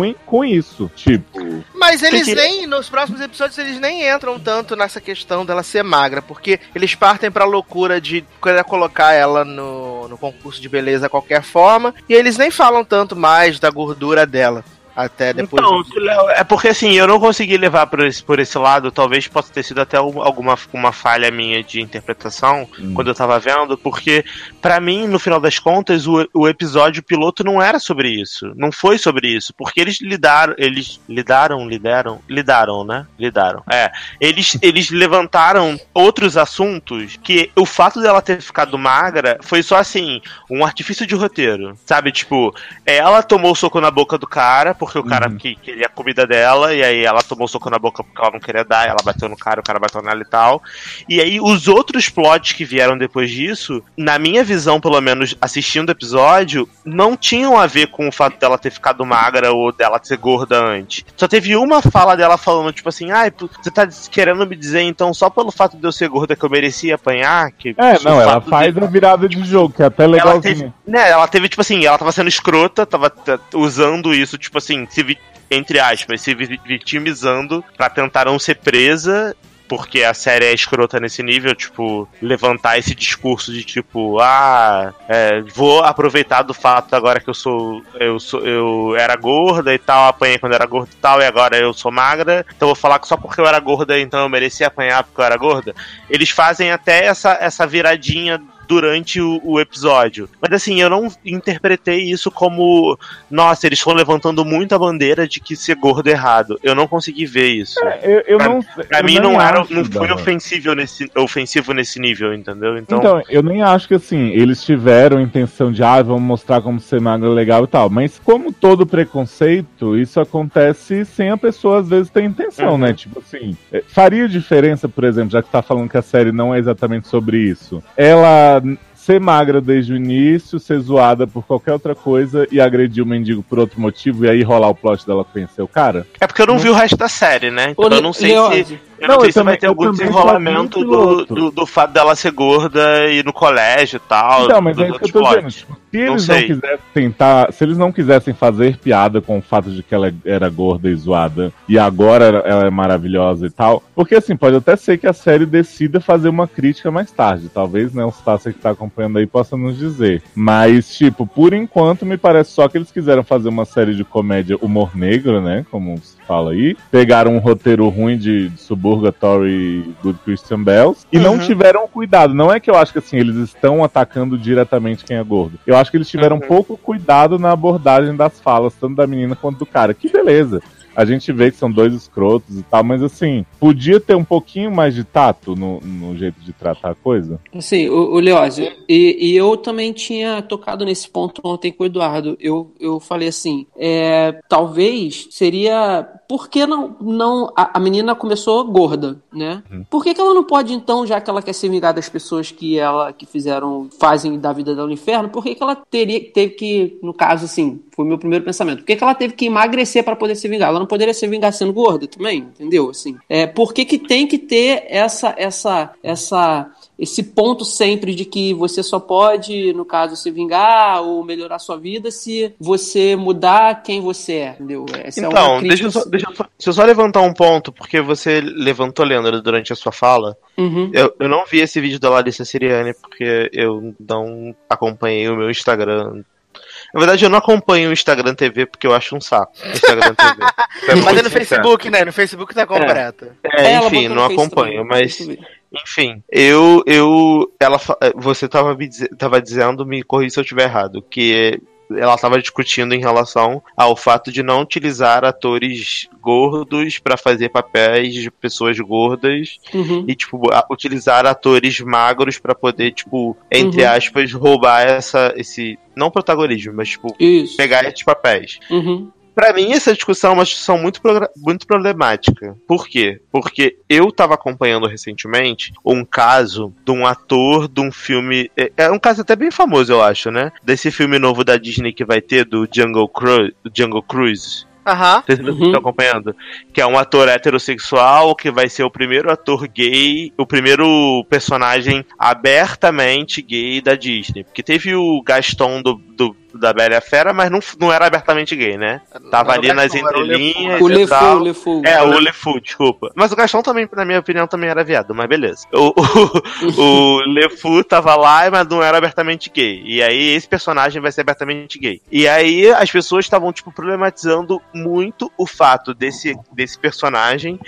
Ruim com isso. Tipo, Mas eles Porque- nem, nos próximos episódios, eles nem entram tanto nessa questão dela ser magra, porque eles partem pra loucura de querer colocar ela no, no concurso de beleza qualquer forma, e eles nem falam tanto mais da gordura dela. Até depois. Então, Léo, é porque assim, eu não consegui levar por esse, por esse lado, talvez possa ter sido até um- alguma uma falha minha de interpretação Hum. quando eu tava vendo, porque pra mim, no final das contas, o, o episódio piloto não era sobre isso. Não foi sobre isso, porque eles lidaram, eles lidaram, lideram, lidaram, né? Lidaram. É, eles eles levantaram outros assuntos que o fato dela ter ficado magra foi só assim, um artifício de roteiro, sabe? Tipo, ela tomou o soco na boca do cara, porque o cara Uhum. que queria a comida dela, e aí ela tomou o soco na boca porque ela não queria dar, ela bateu no cara, o cara bateu nela e tal. E aí os outros plots que vieram depois disso, na minha visão, pelo menos assistindo o episódio, não tinham a ver com o fato dela ter ficado magra ou dela ser gorda antes. Só teve uma fala dela falando, tipo assim, ai, você tá querendo me dizer então só pelo fato de eu ser gorda que eu merecia apanhar? Que é, não, ela fato de- faz a virada de jogo, que é até ela teve, né, ela teve, tipo assim, ela tava sendo escrota, tava usando isso, tipo assim, se entre aspas, se vi- vitimizando pra tentar não ser presa. Porque a série é escrota nesse nível, tipo, levantar esse discurso de tipo, ah, é, vou aproveitar do fato agora que eu sou, eu sou, eu era gorda e tal, apanhei quando era gorda e tal, e agora eu sou magra, então vou falar que só porque eu era gorda, então eu merecia apanhar porque eu era gorda. Eles fazem até essa, essa viradinha durante o, o episódio. Mas assim, eu não interpretei isso como, nossa, eles estão levantando muito a bandeira de que ser gordo é errado. Eu não consegui ver isso. Eu, eu Pra- não Pra eu mim não era, não foi ofensivo nesse, ofensivo nesse nível, entendeu? Então, Então, eu nem acho que assim, eles tiveram a intenção de, ah, vamos mostrar como ser magra é legal e tal. Mas como todo preconceito, isso acontece sem a pessoa às vezes ter intenção, Uhum. né? Tipo assim, é, faria diferença, por exemplo, já que tá falando que a série não é exatamente sobre isso. Ela ser magra desde o início, ser zoada por qualquer outra coisa e agredir o mendigo por outro motivo e aí rolar o plot dela conhecer o cara? é porque eu não vi o resto da série, né? Então Ô, eu não sei se. Eu Não, não, sei eu se vai também- ter eu algum desenrolamento do, do, do fato dela ser gorda e ir no colégio e tal. Então, mas dos é isso que eu tô dizendo. se eles não, sei. quisessem tentar, se eles não quisessem fazer piada com o fato de que ela era gorda e zoada e agora ela- é maravilhosa e tal, porque assim, pode até ser que a série decida fazer uma crítica mais tarde. Talvez, né, o Stassi que tá acompanhando aí possa nos dizer. Mas, tipo, por enquanto me parece só que eles quiseram fazer uma série de comédia humor negro, né, como se fala aí. Pegaram um roteiro ruim de, de e Good Christian Bells e não Uhum. tiveram cuidado. Não é que eu acho que assim, eles estão atacando diretamente quem é gordo. Eu acho que eles tiveram Uhum. pouco cuidado na abordagem das falas, tanto da menina quanto do cara. Que beleza. A gente vê que são dois escrotos e tal, mas assim, podia ter um pouquinho mais de tato no, no jeito de tratar a coisa. Assim, o, o Leózio, e, e eu também tinha tocado nesse ponto ontem com o Eduardo. Eu, eu falei assim: é, talvez seria. Por que não. não a, a menina começou gorda, né? Por que, que ela não pode, então, já que ela quer se vingar das pessoas que ela que fizeram, fazem da vida dela um inferno, por que, que ela teria, teve que, no caso, assim, foi o meu primeiro pensamento, por que, que ela teve que emagrecer para poder se vingar? Ela não poderia se vingar sendo gorda também, entendeu? Assim, é, por que, que tem que ter essa, essa, essa esse ponto sempre de que você só pode, no caso, se vingar ou melhorar sua vida se você mudar quem você é, entendeu? Essa é Então, crítica- deixa eu, só, deixa, eu só, deixa eu só levantar um ponto, porque você levantou, Leandro, durante a sua fala. Uhum. Eu, eu não vi esse vídeo da Larissa Siriane, porque eu não acompanhei o meu Instagram. Na verdade, eu não acompanho o Instagram TV porque eu acho um saco. o Instagram TV. [LAUGHS] Mas é no. Facebook, né? No Facebook tá completo. É, ela enfim, não acompanho, mas enfim, eu, eu, ela, eh, você tava me tava dizendo, me corrija se eu estiver errado, que ela estava discutindo em relação ao fato de não utilizar atores gordos pra fazer papéis de pessoas gordas Uhum. e tipo utilizar atores magros pra poder tipo entre Uhum. aspas roubar essa esse não protagonismo, mas tipo Isso. pegar esses papéis. Uhum. Pra mim, essa discussão é uma discussão muito, muito problemática. Por quê? Porque eu tava acompanhando recentemente um caso de um ator de um filme. É é um caso até bem famoso, eu acho, né? Desse filme novo da Disney que vai ter, do Jungle, Cru Jungle Cruise. Aham. Vocês Uhum. estão acompanhando. Que é um ator heterossexual que vai ser o primeiro ator gay, o primeiro personagem abertamente gay da Disney. Porque teve o Gaston do, do- da Bela e a Fera, mas não, não era abertamente gay, né? Tava Não, ali não, nas não, entrelinhas O e Lefou, tal. o Lefou. É, o LeFou, desculpa. Mas o Gastão também, na minha opinião, também era viado, mas beleza. O, o, [LAUGHS] o LeFou tava lá, mas não era abertamente gay. E aí esse personagem vai ser abertamente gay. E aí as pessoas estavam, tipo, problematizando muito o fato desse, desse personagem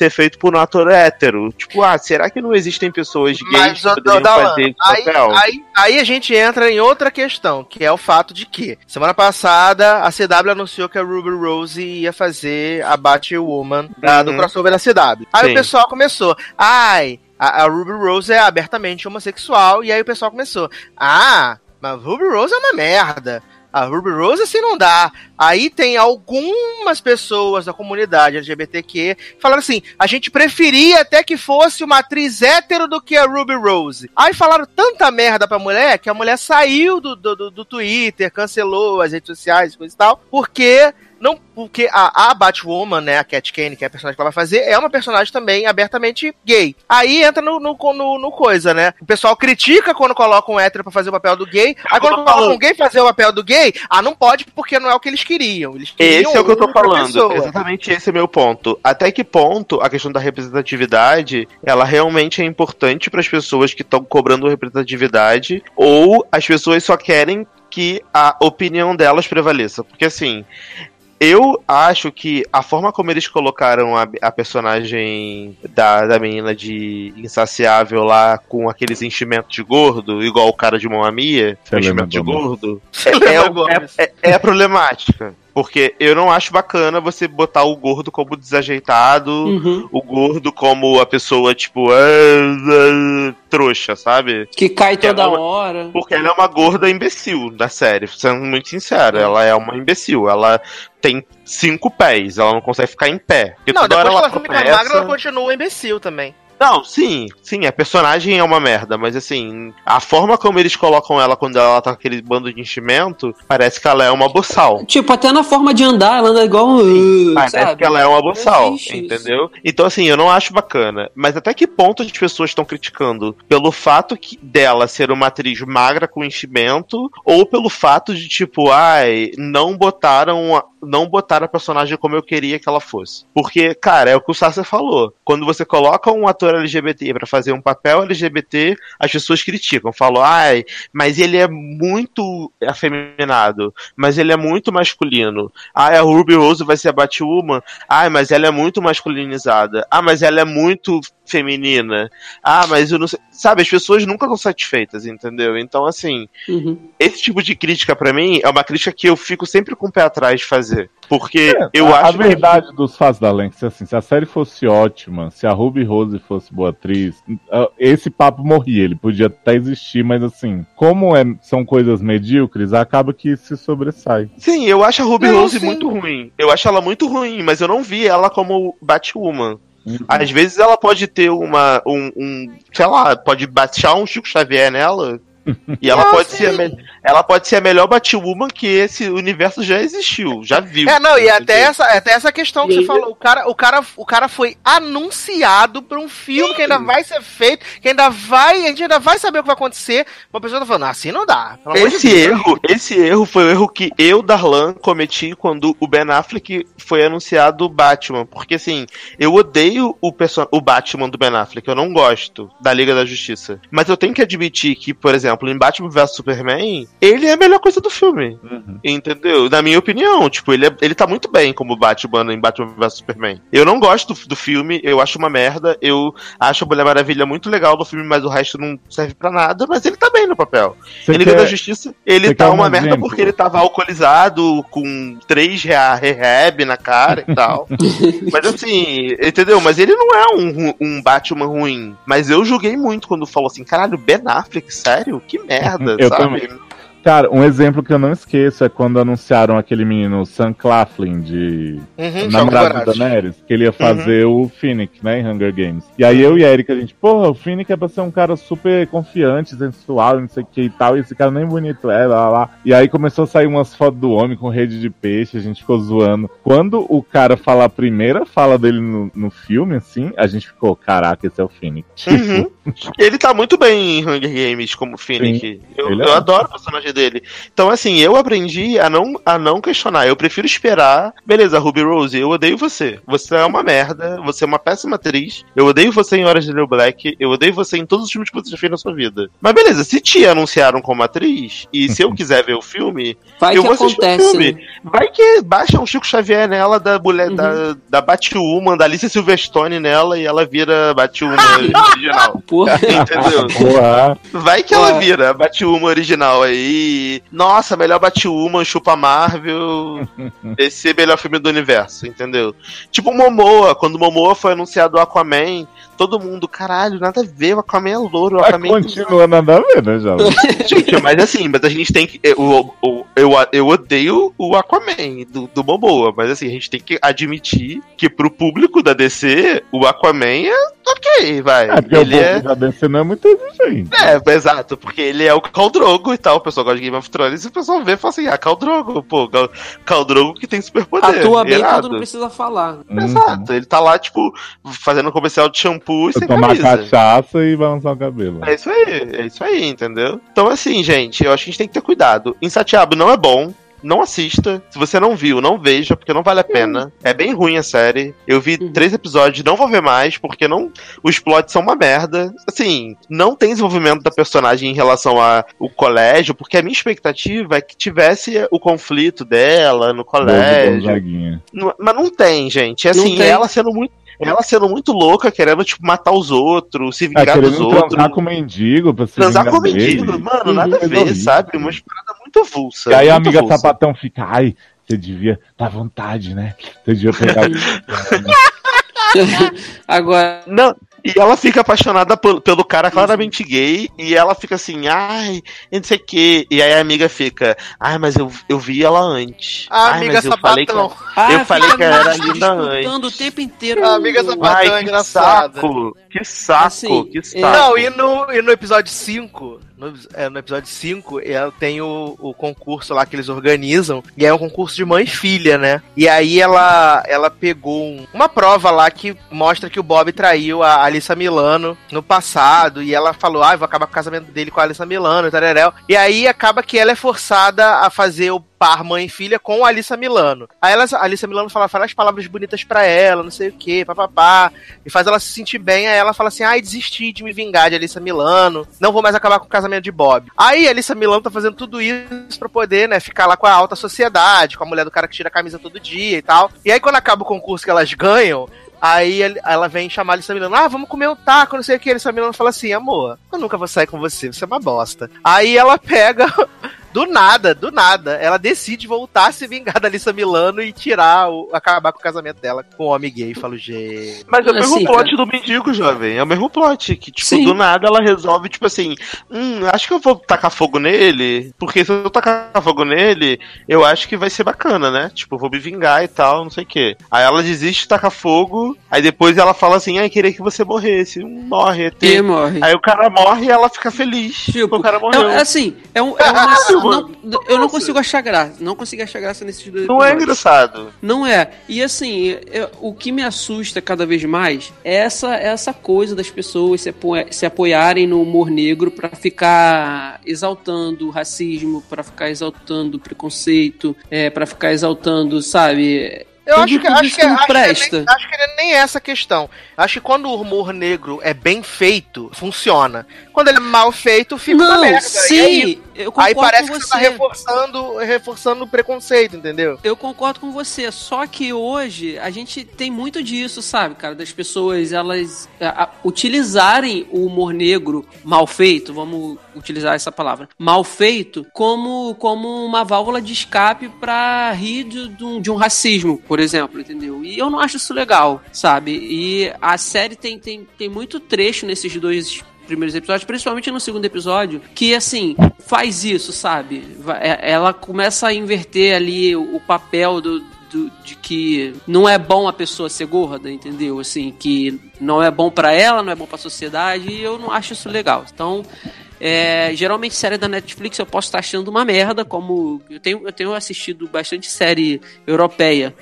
ser feito por um ator hétero. Tipo, ah, será que não existem pessoas gays Mas, que poderiam Dalan, fazer aí, papel? aí, aí a gente entra em outra questão, que é o fato de que, semana passada, a CW anunciou que a Ruby Rose ia fazer a Batwoman da- do Uhum. crossover da CW. Aí Sim. o pessoal começou, ai, a, a Ruby Rose é abertamente homossexual, e aí o pessoal começou, ah, mas Ruby Rose é uma merda. A Ruby Rose assim não dá. Aí tem algumas pessoas da comunidade LGBTQ falando assim: a gente preferia até que fosse uma atriz hétero do que a Ruby Rose. Aí falaram tanta merda pra mulher que a mulher saiu do, do, do- Twitter, cancelou as redes sociais, coisa e tal, porque não porque a, a Batwoman, né, a Cat Kane, que é a personagem que ela vai fazer, é uma personagem também abertamente gay. Aí entra no, no, no, no coisa, né? O pessoal critica quando coloca um hétero pra fazer o papel do gay. Aí quando coloca um gay fazer o papel do gay, ah, não pode porque não é o que eles queriam. Eles queriam Esse é o que eu tô falando. pessoa. Exatamente esse é meu ponto. Até que ponto a questão da representatividade ela realmente é importante para as pessoas que estão cobrando representatividade ou as pessoas só querem que a opinião delas prevaleça? Porque assim. Eu acho que a forma como eles colocaram a, a personagem da, da menina de insaciável lá com aqueles enchimentos de gordo, igual o cara de Mamma Mia, com Selena enchimento de gordo, é, é, é, é problemática. Porque eu não acho bacana você botar o gordo como desajeitado, Uhum. o gordo como a pessoa, tipo, ah, ah, trouxa, sabe? Que cai toda Ela- hora. Porque ela é uma gorda imbecil da série, sendo muito sincero. Ela é uma imbecil. Ela tem cinco pés, ela não consegue ficar em pé. Porque Não, toda depois que hora ela fica magra, ela continua imbecil também. Não, sim, sim, a personagem é uma merda, mas assim, a forma como eles colocam ela quando ela tá com aquele bando de enchimento, parece que ela é uma boçal. Tipo, até na forma de andar, ela anda igual um. Parece sabe? que ela é uma boçal, existe isso. entendeu? Então, assim, eu não acho bacana. Mas até que ponto as pessoas estão criticando? Pelo fato que dela ser uma atriz magra com enchimento, ou pelo fato de, tipo, ai, não botaram. a- Não botaram a personagem como eu queria que ela fosse. Porque, cara, é o que o Sasser falou. Quando você coloca um ator LGBT pra fazer um papel LGBT, as pessoas criticam. Falam, ai, mas ele é muito afeminado. Mas ele é muito masculino. Ai, a Ruby Rose vai ser a Batwoman. Ai, mas ela é muito masculinizada. Ah, mas ela é muito feminina. Ah, mas eu não sei. Sabe, as pessoas nunca estão satisfeitas, entendeu? Então, assim, Uhum. esse tipo de crítica pra mim é uma crítica que eu fico sempre com o pé atrás de fazer. Porque eu É, a, acho a verdade dos fatos da Lenx é assim, se a série fosse ótima, se a Ruby Rose fosse boa atriz, ah, esse papo morria, ele podia até existir, mas assim, como é- são coisas medíocres, acaba que se sobressai. que. Sim, eu acho a Ruby Não, Rose sim. muito ruim. Eu acho ela muito ruim, mas eu não vi ela como Batwoman. Uhum. Às vezes ela pode ter uma. Um, um- sei lá, pode baixar um Chico Xavier nela. E ela Não, pode, sim. ser me- ela pode ser a melhor Batwoman que esse universo já existiu, já viu. É, não, e até entendeu? essa, até essa questão que E você aí- falou. O cara, o, cara, o cara foi anunciado pra um filme que ainda vai ser feito, que ainda vai. A gente ainda vai saber o que vai acontecer. Uma pessoa tá falando, ah, assim não dá. De Esse Deus. erro, esse erro foi o erro que eu, Darlan, cometi quando o Ben Affleck foi anunciado o Batman. Porque assim, eu odeio o, perso- o Batman do Ben Affleck, eu não gosto da Liga da Justiça. Mas eu tenho que admitir que, por exemplo, em Batman vs Superman, ele é a melhor coisa do filme. Entendeu? Na minha opinião, tipo, ele, é- ele tá muito bem como Batman em Batman vs Superman. Eu não gosto do, do filme, eu acho uma merda, eu acho a Mulher Maravilha muito legal no filme, mas o resto não serve pra nada, mas ele tá bem no papel. Você Em Liga quer- da Justiça, ele tá quer um uma merda exemplo? porque ele tava alcoolizado, com três rehab na cara e tal. [LAUGHS] mas assim, entendeu? Mas ele não é um, um Batman ruim. Mas eu julguei muito quando falou assim, caralho, Ben Affleck, sério? Que merda, Eu sabe? também. Cara, um exemplo que eu não esqueço é quando anunciaram aquele menino Sam Claflin de Uhum, namorado da. Daenerys, que ele ia fazer o Finnick, né, em Hunger Games. E aí eu e a Erika, a gente, porra, o Finnick é pra ser um cara super confiante, sensual, não sei o que e tal, e esse cara nem bonito é, lá, lá. E aí começou a sair umas fotos do homem com rede de peixe, a gente ficou zoando. Quando o cara fala a primeira fala dele no, no filme, assim, a gente ficou, caraca, esse é o Finnick. Uhum. [LAUGHS] Ele tá muito bem em Hunger Games como Finnick. Eu, ele eu é. adoro o personagem dele. Então, assim, eu aprendi a não, a não questionar. Eu prefiro esperar. Beleza, Ruby Rose, eu odeio você. Você é uma merda. Você é uma péssima atriz. Eu odeio você em Horas de New Black. Eu odeio você em todos os filmes que você já fez na sua vida. Mas beleza, se te anunciaram como atriz, e se eu quiser ver o filme, Vai eu que vou assistir o acontece. filme. né? Vai que baixa um Chico Xavier nela da mulher Uhum. da, da Batwoman, da Alicia Silverstone nela e ela vira Batwoman [LAUGHS] original. Porra. Entendeu? Porra, Vai que ela vira Batwoman original aí. Nossa, melhor Batwoman, chupa Marvel. [LAUGHS] Esse é o melhor filme do universo, entendeu? Tipo Momoa, quando Momoa foi anunciado o Aquaman, todo mundo, caralho, nada a ver, o Aquaman é louro, o Aquaman continua nada a ver, né, Jovem? [LAUGHS] Gente, mas assim, mas a gente tem que. Eu, eu, eu, eu odeio o Aquaman do, do Momoa, mas assim, a gente tem que admitir que pro público da DC, o Aquaman é ok, vai. É, porque ele o é. da DC não é muito exigente. É, exato, porque ele é o Khal-Drogo e tal. O pessoal gosta de Game of Thrones e o pessoal vê e fala assim: ah, Khal-Drogo, pô, Khal-Drogo que tem superpoder. Atua bem irado. quando não precisa falar. Uhum. Exato, ele tá lá, tipo, fazendo comercial de shampoo e sem Tomar camisa. cachaça e balançar o cabelo. É isso aí, é isso aí, entendeu? Então, assim, gente, eu acho que a gente tem que ter cuidado. Insatiabo não é bom. Não assista. Se você não viu, não veja, porque não vale a pena. É bem ruim a série. Eu vi Uhum. três episódios, não vou ver mais, porque não. Os plots são uma merda. Assim, não tem desenvolvimento da personagem em relação ao colégio, porque a minha expectativa é que tivesse o conflito dela no colégio. Mas não tem, gente. É Não assim, tem. ela sendo muito. Ela sendo muito louca, querendo, tipo, matar os outros, se É, vingar dos querendo outros. transar com o mendigo pra se Transar vingar com mendigo, dele. mano, nada a Coisa ver, sabe? Uma parada muito avulsa. E aí a amiga avulsa. sapatão fica, ai, você devia dar vontade, né? Você devia pegar. [LAUGHS] [LAUGHS] Agora, Não, e ela fica apaixonada pelo, pelo cara claramente gay, e ela fica assim, ai, eu não sei o quê. E aí a amiga fica, ai, mas eu, eu vi ela antes. A ai, amiga mas eu falei que sapatão. ah, Eu falei que ela era linda o antes. tempo inteiro. A amiga sapatão é Ai, que engraçada. saco, que saco, Assim, que é- saco. Não, e no, e no episódio 5, no, é, no episódio 5, ela tem o, o concurso lá que eles organizam, e é um concurso de mãe e filha, né? E aí ela, ela pegou um- uma prova lá que mostra que o Bob traiu a Alissa Milano no passado, e ela falou, ah, vou acabar com o casamento dele com a Alissa Milano, tareréu. E aí acaba que ela é forçada a fazer o par mãe e filha com a Alissa Milano. Aí ela, a Alissa Milano fala, fala as palavras bonitas pra ela, não sei o que, papapá, e faz ela se sentir bem, aí ela fala assim, ai, desisti de me vingar de Alissa Milano, não vou mais acabar com o casamento de Bob. Aí a Alissa Milano tá fazendo tudo isso pra poder, né, ficar lá com a alta sociedade, com a mulher do cara que tira a camisa todo dia e tal. E aí quando acaba o concurso que elas ganham, Aí ela vem chamar a Alissa Milano, ah, vamos comer um taco, não sei o que. A Alissa Milano fala assim, amor, eu nunca vou sair com você, você é uma bosta. Aí ela pega, [LAUGHS] do nada, do nada, ela decide voltar a se vingar da Alissa Milano e tirar, o, acabar com o casamento dela com o homem gay. Falo, gente... Mas é o mesmo Assim, plot cara. do mendigo, jovem. É o mesmo plot. Que, tipo, Sim. do nada ela resolve, tipo assim, hum, acho que eu vou tacar fogo nele. Porque se eu tacar fogo nele, eu acho que vai ser bacana, né? Tipo, eu vou me vingar e tal, não sei o quê. Aí ela desiste, taca fogo. Aí depois ela fala assim, ai, queria que você morresse. Hum, Morre, ET. E morre. Aí o cara morre e ela fica feliz. Tipo, o cara morreu. É, assim, é, um, é uma. [LAUGHS] não- eu não consigo achar graça. Não consigo achar graça nesses dois Não é episódios. engraçado. Não é. E assim, eu- o que me assusta cada vez mais é essa, essa coisa das pessoas se, apo- se apoiarem no humor negro pra ficar exaltando o racismo, pra ficar exaltando o preconceito, é, para ficar exaltando, sabe? Eu Tudo- acho que, acho que, acho, que nem, acho que é nem essa a questão. Acho que quando o humor negro é bem feito, funciona. Quando ele é mal feito, fica uma Não, merda. E é sim, isso. eu concordo Aí parece com que você. você tá reforçando, reforçando o preconceito, entendeu? Eu concordo com você, só que hoje a gente tem muito disso, sabe, cara, das pessoas elas a- a- utilizarem o humor negro mal feito, vamos utilizar essa palavra, mal feito, como, como uma válvula de escape pra rir de, de um, de um racismo, por exemplo, entendeu? E eu não acho isso legal, sabe? E a série tem, tem, tem muito trecho nesses dois primeiros episódios, principalmente no segundo episódio, que assim, faz isso, sabe? É- Ela começa a inverter ali o papel do, do- de que não é bom a pessoa ser gorda, entendeu? Assim, que não é bom pra ela, não é bom pra sociedade, e eu não acho isso legal. Então, é, geralmente série da Netflix eu posso estar achando uma merda, como eu tenho, eu tenho assistido bastante série europeia.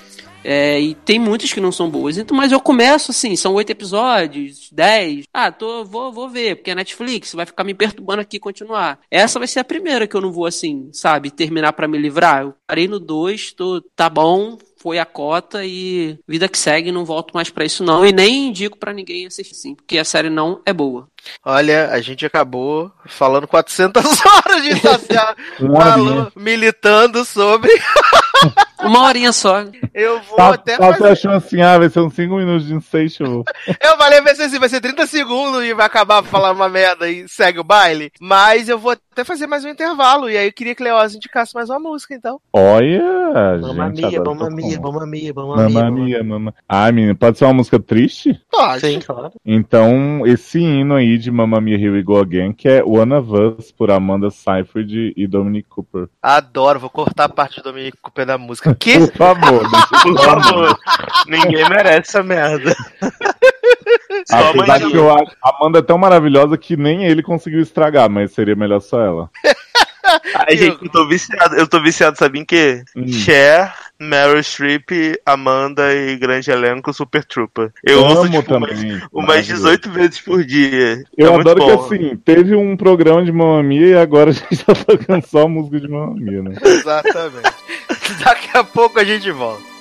É, e tem muitas que não são boas. Então, mas eu começo assim, são oito episódios, dez. Ah, tô, vou, vou ver, porque é Netflix, vai ficar me perturbando aqui e continuar. Essa vai ser a primeira que eu não vou assim, sabe, terminar pra me livrar. Eu parei no dois, tô, tá bom, foi a cota e vida que segue, não volto mais pra isso não. E nem indico pra ninguém assistir, sim, porque a série não é boa. Olha, a gente acabou falando 400 [LAUGHS] horas de [LAUGHS] social, falou, militando sobre [LAUGHS] Uma horinha só. Eu vou Tá, até tá fazer. achando assim, ah, vai ser uns 5 minutos de Insatiable. [LAUGHS] Eu falei, vai ser assim, vai ser 30 segundos e vai acabar falando uma merda e segue o baile. Mas eu vou até fazer mais um intervalo. E aí eu queria que Leoz indicasse mais uma música, então. Olha, Mamma gente. mia, mamma mia, mamma mia, mamma mia. Mamma mia, mamma. Ai, menina, pode ser uma música triste? Pode. Sim, claro. Então, esse hino aí de Mamma Mia Here We Go Again, que é One of Us, por Amanda Seyfried e Dominic Cooper. Adoro, vou cortar a parte do Dominic Cooper da música. Que? Por favor, deixa Por favor. Ninguém merece essa merda. Apesar que eu acho a Amanda é tão maravilhosa que nem ele conseguiu estragar, mas seria melhor só ela. [LAUGHS] Ai, gente, eu tô viciado. Eu tô viciado, sabe em quê? Hum. Cher, Meryl Streep, Amanda e grande elenco Super Trooper. Eu Amo uso tipo, umas, também. umas maravilhoso. 18 vezes por dia. Eu é adoro que assim, teve um programa de Mamma Mia e agora [LAUGHS] a gente tá tocando só música de Mamma Mia, né? Exatamente. [LAUGHS] Daqui a pouco a gente volta.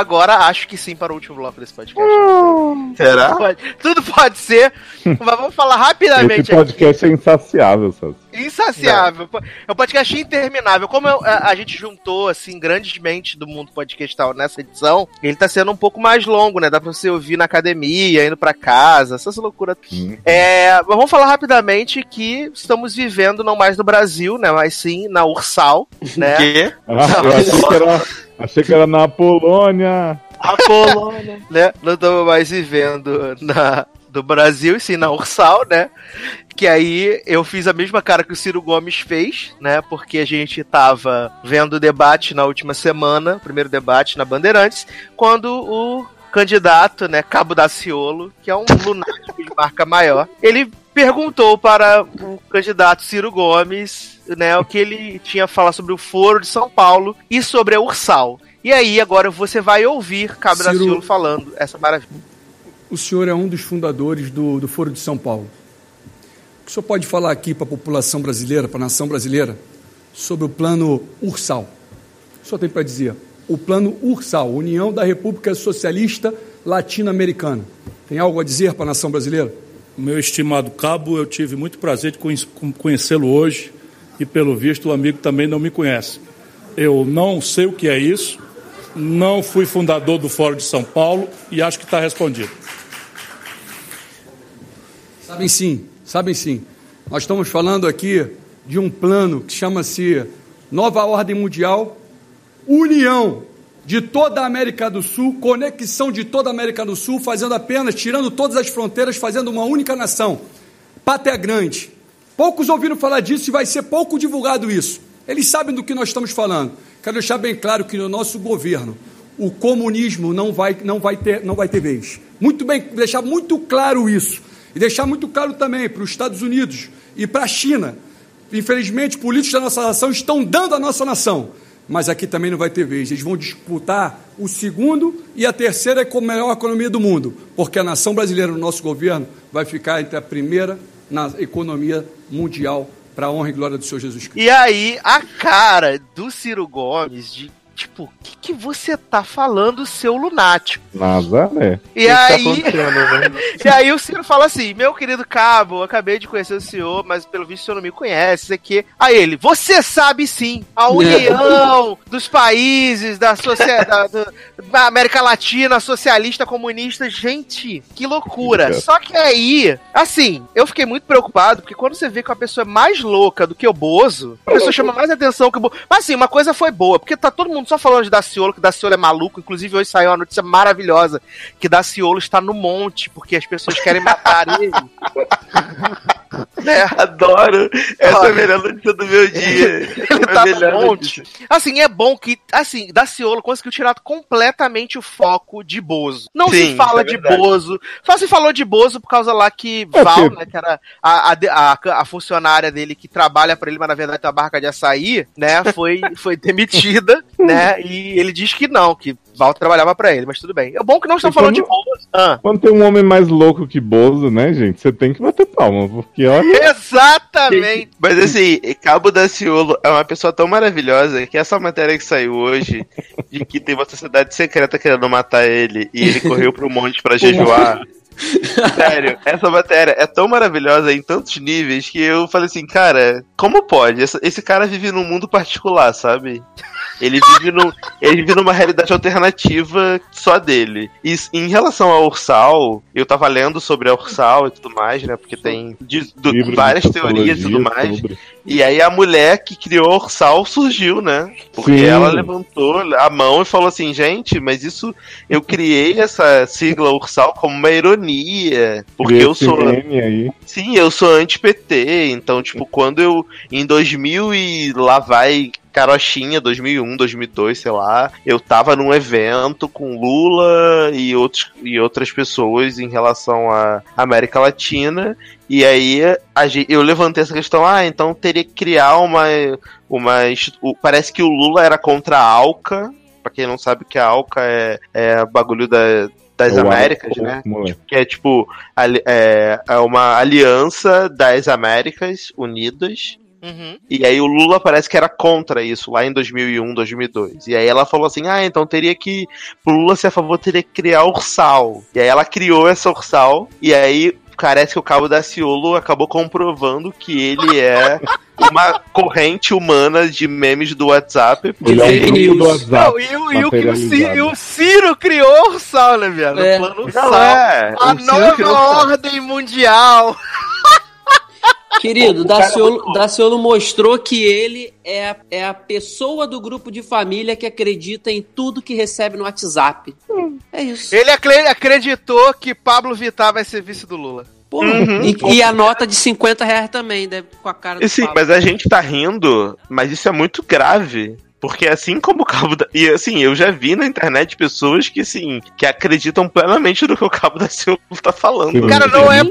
Agora acho que sim para o último bloco desse podcast. Será? Pode- tudo pode ser. [LAUGHS] Mas vamos falar rapidamente Esse podcast é insaciável, sabe? Insaciável. É um podcast interminável. Como eu- a, a gente juntou, assim, grandes mentes do mundo podcastal nessa edição, ele tá sendo um pouco mais longo, né? Dá pra você ouvir na academia, indo pra casa, essas loucuras. Hum. É, mas vamos falar rapidamente que estamos vivendo não mais no Brasil, né? Mas sim na Ursal, né? Quê? [LAUGHS] Ah, eu achei que era, achei que era na Polônia. A Polônia, [LAUGHS] né? Não estamos mais vivendo na, do Brasil, e sim na Ursal, né? Que aí eu fiz a mesma cara que o Ciro Gomes fez, né? Porque a gente tava vendo o debate na última semana, o primeiro debate na Bandeirantes, quando o candidato, né, Cabo Daciolo, que é um lunático de marca maior, ele perguntou para o candidato Ciro Gomes, né, o que ele tinha a falar sobre o Foro de São Paulo e sobre a Ursal. E aí, agora você vai ouvir Cabo Ciro- Daciolo falando essa maravilha. O senhor é um dos fundadores do, do Foro de São Paulo. O que o senhor pode falar aqui para a população brasileira, para a nação brasileira, sobre o plano Ursal? O que o senhor tem para dizer? O plano Ursal, União da República Socialista Latino-Americana. Tem algo a dizer para a nação brasileira? Meu estimado cabo, eu tive muito prazer de conhe- conhecê-lo hoje e, pelo visto, o amigo também não me conhece. Eu não sei o que é isso, não fui fundador do Fórum de São Paulo e acho que está respondido. Sabem sim, sabem sim. Nós estamos falando aqui de um plano que chama-se Nova Ordem Mundial, União de toda a América do Sul, conexão de toda a América do Sul, fazendo apenas, tirando todas as fronteiras, fazendo uma única nação. Pátria Grande. Poucos ouviram falar disso e vai ser pouco divulgado isso. Eles sabem do que nós estamos falando. Quero deixar bem claro que no nosso governo o comunismo não vai, não vai, ter, não vai ter vez. Muito bem, deixar muito claro isso. E deixar muito claro também para os Estados Unidos e para a China. Infelizmente, políticos da nossa nação estão dando à nossa nação. Mas aqui também não vai ter vez. Eles vão disputar o segundo e a terceira com a melhor economia do mundo, porque a nação brasileira, no nosso governo, vai ficar entre a primeira na economia mundial, para a honra e glória do Senhor Jesus Cristo. E aí, a cara do Ciro Gomes de. Tipo, o que, que você tá falando, seu lunático? Nazaré. E O que tá aí, acontecendo, né? [LAUGHS] e aí o Ciro fala assim: Meu querido Cabo, acabei de conhecer o senhor, mas pelo visto o senhor não me conhece. Isso aqui. Aí ele, você sabe sim, a união dos países da sociedade da América Latina, socialista, comunista. Gente, que loucura. Só que aí, assim, eu fiquei muito preocupado, porque quando você vê que uma pessoa é mais louca do que o Bozo, a pessoa chama mais atenção que o Bozo. Mas assim, uma coisa foi boa, porque tá todo mundo só falando de Daciolo, que Daciolo é maluco. Inclusive, hoje saiu uma notícia maravilhosa que Daciolo está no monte, porque as pessoas querem matar ele. [LAUGHS] né? Adoro. Essa é a melhor notícia do meu dia. [LAUGHS] Ele É tá melhor no monte. Assim, é bom que, assim, Daciolo conseguiu tirar completamente o foco de Bozo. Não Sim, se fala é de verdade. Bozo. Só se falou de Bozo por causa lá que É, Val, porque- né, que era a, a, a, a funcionária dele que trabalha pra ele, mas na verdade tem uma barca de açaí, né, [LAUGHS] foi, foi demitida, né, e ele diz que não, que Val trabalhava pra ele, mas tudo bem. É bom que não estão E falando de Bozo. Ah. Quando tem um homem mais louco que Bozo, né, gente? Você tem que bater palma, porque olha. Exatamente. [LAUGHS] Mas assim, Cabo Daciolo é uma pessoa tão maravilhosa que essa matéria que saiu hoje, de que tem uma sociedade secreta querendo matar ele e ele correu pro monte pra jejuar. [LAUGHS] Sério, essa matéria é tão maravilhosa em tantos níveis que eu falei assim, cara, como pode? Esse cara vive num mundo particular, sabe? Ele vive, num, ele vive numa realidade alternativa só dele. E em relação ao Ursal, eu tava lendo sobre a Ursal e tudo mais, né? Porque tem de- do- várias teorias e tudo mais. sobre. E aí a mulher que criou a Ursal surgiu, né? Porque Sim. ela levantou a mão e falou assim, gente, mas isso eu criei essa sigla Ursal como uma ironia, porque eu sou aí. Sim, eu sou anti-PT, então, tipo, quando eu, em 2000 e lá vai carochinha, 2001, 2002, sei lá, eu tava num evento com Lula e, outros, e outras pessoas em relação à América Latina, e aí eu levantei essa questão, ah, então teria que criar uma, uma, parece que o Lula era contra a ALCA, pra quem não sabe que a ALCA é, é bagulho da, das É o Américas, né? moleque. que é tipo é, é uma aliança das Américas Unidas. Uhum. E aí o Lula parece que era contra isso lá em 2001, 2002. E aí ela falou assim: "Ah, então teria que pro Lula ser a favor teria que criar Ursal". E aí ela criou essa Ursal e aí parece que o Cabo Daciolo acabou comprovando que ele é uma [LAUGHS] corrente humana de memes do WhatsApp. Ele é um grupo do WhatsApp. Não, e, o, e, o, e, o. Ciro, e o Ciro criou o Ursal, né, velho? É. O plano Ursal. é, A nova ordem mundial. [LAUGHS] Querido, Daciolo, Daciolo mostrou que ele é a, é a pessoa do grupo de família que acredita em tudo que recebe no WhatsApp. É isso. Ele acre- acreditou que Pablo Vittar vai ser vice do Lula. Porra. Uhum. E, e a nota de 50 reais também, deve com a cara do E Sim, Pablo. mas a gente tá rindo, mas isso é muito grave. Porque assim como o Cabo da... E assim, eu já vi na internet pessoas que, assim, que acreditam plenamente no que o Cabo da Silva tá falando. Sim. Cara, não é,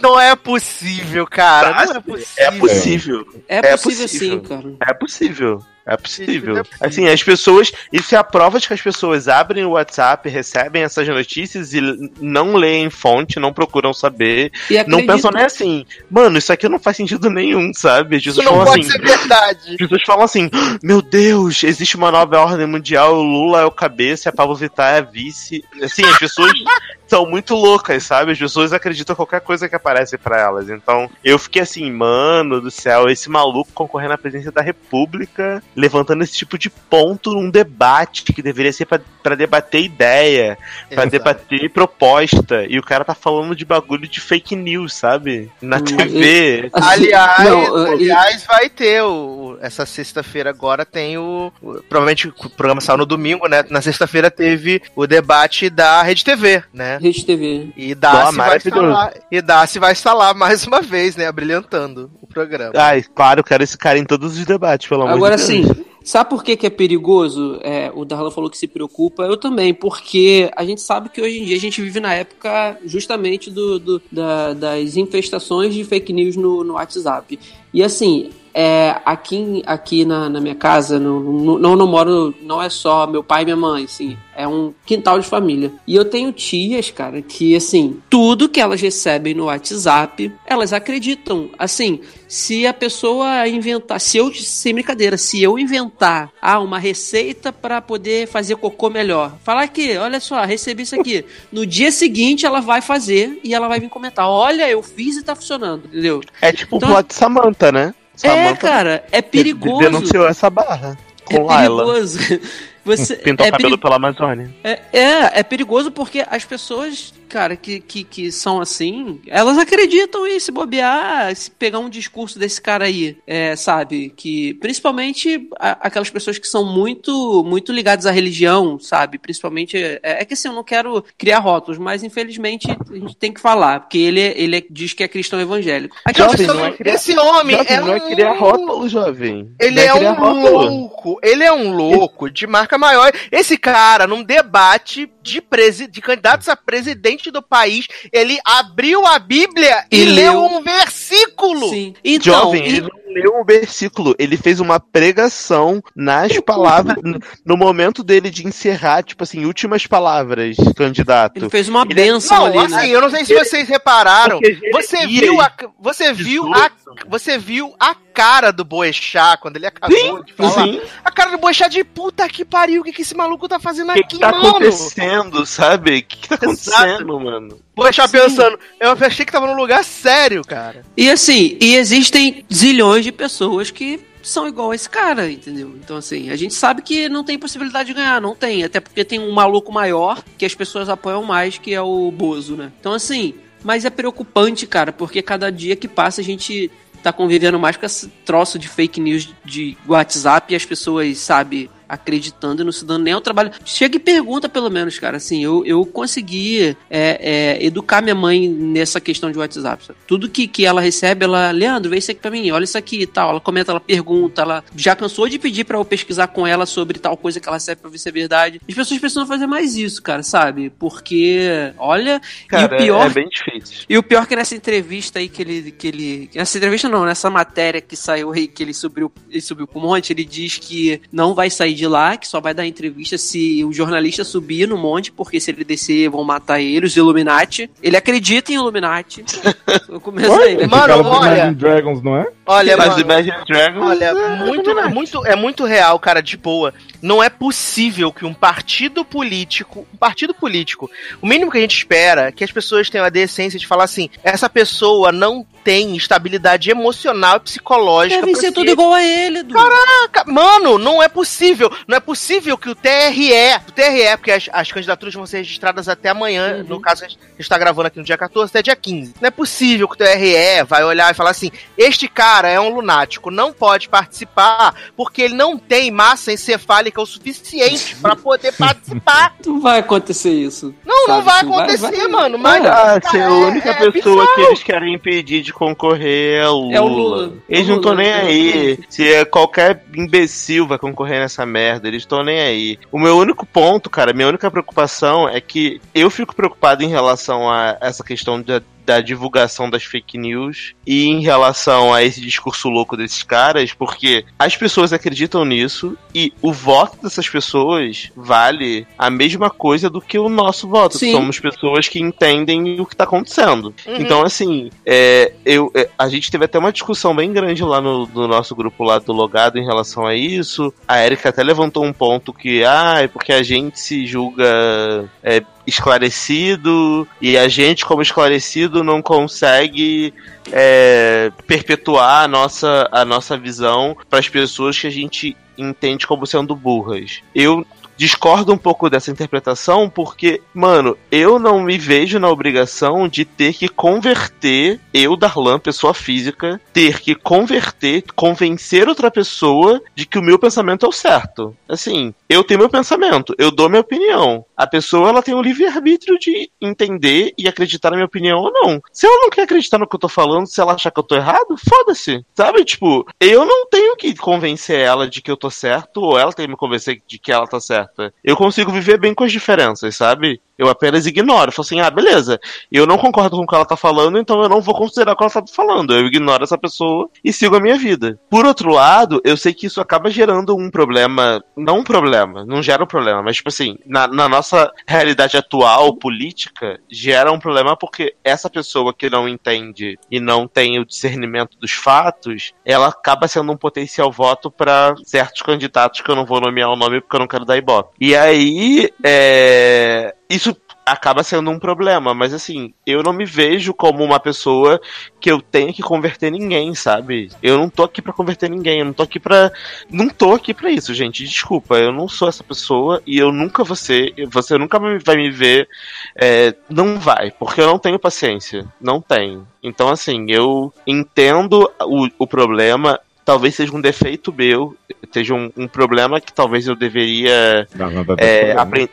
não é possível, cara. Não é possível. É possível. É é possível, possível. sim, cara. É possível. É possível. Isso é possível. Assim, as pessoas. Isso é a prova de que as pessoas abrem o WhatsApp, recebem essas notícias e não leem fonte, não procuram saber. E Não pensam nem assim, mano, isso aqui não faz sentido nenhum, sabe? As Isso pessoas não falam pode assim. ser verdade. As pessoas falam assim: Meu Deus, existe uma nova ordem mundial, o Lula é o cabeça, a Pablo Vittar é a vice. Assim, as pessoas [LAUGHS] são muito loucas, sabe? As pessoas acreditam em qualquer coisa que aparece pra elas. Então, eu fiquei assim, mano do céu, esse maluco concorrendo à presidência da República, levantando esse tipo de ponto num debate que deveria ser pra, pra debater ideia, pra Exato. debater proposta. E o cara tá falando de bagulho de fake news, sabe? Na Hum, TV. Assim, Aliás, não, e- aliás, vai ter o. Essa sexta-feira agora tem o, o- Provavelmente o programa saiu no domingo, né? Na sexta-feira teve o debate da Rede TV, né? Rede TV. E Darcy vai instalar. E Darcy vai instalar mais uma vez, né? Brilhantando o programa. Ai, claro, eu quero esse cara em todos os debates, pelo amor Agora de sim, Deus. Sabe por que, que é perigoso? É, o Darlan falou que se preocupa, eu também, porque a gente sabe que hoje em dia a gente vive na época justamente do, do- da- das infestações de fake news no, no WhatsApp. E assim, é, aqui, aqui na, na minha casa, não, não, não, não moro, não é só meu pai e minha mãe, assim, é um quintal de família. E eu tenho tias, cara, que assim, tudo que elas recebem no WhatsApp, elas acreditam. Assim, se a pessoa inventar, se eu, sem brincadeira, se eu inventar ah, uma receita para poder fazer cocô melhor, falar aqui, olha só, recebi isso aqui. No dia seguinte ela vai fazer e ela vai vir comentar: olha, eu fiz e tá funcionando, entendeu? É tipo Então- o plot de Samantha, né? É, Samantha cara, é perigoso. Denunciou essa barra É com Laila. perigoso. [LAUGHS] Você, [LAUGHS] Pintou é o cabelo peri- pela Amazônia. É, é, é perigoso porque as pessoas, cara, que, que, que são assim, elas acreditam em se bobear, se pegar um discurso desse cara aí, é, sabe? Que principalmente a- aquelas pessoas que são muito muito ligadas à religião, sabe? Principalmente. É, é que assim, eu não quero criar rótulos, mas infelizmente a gente tem que falar, porque ele, é- ele é- diz que é cristão evangélico. Aquela Jovem, pessoa- não é criar- Esse homem Jovem, é não é um- criar rótulo, jovem. Ele Não é criar um rótulo. louco, ele é um louco de marca maior. Esse cara, num debate de, presi de candidatos a presidente do país, ele abriu a Bíblia e, E leu um versículo. Sim. Então, Jovem, e- ele não leu um versículo, ele fez uma pregação nas palavras, no, momento dele de encerrar, tipo assim, últimas palavras, candidato. ele fez uma Ele- benção Não, ali, assim, né? eu não sei se vocês repararam. Você viu a, você viu a, você viu a cara do Boechat quando ele acabou de falar. Sim. A cara do Boechat de puta que pariu, o que, que esse maluco tá fazendo que, aqui, que tá mano? acontecendo, sabe? O que, que tá Exato. acontecendo, mano? Boechat pensando, eu achei que tava num lugar sério, cara. E assim, e existem zilhões de pessoas que são igual a esse cara, entendeu? Então, assim, a gente sabe que não tem possibilidade de ganhar, não tem. Até porque tem um maluco maior que as pessoas apoiam mais, que é o Bozo, né? Então, assim, mas é preocupante, cara, porque cada dia que passa a gente tá convivendo mais com esse troço de fake news de WhatsApp e as pessoas, sabe, acreditando e não se dando nem ao trabalho. Chega e pergunta, pelo menos, cara. Assim, eu, eu consegui é, é, educar minha mãe nessa questão de WhatsApp. sabe? Tudo que, que ela recebe, ela, Leandro, vê isso aqui pra mim, olha isso aqui e tal. Ela comenta, ela pergunta, ela já cansou de pedir pra eu pesquisar com ela sobre tal coisa que ela recebe pra ver se é verdade. As pessoas precisam fazer mais isso, cara, sabe? Porque, olha, Cara, e o pior. é bem difícil. E o pior que nessa entrevista aí que ele. Que ele nessa entrevista não, nessa matéria que saiu aí, que ele subiu, ele subiu pro monte, ele diz que não vai sair de lá, que só vai dar entrevista se o jornalista subir no monte, porque se ele descer vão matar ele, os Illuminati. Ele acredita em Illuminati. [LAUGHS] Eu começo aí, né? Mano, olha- Dragons, não é? Olha, Mas mano, Imagine Dragons. Olha, é, muito, é muito, é muito real, cara, de boa. Não é possível que um partido político, um partido político, o mínimo que a gente espera é que as pessoas tenham a decência de falar assim, essa pessoa não tem estabilidade emocional e psicológica ser ser- tudo igual a ele, Du. Caraca, mano, não é possível. Não é possível que o TRE, o TRE, porque as, as candidaturas vão ser registradas até amanhã, Uhum. no caso a gente está gravando aqui no dia 14 até dia 15. Não é possível que o TRE vai olhar e falar assim: este cara é um lunático, não pode participar porque ele não tem massa encefálica o suficiente pra poder participar. [LAUGHS] Não vai acontecer isso. Não, não Sabe, vai assim, vai- acontecer, vai- mano. Mas, Ah, cara, se a é- única é pessoa que bizarro. eles querem impedir de concorrer é o Lula. É o Lula. Eles É o não estão Lula, nem é. aí. Se é qualquer imbecil vai concorrer nessa merda, eles estão nem aí. O meu único ponto, cara, minha única preocupação é que eu fico preocupado em relação a essa questão da, da divulgação das fake news e em relação a esse discurso louco desses caras, porque as pessoas acreditam nisso e o voto dessas pessoas vale a mesma coisa do que o nosso voto. Sim. Somos pessoas que entendem o que tá acontecendo. Uhum. Então, assim, é, eu, é, a gente teve até uma discussão bem grande lá no, no nosso grupo lá do Logado em relação a isso. A Erika até levantou um ponto que, ah, é porque a gente se julga é, esclarecido e a gente, como esclarecido, não consegue é, perpetuar a nossa, a nossa visão para as pessoas que a gente entende como sendo burras. Eu discordo um pouco dessa interpretação porque, mano, eu não me vejo na obrigação de ter que converter, eu, Darlan, pessoa física, ter que converter, convencer outra pessoa de que o meu pensamento é o certo. Assim, eu tenho meu pensamento, eu dou minha opinião. A pessoa, ela tem o livre-arbítrio de entender e acreditar na minha opinião ou não. Se ela não quer acreditar no que eu tô falando, se ela achar que eu tô errado, foda-se. Sabe? Tipo, eu não tenho que convencer ela de que eu tô certo, ou ela tem que me convencer de que ela tá certa. Eu consigo viver bem com as diferenças, sabe? Eu apenas ignoro. Eu falo assim, ah, beleza. Eu não concordo com o que ela tá falando, então eu não vou considerar o que ela tá falando. Eu ignoro essa pessoa e sigo a minha vida. Por outro lado, eu sei que isso acaba gerando um problema. Não um problema, não gera um problema, mas tipo assim, na, na nossa realidade atual, política, gera um problema porque essa pessoa que não entende e não tem o discernimento dos fatos, ela acaba sendo um potencial voto para certos candidatos que eu não vou nomear o nome porque eu não quero dar ibope. E aí, é, isso acaba sendo um problema, mas assim, eu não me vejo como uma pessoa que eu tenho que converter ninguém, sabe? Eu não tô aqui pra converter ninguém, eu não tô aqui pra. Não tô aqui pra isso, gente. Desculpa, eu não sou essa pessoa e eu nunca vou ser. Você nunca vai me ver. é, não vai, porque eu não tenho paciência. Não tenho. Então, assim, eu entendo o, o problema. Talvez seja um defeito meu, seja um, um problema que talvez eu deveria tá até é, aprender.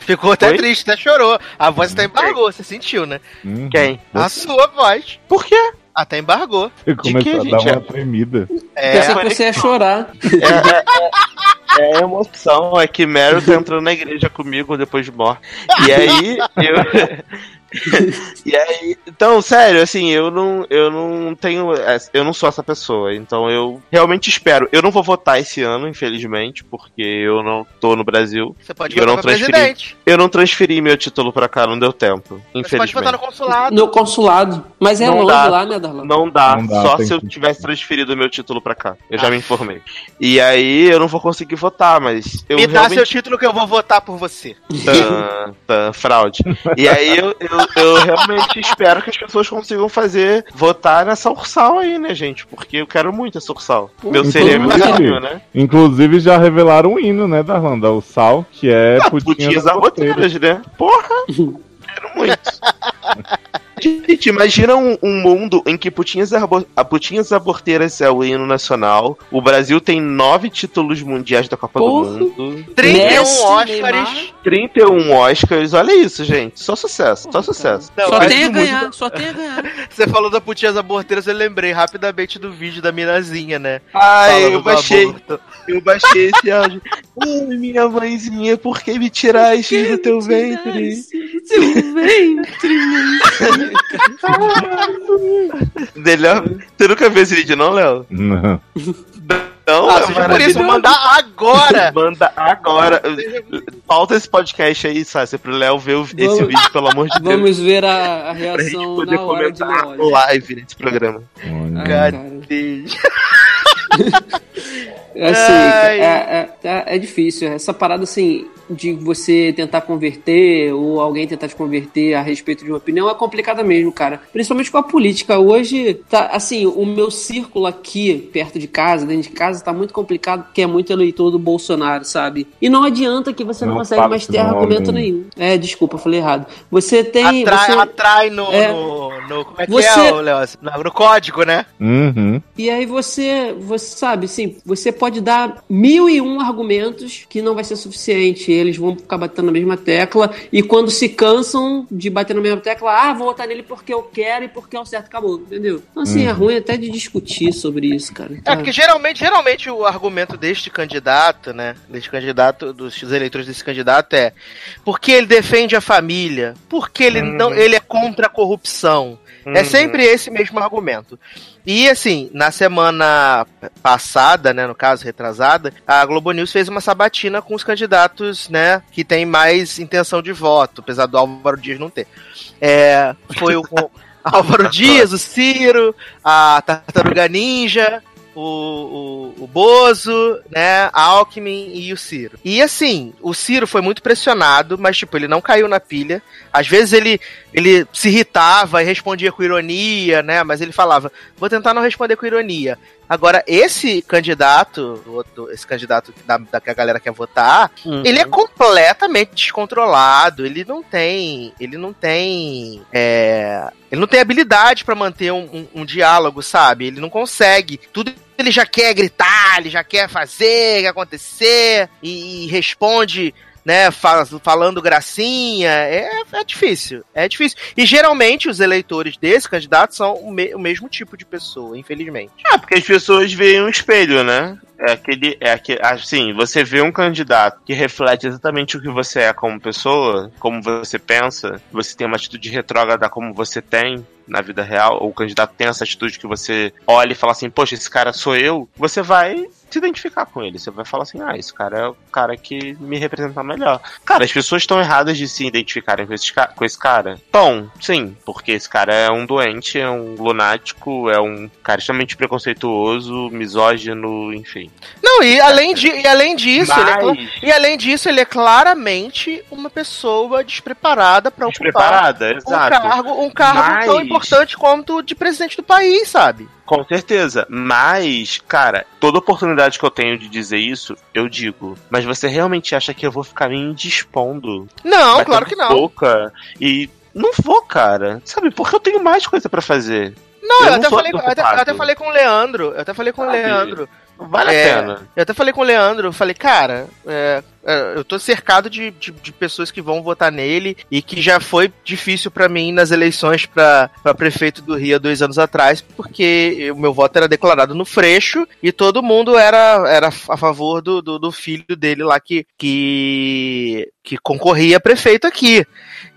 Ficou até Oi? triste, até chorou. A voz até embargou, você sentiu, né? Uhum. Quem? A sua voz. Por quê? Até embargou. Você De começou que, a dar gente? uma tremida. É, Pensei que você ia chorar. É, é, é emoção, é que Meryl tá entrando na igreja comigo depois de morte. E aí, eu. [LAUGHS] e aí, então, sério, assim, eu não, eu não tenho, eu não sou essa pessoa, então eu realmente espero. Eu não vou votar esse ano, infelizmente, porque eu não tô no Brasil. você pode Eu votar não pra transferi. presidente. Eu não transferi meu título pra cá, não deu tempo, Você pode votar no infelizmente. consulado. No consulado. Mas é Não longe dá. lá, né, Darlan? Não dá, Não dá, só se eu que- tivesse transferido meu título pra cá. Eu já me informei. E aí eu não vou conseguir votar, mas eu Me dá realmente seu título que eu vou votar por você. Tã, tã, fraude. E aí eu, eu, eu realmente espero que as pessoas consigam fazer, votar nessa Ursal aí, né, gente? Porque eu quero muito essa Ursal. Meu seria meu sonho, né? Inclusive já revelaram o hino, né? Da o Sal, que é Ah, putinhas arroteiras. né? Porra! Quero muito. Gente, imagina um, um mundo em que Putinhas, Arbo- a Putinhas Aborteiras é o hino nacional. O Brasil tem nove títulos mundiais da Copa Porra. do Mundo. 31 Messi, Oscars. Neymar. 31 Oscars. Olha isso, gente. Só sucesso, só sucesso. Não, Só tem a muito- ganhar, só tem a ganhar. [LAUGHS] Você falou da putinhas aborteiras, eu lembrei rapidamente do vídeo da minazinha, né? Ai, Falando eu do baixei. aborto. Eu baixei esse áudio. [LAUGHS] Ai, minha mãezinha, por que me tiraste do teu ventre? [LAUGHS] Seu ventre. Melhor. Você nunca viu esse vídeo, não, Léo? Não. Não, Ah, é por isso, mandar agora! Manda agora. [LAUGHS] Pauta esse podcast aí, Sácia, pro Léo ver o- esse Vamos- vídeo, pelo amor de Deus. Vamos ver a, a [LAUGHS] Pra gente reação poder na hora de comentar live nesse programa. Olha. [LAUGHS] É assim, é, é, é- é difícil. Essa parada, assim, de você tentar converter ou alguém tentar te converter a respeito de uma opinião é complicada mesmo, cara. Principalmente com a política. Hoje, tá, assim, o meu círculo aqui, perto de casa, dentro de casa, tá muito complicado porque é muito eleitor do Bolsonaro, sabe? E não adianta que você não, Não consegue mais ter argumento nenhum. É, desculpa, falei errado. Você tem. Atrai, você- atrai no, É. no, no- Como é que Você- é, Léo? No, no código, né? Uhum. E aí você, você sabe, assim, você pode dar mil e um argumentos que não vai ser suficiente. Eles vão ficar batendo na mesma tecla e quando se cansam de bater na mesma tecla, ah, vou votar nele porque eu quero e porque é o certo, acabou, entendeu? Então assim, é ruim até de discutir sobre isso, cara. É, porque geralmente, geralmente o argumento deste candidato, né? Deste candidato, dos eleitores desse candidato é porque ele defende a família, porque ele não ele é contra a corrupção. É Uhum. sempre esse mesmo argumento. E assim, na semana passada, né, no caso retrasada, a Globo News fez uma sabatina com os candidatos, né, que têm mais intenção de voto, apesar do Álvaro Dias não ter. É, foi o [LAUGHS] Álvaro Dias, o Ciro, a Tartaruga Ninja, o, o, o Bozo, né, a Alckmin e o Ciro. E assim, o Ciro foi muito pressionado, mas tipo, ele não caiu na pilha. Às vezes ele, ele se irritava e respondia com ironia, né, mas ele falava, vou tentar não responder com ironia. Agora, esse candidato, outro- esse candidato da, da que a galera quer votar, Uhum. ele é completamente descontrolado. Ele não tem, ele não tem, é, ele não tem habilidade pra manter um, um- um diálogo, sabe? Ele não consegue. Tudo ele já quer gritar, ele já quer fazer, quer acontecer e, e responde. Né, fa- falando gracinha, é, é difícil, é difícil. E geralmente os eleitores desse candidato são o, me- o mesmo tipo de pessoa, infelizmente. Ah, porque as pessoas veem um espelho, né? É aquele, é aquele, assim, você vê um candidato que reflete exatamente o que você é como pessoa, como você pensa, você tem uma atitude retrógrada como você tem na vida real, ou o candidato tem essa atitude que você olha e fala assim, poxa, esse cara sou eu, você vai se identificar com ele. Você vai falar assim, ah, esse cara é o cara que me representa melhor. Cara, as pessoas estão erradas de se identificarem com esse, com esse cara? Bom, sim, porque esse cara é um doente, é um lunático, é um cara extremamente preconceituoso, misógino, enfim. Não, e além, de, e além disso, ele é Mas- e além disso, ele é claramente uma pessoa despreparada para ocupar Despreparada, um exato. cargo, um cargo Mas- tão importante quanto o de presidente do país, sabe? Com certeza. Mas, cara, toda oportunidade que eu tenho de dizer isso, eu digo. Mas você realmente acha que eu vou ficar me indispondo? Não, claro que não. Boca e. Não vou, cara. Sabe? Porque eu tenho mais coisa pra fazer. Não, Eu eu, não até falei, eu até, eu até falei com o Leandro. Eu até falei com o? Leandro. Vale É, a pena. Eu até falei com o Leandro, eu falei, cara, é, é, eu tô cercado de, de, de pessoas que vão votar nele e que já foi difícil pra mim nas eleições pra pra prefeito do Rio há dois anos atrás, porque o meu voto era declarado no Freixo e todo mundo era, era a favor do, do, do filho dele lá que, que, que concorria a prefeito aqui.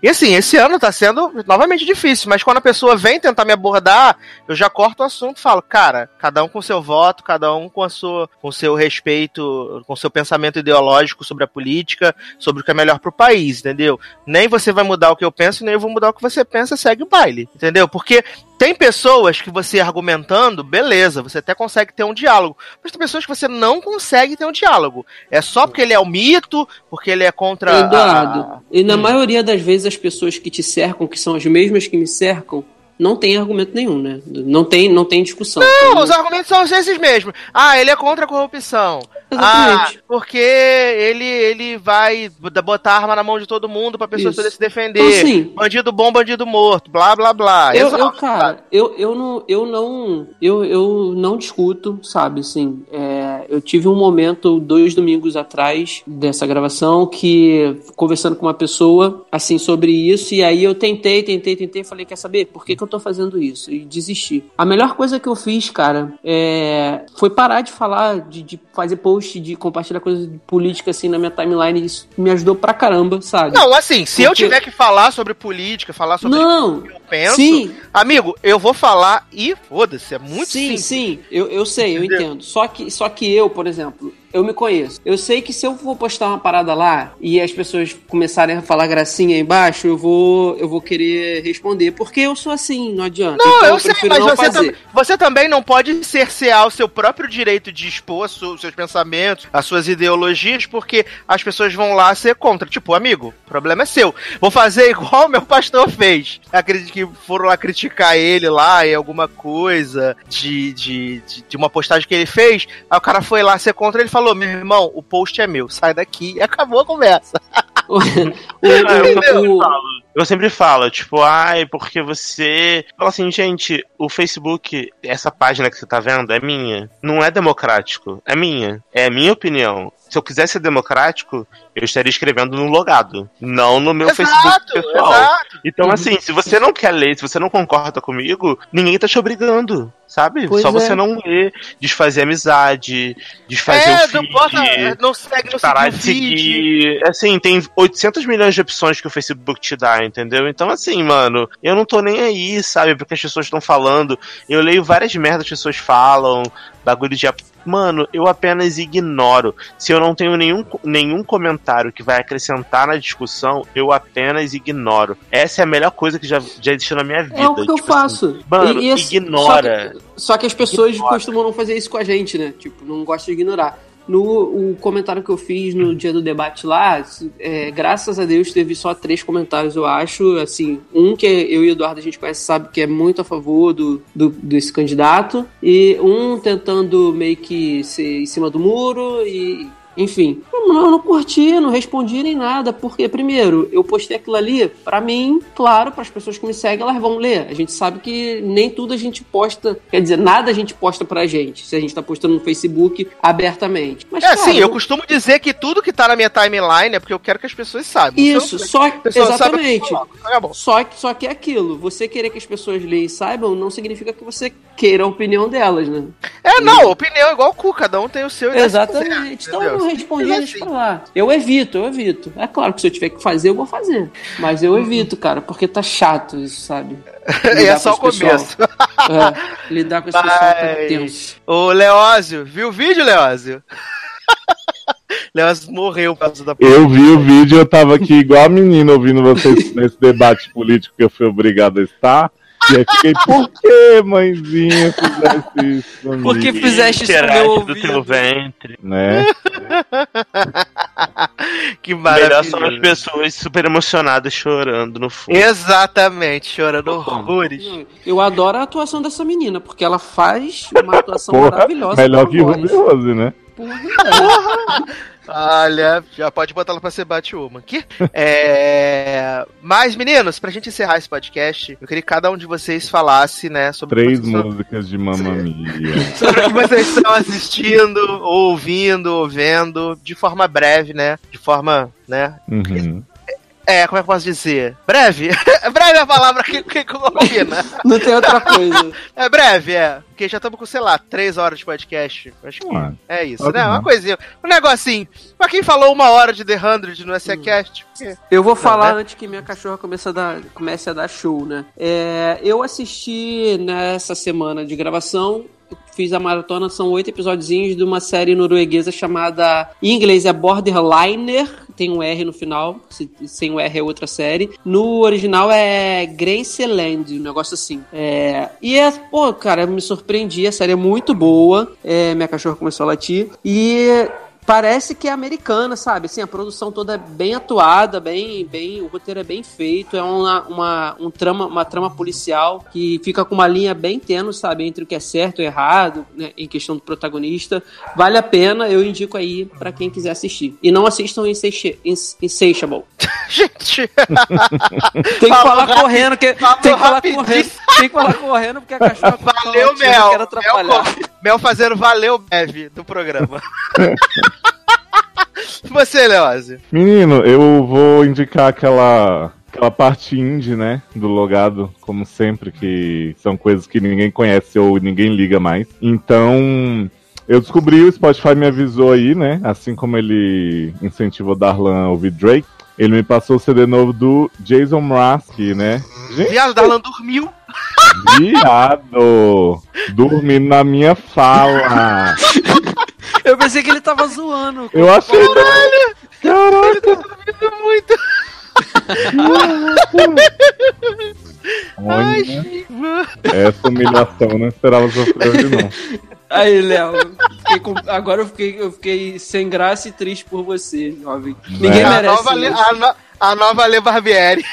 E assim, esse ano tá sendo novamente difícil, mas quando a pessoa vem tentar me abordar, eu já corto o assunto e falo, cara, cada um com seu voto, cada um com a sua, com seu respeito, com seu pensamento ideológico sobre a política, sobre o que é melhor pro país, entendeu? Nem você vai mudar o que eu penso, nem eu vou mudar o que você pensa, segue o baile, entendeu? Porque tem pessoas que você argumentando, beleza, você até consegue ter um diálogo, mas tem pessoas que você não consegue ter um diálogo. É só porque ele é o mito, porque ele é contra a- Eduardo, e Hum. na maioria das vezes as pessoas que te cercam, que são as mesmas que me cercam, não tem argumento nenhum, né? Não tem, não tem discussão. Não, os argumentos são esses mesmos. Ah, ele é contra a corrupção. Exatamente. Ah, porque ele, ele vai botar arma na mão de todo mundo pra pessoa poder se defender. Então, assim, bandido bom, bandido morto, blá blá blá. Eu, Exato, eu, cara, eu, eu não, eu não, eu, eu não discuto, sabe, assim, é, eu tive um momento dois domingos atrás dessa gravação que conversando com uma pessoa, assim, sobre isso e aí eu tentei, tentei, tentei, falei, quer saber, por que que eu tô fazendo isso? E desisti. A melhor coisa que eu fiz, cara, é, foi parar de falar, de, de fazer post, de compartilhar coisas de política, assim, na minha timeline, isso me ajudou pra caramba, sabe? Não, assim, se eu Porque- tiver que falar sobre política, falar sobre Não, o que eu penso, sim. amigo, eu vou falar e foda-se, é muito sim, simples. sim, eu, eu sei, eu Entendeu? entendo. Só que, só que eu, por exemplo, eu me conheço. Eu sei que se eu for postar uma parada lá e as pessoas começarem a falar gracinha aí embaixo, eu vou, eu vou querer responder. Porque eu sou assim, não adianta. Não, Então eu sei, prefiro mas você, tam- você também não pode cercear o seu próprio direito de expor os seus pensamentos, as suas ideologias, porque as pessoas vão lá ser contra. Tipo, amigo, o problema é seu. Vou fazer [LAUGHS] igual meu pastor fez. Acredito que foram lá criticar ele lá em alguma coisa de, de, de, de uma postagem que ele fez. Aí o cara foi lá ser contra ele falou: meu irmão, o post é meu, sai daqui e acabou a conversa. [LAUGHS] O- Ah, eu, o- sempre o- falo, eu sempre falo, tipo, ai, porque você. Fala assim, gente, o Facebook, essa página que você tá vendo é minha. Não é democrático, é minha. É a minha opinião. Se eu quisesse ser democrático, eu estaria escrevendo no logado, não no meu Facebook pessoal. exato. Então, assim, se você não quer ler, se você não concorda comigo, ninguém tá te obrigando, sabe? Pois Só é. você não ler, desfazer amizade, desfazer É, o feed. não bota, não segue, não parar de seguir. Assim, tem 800 milhões de opções que o Facebook te dá, entendeu? Então, assim, mano, eu não tô nem aí, sabe? Porque as pessoas estão falando. Eu leio várias merdas que as pessoas falam, bagulho de. Mano, eu apenas ignoro. Se eu não tenho nenhum, nenhum comentário que vai acrescentar na discussão, eu apenas ignoro. Essa é a melhor coisa que já, já existiu na minha vida. É o que eu tipo assim. faço. mano, E- e assim, ignora. Só que, só que as pessoas Ignora. costumam não fazer isso com a gente, né? Tipo, não gostam de ignorar. No o comentário que eu fiz no dia do debate lá, é, graças a Deus teve só três comentários, eu acho. Assim, um que eu e o Eduardo a gente conhece, sabe que é muito a favor do, do- desse candidato, e um tentando meio que ser em cima do muro, e enfim. Não, não, eu não curti, não respondi nem nada, porque, primeiro, eu postei aquilo ali, pra mim, claro, para as pessoas que me seguem, elas vão ler. A gente sabe que nem tudo a gente posta, quer dizer, nada a gente posta pra gente, se a gente tá postando no Facebook abertamente. Mas, É, cara, sim, eu costumo dizer que tudo que tá na minha timeline é porque eu quero que as pessoas saibam. Isso, eu- só sabe, exatamente. eu. Acabou. Só que, só que é aquilo. Você querer que as pessoas leiam e saibam não significa que você queira a opinião delas, né? É, não, opinião é igual o cu, cada um tem o seu. Exatamente. Então eu não respondi, deixa assim. pra lá. Eu evito, eu evito. É claro que se eu tiver que fazer, eu vou fazer. Mas eu evito, cara, porque tá chato isso, sabe? [LAUGHS] É Lidar só o começo. É, lidar com esse pessoal tá Mas- tenso. Ô, Leózio, viu o vídeo, Leózio? [LAUGHS] Leózio morreu por causa da Eu vi o vídeo, eu tava aqui igual a menina ouvindo vocês [LAUGHS] nesse debate político que eu fui obrigado a estar. E aí fiquei, por que, mãezinha, fizesse isso comigo? Por que fizeste isso com Tirate meu do ouvido? teu ventre. Né? [LAUGHS] Que Melhor são as maravilha. pessoas super emocionadas chorando no fundo. Exatamente, chorando horrores. Eu adoro a atuação dessa menina, porque ela faz uma atuação Porra, maravilhosa. melhor que voz. Rose, né? Porra, é. [LAUGHS] Olha, já pode botar ela pra ser Batwoman aqui. É... Mas, meninos, pra gente encerrar esse podcast, eu queria que cada um de vocês falasse, né, sobre o Três músicas de Mamma Mia. [LAUGHS] sobre o que vocês estão assistindo, ouvindo, ou vendo, de forma breve, né? De forma, né? Uhum. É, como é que eu posso dizer? Breve? [LAUGHS] breve é a palavra que, que combina. Não tem outra coisa. [LAUGHS] É breve, é. Porque já estamos com, sei lá, três horas de podcast. Acho que Ué, é isso, né? Uma não. coisinha. Um negocinho. Pra quem falou uma hora de The 100 no SCCast, porque... Eu vou falar né? antes que minha cachorra comece a dar, comece a dar show, né? É, eu assisti nessa semana de gravação, fiz a maratona, são oito episódios de uma série norueguesa chamada, em inglês é Borderliner, tem um R no final, se- sem o R é outra série. No original é Graceland, um negócio assim. É, e é, pô, cara, me surpreendi, a série é muito boa, é, minha cachorra começou a latir, e parece que é americana, sabe? Assim, a produção toda é bem atuada, bem, bem, o roteiro é bem feito, é uma, uma, um trama, uma trama policial que fica com uma linha bem tênue, sabe? Entre o que é certo e errado, né? em questão do protagonista. Vale a pena, eu indico aí pra quem quiser assistir. E não assistam Insati- Ins- Insatiable. [LAUGHS] Gente, [LAUGHS] Tem que falar correndo, que, tem que falar correndo, tem que falar correndo porque a cachorra valeu, Mel. Mel, Mel fazendo valeu, Bev, do programa. [LAUGHS] [LAUGHS] Você, Leózio. Menino, eu vou indicar aquela, aquela parte indie, né? Do logado, como sempre, que são coisas que ninguém conhece ou ninguém liga mais. Então, eu descobri, o Spotify me avisou aí, né? Assim como ele incentivou Darlan a ouvir Drake. Ele me passou o CD novo do Jason Mraz, que, né? Gente, Viado, Darlan dormiu. viado! Dormindo na minha fala! [LAUGHS] Eu pensei que ele tava zoando. Eu achei. Ele tá dormindo muito. Ai, Olha, Chiva. essa humilhação eu não esperava sofrer hoje, não. Aí, Léo, com- agora eu fiquei, eu fiquei sem graça e triste por você, jovem. Ninguém É. A merece. nova, Le, isso. a, no- a nova Le Barbieri.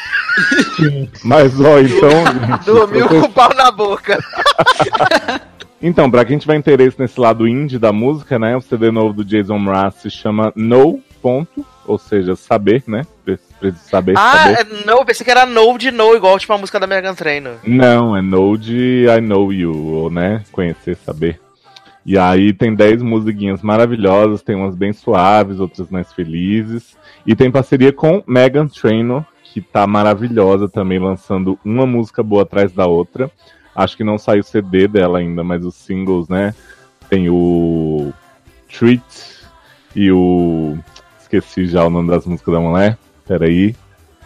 Mas, ó, então. [LAUGHS] Dormiu com o pau na boca. [LAUGHS] Então, pra quem tiver interesse nesse lado indie da música, né? O CD novo do Jason Mraz se chama No Ponto, ou seja, saber, né? Pre- Preciso saber, Ah, saber. é no, pensei que era no de no, igual tipo a música da Megan Trainor. Não, é No de I Know You, ou né? Conhecer, saber. E aí tem 10 musiquinhas maravilhosas, tem umas bem suaves, outras mais felizes. E tem parceria com Megan Trainor, que tá maravilhosa também, lançando uma música boa atrás da outra. Acho que não saiu o CD dela ainda, mas os singles, né? Tem o Treat e o. Esqueci já o nome das músicas da mulher. Peraí.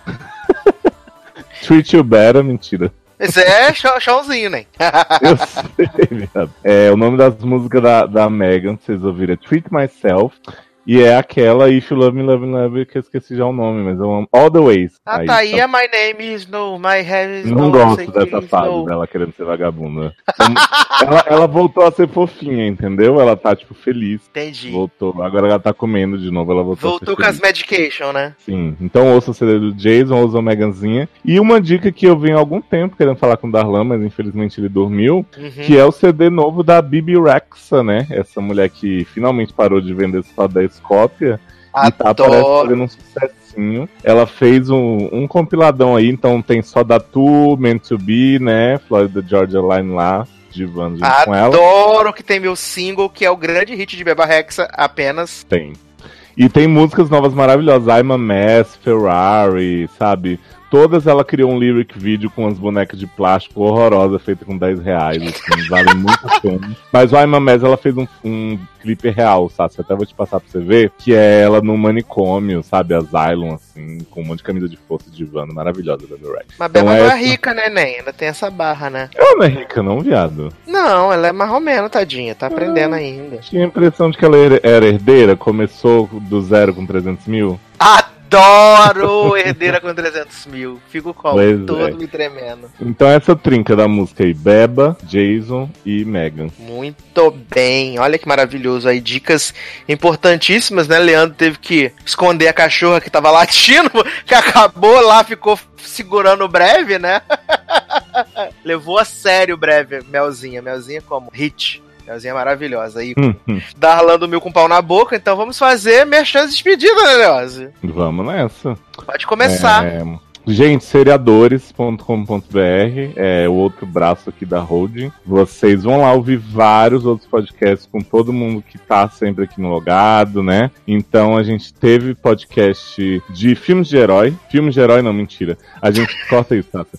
[LAUGHS] Treat You Better, mentira. Esse é showzinho, né? [LAUGHS] Eu sei, viado. É, o nome das músicas da, da Megan, vocês ouviram, é Treat Myself. E é aquela You Love Me, Love Me, Love que eu esqueci já o nome, mas eu amo. All the Ways. Ah, Aí, tá aí, só- é My Name is No, My Head is Não No, gosto dessa fase no. dela querendo ser vagabunda. [LAUGHS] ela, ela voltou a ser fofinha, entendeu? Ela tá, tipo, feliz. Entendi. Voltou. Agora ela tá comendo de novo, ela voltou, Voltou com as feliz. medication, né? Sim, então ouça o CD do Jason, ouça o Meganzinha. E uma dica que eu venho há algum tempo querendo falar com o Darlan, mas infelizmente ele dormiu, Uhum. que é o CD novo da Bibi Rexa, né? Essa mulher que finalmente parou de vender só 10 Scópia. E tá, Adoro. parece, fazendo um sucessinho. Ela fez um, um compiladão aí, então tem só da Tu, Meant to Be, né? Florida Georgia Line lá, divando junto com ela. Adoro que tem meu single, que é o grande hit de Beba Rexa, apenas. Tem. E tem músicas novas maravilhosas. I'm a Mess, Ferrari, sabe? Todas ela criou um lyric vídeo com as bonecas de plástico horrorosa, feita com 10 reais, assim, vale muito a pena. Mas o I'm a Mess, ela fez um, um clipe real, sabe? Até vou te passar pra você ver, que é ela no manicômio, sabe? Asylum, assim, com um monte de camisa de força de Ivana, maravilhosa da Rex. Mas Beba Então não é rica, né, Nen? Ainda tem essa barra, né? Ela não é rica, não, viado. Não, ela é marromeno, tadinha. Tá aprendendo ainda. Tinha a impressão de que ela era herdeira, começou do zero com 300 mil. Adoro herdeira com 300 mil. Fico como? Pois todo é. me tremendo. Então essa trinca da música aí, Beba, Jason e Megan. Muito bem, olha que maravilhoso aí, dicas importantíssimas, né? Leandro teve que esconder a cachorra que tava latindo, [LAUGHS] que acabou lá, ficou segurando o breve, né? [LAUGHS] Levou a sério o breve, Melzinha. Melzinha como? Hit. Melzinha maravilhosa aí. Hum, hum. Darlando mil com pau na boca, então vamos fazer merchan despedida, né, Leose? Vamos nessa. Pode começar. É, gente, seriadores.com.br é o outro braço aqui da holding. Vocês vão lá ouvir vários outros podcasts com todo mundo que tá sempre aqui no logado, né? Então a gente teve podcast de filmes de herói. Filmes de herói, não, mentira. A gente [LAUGHS] corta isso, Tata.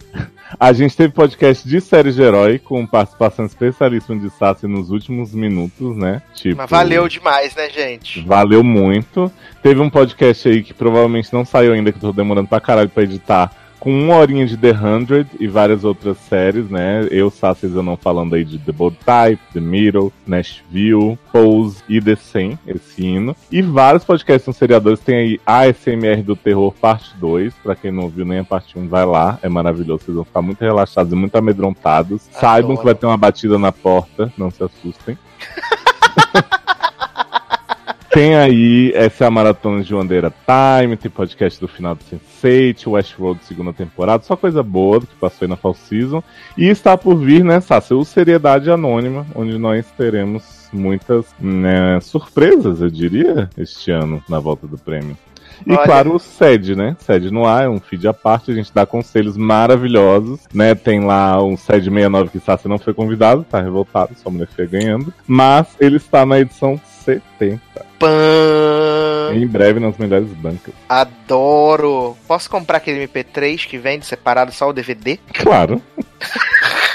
A gente teve podcast de séries de herói com participação especialíssima de Sassi nos últimos minutos, né? Tipo, Mas valeu demais, né, gente? Valeu muito. Teve um podcast aí que provavelmente não saiu ainda, que eu tô demorando pra caralho pra editar, com uma horinha de The 100 e várias outras séries, né? Eu, Sassi, eu não falando aí de The Bold Type, The Middle, Nashville, Pose e The 100, esse hino. E vários podcasts nos seriadores. Tem aí ASMR do Terror, parte 2. Pra quem não ouviu nem a parte 1, vai lá. É maravilhoso. Vocês vão ficar muito relaxados e muito amedrontados. Saibam que vai ter uma batida na porta. Não se assustem. [LAUGHS] Tem aí, essa é a Maratona de Wandeira Time, tem podcast do final do Sense8, Westworld segunda temporada, só coisa boa do que passou aí na Fall Season. E está por vir, né, Sassi, o Seriedade Anônima, onde nós teremos muitas né, surpresas, eu diria, este ano, na volta do prêmio. E Olha. claro, o SED, né? SED no ar, é um feed à parte, a gente dá conselhos maravilhosos, né? Tem lá um SED 69 que Sassi não foi convidado, tá revoltado, só mulher feia ganhando. Mas ele está na edição 70. Pã. Em breve nas melhores bancas. Adoro. Posso comprar aquele MP3 que vende separado só o DVD? Claro. [LAUGHS]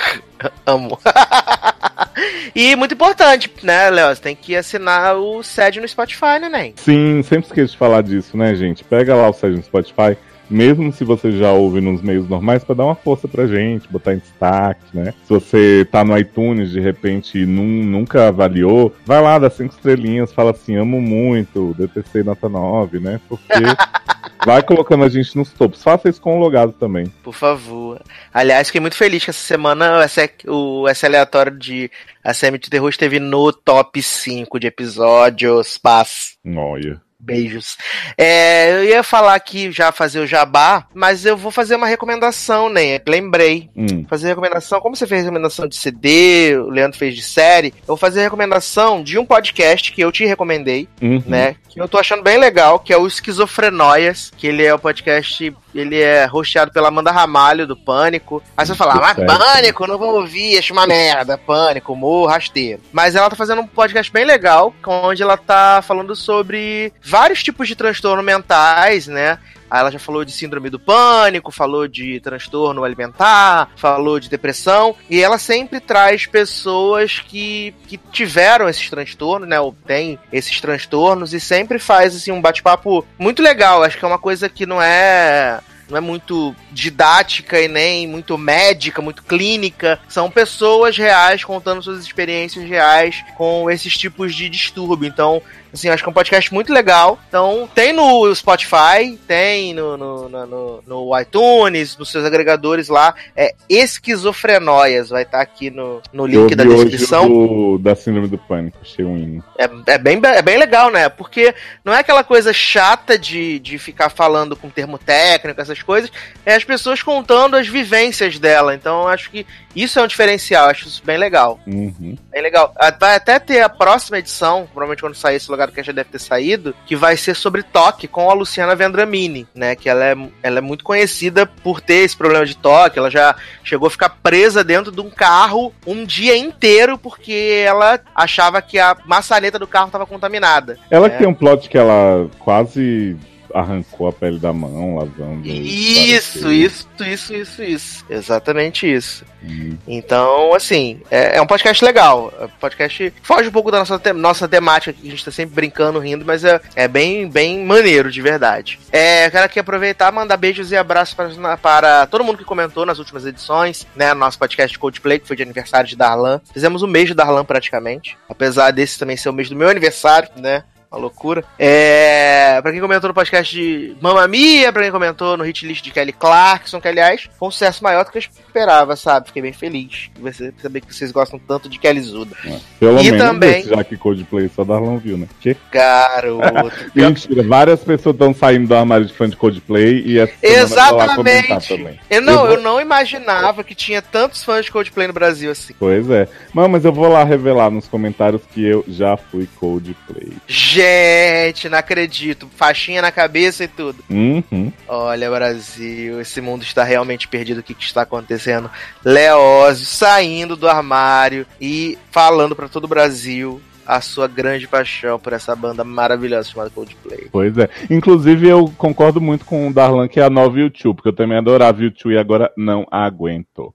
Amo. [LAUGHS] e muito importante, né, Léo? Você tem que assinar o SED no Spotify, né, Nen? Sim, sempre esqueço de falar disso, né, gente? Pega lá o site no Spotify, mesmo se você já ouve nos meios normais, pra dar uma força pra gente, botar em destaque, né? Se você tá no iTunes, de repente, e nun- nunca avaliou, vai lá, dá cinco estrelinhas, fala assim, amo muito, DTC nota 9, né? Porque [LAUGHS] vai colocando a gente nos topos. Faça isso com o logado também. Por favor. Aliás, fiquei muito feliz que essa semana o S- o aleatório de ACM de Terror esteve no top 5 de episódios. Paz. Olha. Beijos. É, eu ia falar aqui já fazer o jabá, mas eu vou fazer uma recomendação, né? Lembrei. Hum. Fazer recomendação, como você fez recomendação de CD, o Leandro fez de série, eu vou fazer recomendação de um podcast que eu te recomendei, Uhum. né? Que eu tô achando bem legal, que é o Esquizofrenóias, que ele é o podcast, ele é hosteado pela Amanda Ramalho, do Pânico. Aí você vai falar, mas. Pânico, não vou ouvir, acho uma merda, Pânico, humor, rasteiro. Mas ela tá fazendo um podcast bem legal, onde ela tá falando sobre vários tipos de transtorno mentais, né? Aí ela já falou de síndrome do pânico, falou de transtorno alimentar, falou de depressão, e ela sempre traz pessoas que, que tiveram esses transtornos, né, ou têm esses transtornos, e sempre faz assim um bate-papo muito legal. Acho que é uma coisa que não é não é muito didática e nem muito médica, muito clínica. São pessoas reais contando suas experiências reais com esses tipos de distúrbio. Então, assim, acho que é um podcast muito legal. Então, tem no Spotify, tem no, no, no, no- iTunes, nos seus agregadores lá. É Esquizofrenóias, vai estar aqui no, no link da descrição. o do- da Síndrome do Pânico, achei um hino. É, é, bem, é bem legal, né? Porque não é aquela coisa chata de, de ficar falando com termo técnico, essas coisas, é as pessoas contando as vivências dela. Então acho que isso é um diferencial, acho isso bem legal. Uhum. Bem legal. Vai até ter a próxima edição, provavelmente quando sair esse lugar que já deve ter saído, que vai ser sobre toque com a Luciana Vendramini, né? Que ela é, ela é muito conhecida por ter esse problema de toque. Ela já chegou a ficar presa dentro de um carro um dia inteiro porque ela achava que a maçaneta do carro estava contaminada. Ela É. que tem um plot que ela quase arrancou a pele da mão, lavando. Isso, isso, isso, isso, isso. Exatamente isso. Hum. Então, assim, é, é um podcast legal. É um podcast foge um pouco da nossa, te- nossa temática, que a gente tá sempre brincando, rindo, mas é, é bem, bem maneiro, de verdade. É, quero aqui aproveitar e mandar beijos e abraços para, para todo mundo que comentou nas últimas edições, né? Nosso podcast Coldplay, que foi de aniversário de Darlan. Fizemos o mês de Darlan praticamente. Apesar desse também ser o mês do meu aniversário, né? Uma loucura. É. Pra quem comentou no podcast de Mamma Mia, pra quem comentou no hit list de Kelly Clarkson, que aliás foi um sucesso maior do que eu esperava, sabe? Fiquei bem feliz de você- saber que vocês gostam tanto de Kelly Zuda. Pelo E menos também- já que Coldplay só Darlan viu, né? Que? Garoto. [LAUGHS] Mentira, várias pessoas estão saindo do armário de fã de Coldplay e essa vou comentar Exatamente. Eu não, Eu eu não imaginava que tinha tantos fãs de Coldplay no Brasil assim. Pois é. Mano, mas eu vou lá revelar nos comentários que eu já fui Coldplay. Gente, não acredito. Faixinha na cabeça e tudo. Uhum. Olha, Brasil, esse mundo está realmente perdido. O que, que está acontecendo? Leózio saindo do armário e falando para todo o Brasil a sua grande paixão por essa banda maravilhosa chamada Coldplay. Pois é. Inclusive, eu concordo muito com o Darlan que é a nova YouTube, porque eu também adorava YouTube e agora não aguento.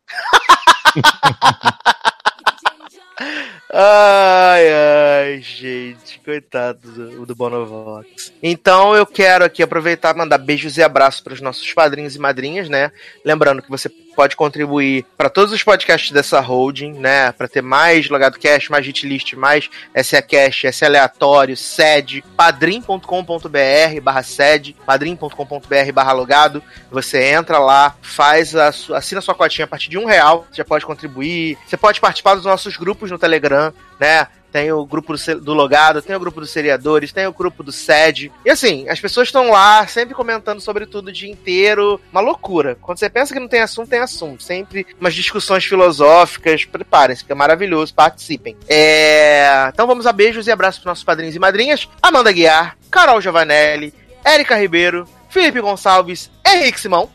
[LAUGHS] Ai, ai, gente, coitado do, do Bonovox. Então eu quero aqui aproveitar e mandar beijos e abraços para os nossos padrinhos e madrinhas, né? Lembrando que você pode contribuir para todos os podcasts dessa holding, né? Para ter mais Logado Cash, mais Hit List, mais SA Cash, SA Aleatório, sede, padrim.com.br barra sede, padrim.com.br barra logado. Você entra lá, faz a sua, assina sua cotinha a partir de um real, você já pode contribuir. Você pode participar dos nossos grupos no Telegram, né? Tem o grupo do, Logado, tem o grupo dos seriadores, tem o grupo do SED. E assim, as pessoas estão lá sempre comentando sobre tudo o dia inteiro. Uma loucura. Quando você pensa que não tem assunto, tem assunto. Sempre umas discussões filosóficas. Preparem-se, que é maravilhoso. Participem. É... Então vamos a beijos e abraços para nossos padrinhos e madrinhas. Amanda Guiar, Carol Giovanelli, Érica Ribeiro, Felipe Gonçalves, Henrique Simão.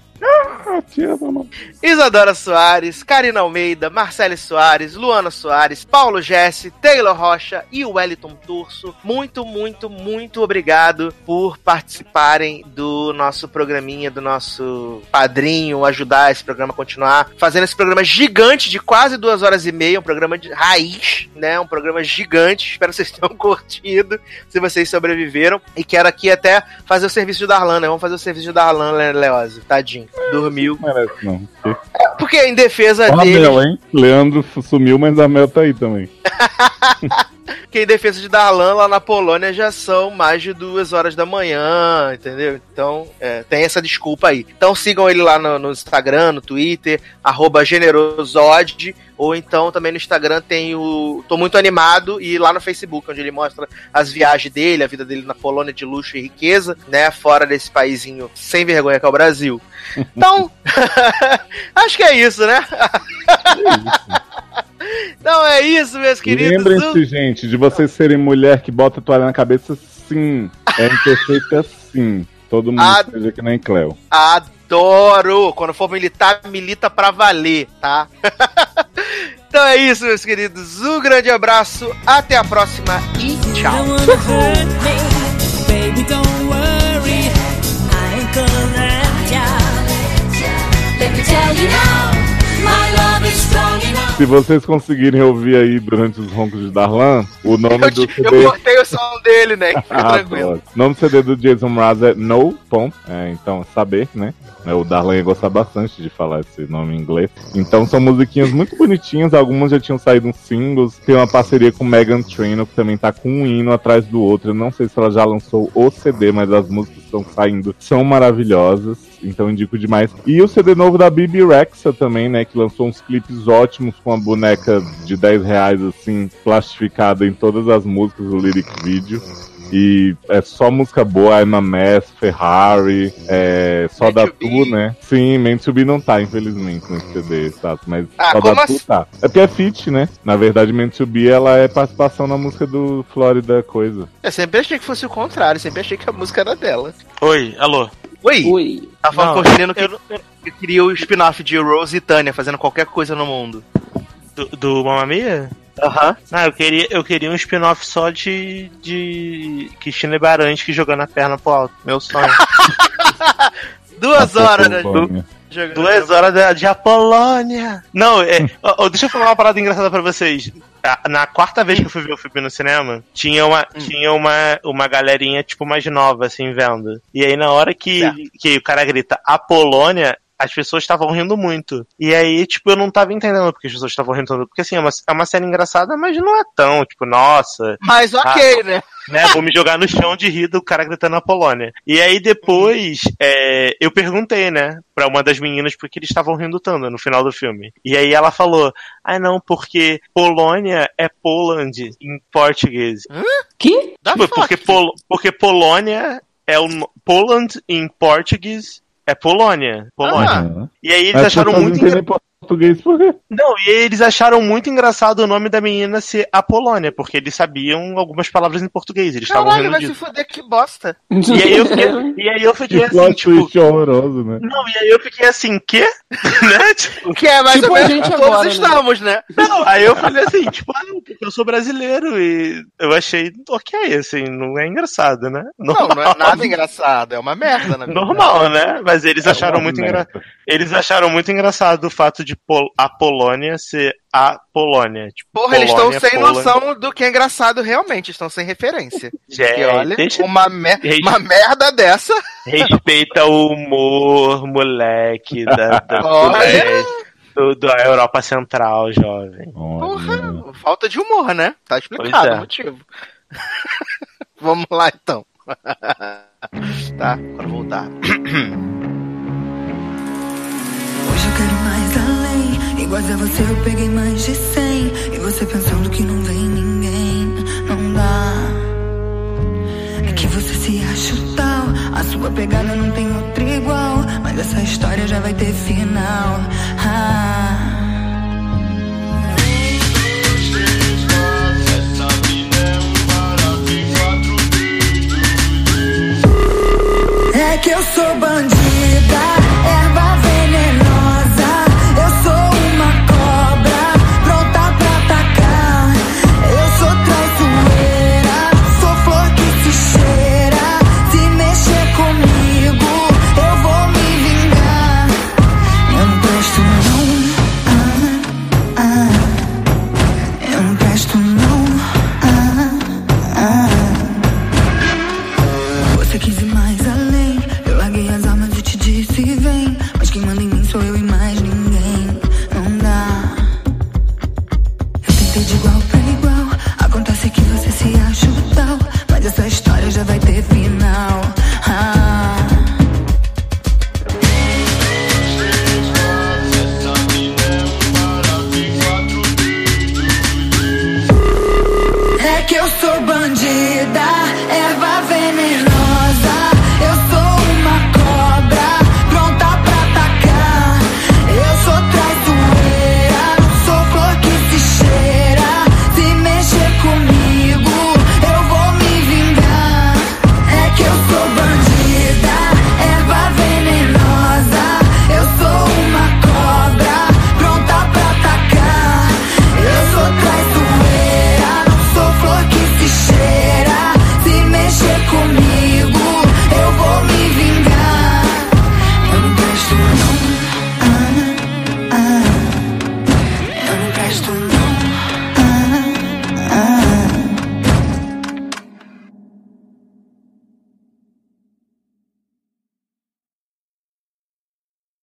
Mamãe. Isadora Soares, Karina Almeida, Marcele Soares, Luana Soares, Paulo Jesse, Taylor Rocha e o Wellington Turso. Muito, muito, muito obrigado por participarem do nosso programinha, do nosso padrinho, ajudar esse programa a continuar fazendo esse programa gigante de quase duas horas e meia, um programa de raiz, né? Um programa gigante. Espero que vocês [LAUGHS] tenham curtido, se vocês sobreviveram. E quero aqui até fazer o serviço de Darlan, né? Vamos fazer o serviço de Darlan, Le- Leose. Tadinho. Dormiu. Merece não. Que- Porque em defesa Ó dele, Mel, hein? Leandro sumiu, mas a Mel tá aí também. [LAUGHS] que em defesa de Darlan lá na Polônia já são mais de duas horas da manhã, entendeu? Então é, tem essa desculpa aí. Então sigam ele lá no, no Instagram, no Twitter, arroba generosod, ou então também no Instagram tem o Tô Muito Animado e lá no Facebook, onde ele mostra as viagens dele, a vida dele na Polônia de luxo e riqueza, né? Fora desse paizinho sem vergonha que é o Brasil. [LAUGHS] Então, [LAUGHS] acho que é isso, né? Então é isso, meus queridos. Lembrem-se, gente, de vocês serem mulher que bota a toalha na cabeça, sim. É imperfeita, sim. Todo mundo seja que nem Cleo. Adoro! Quando for militar, milita pra valer, tá? [LAUGHS] então é isso, meus queridos. Um grande abraço, até a próxima e tchau. Let me tell you now, Se vocês conseguirem ouvir aí durante os roncos de Darlan, o nome Eu, do te- eu CD. cortei o som dele, né? [LAUGHS] Fica Ah, tranquilo. O nome do CD do Jason Mraz é No Pom. É, então, saber, né? É, O Darlan ia gostar bastante de falar esse nome em inglês. Então, são musiquinhas muito bonitinhas. Algumas já tinham saído uns singles. Tem uma parceria com Megan Trainor, que também tá com um hino atrás do outro. Eu não sei se ela já lançou o CD, mas as músicas que estão saindo são maravilhosas. Então, indico demais. E o CD novo da Bibi Rexa também, né? Que lançou uns clipes ótimos com a boneca de 10 reais, assim, plastificada em todas as músicas do lyric video. E é só música boa, I'm a Mess, Ferrari, é, só da Tu, né? Sim, Meant to Be não tá, infelizmente, nesse CD, exato. Mas Ah, só da Tu tá. É porque é feat, né? Na verdade, Meant to Be, ela é participação na música do Florida Coisa. Eu sempre achei que fosse o contrário, sempre achei que a música era dela. Oi, alô. Oi! Oi. Tá falando Não, com o menino que, eu- que queria o spin-off de Rose e Tânia fazendo qualquer coisa no mundo. Do, do Mamma Mia? Aham. Ah, eu queria, eu queria um spin-off só de, de Cristina Baranski jogando a perna pro alto. Meu sonho. [LAUGHS] Duas horas, né? Jogando- Duas horas de, de Apolônia. Não, é. ó, deixa eu falar uma parada engraçada pra vocês. A- Na quarta vez que eu fui ver o filme no cinema, tinha uma, tinha uma, uma galerinha, tipo, mais nova, assim, vendo. E aí, na hora que, Certo. que o cara grita Apolônia, as pessoas estavam rindo muito. E aí, tipo, eu não tava entendendo porque as pessoas estavam rindo. Porque, assim, é uma, é uma série engraçada, mas não é tão, tipo, nossa, Mas ok, né? né? Vou me jogar no chão de rir do cara gritando a Polônia. E aí depois, é, eu perguntei, né, pra uma das meninas porque eles estavam rindo tanto no final do filme. E aí ela falou, ah não, porque Polônia é Poland em português. Que? Da Tipo, porque, Pol porque Polônia é o Poland em português é Polônia. Polônia. Ah. E aí eles acharam muito entendem engra... português por quê? Não, e eles acharam muito engraçado o nome da menina ser a Polônia, porque eles sabiam algumas palavras em português, eles estavam Caralho, rindo vai disso. se fuder, que bosta. E aí eu fiquei, [LAUGHS] e aí eu fiquei Que assim, plot tipo. horroroso, né? Não, e aí eu fiquei assim, quê? [LAUGHS] né? Tipo, Que é mais Tipo ou a menos gente todos agora, né? estamos, né? não, aí eu falei assim, tipo, ah, não, porque eu sou brasileiro e eu achei ok, assim, não é engraçado, né? Não, Normal, não é nada engraçado, é uma merda, na [LAUGHS] verdade. Normal, né? Mas eles acharam uma muito merda. engra... eles acharam muito engraçado o fato de Pol- a Polônia ser a Polônia. Tipo, Porra, eles estão Polônia, sem Poland. noção do que é engraçado realmente, estão sem referência. [LAUGHS] Gente, Porque olha, deixa- uma, mer- uma merda dessa. respeita o humor, moleque, [LAUGHS] da, da, Olha. do- da Europa Central, jovem. Porra, falta de humor, né? Tá explicado é. o motivo. [LAUGHS] Vamos lá então. tá, quando voltar. [COUGHS] Iguais a você, eu peguei mais de cem. E você pensando que não vem ninguém. Não dá. É que você se acha o tal. A sua pegada não tem outra igual. Mas essa história já vai ter final. Ah. É que eu sou bandido.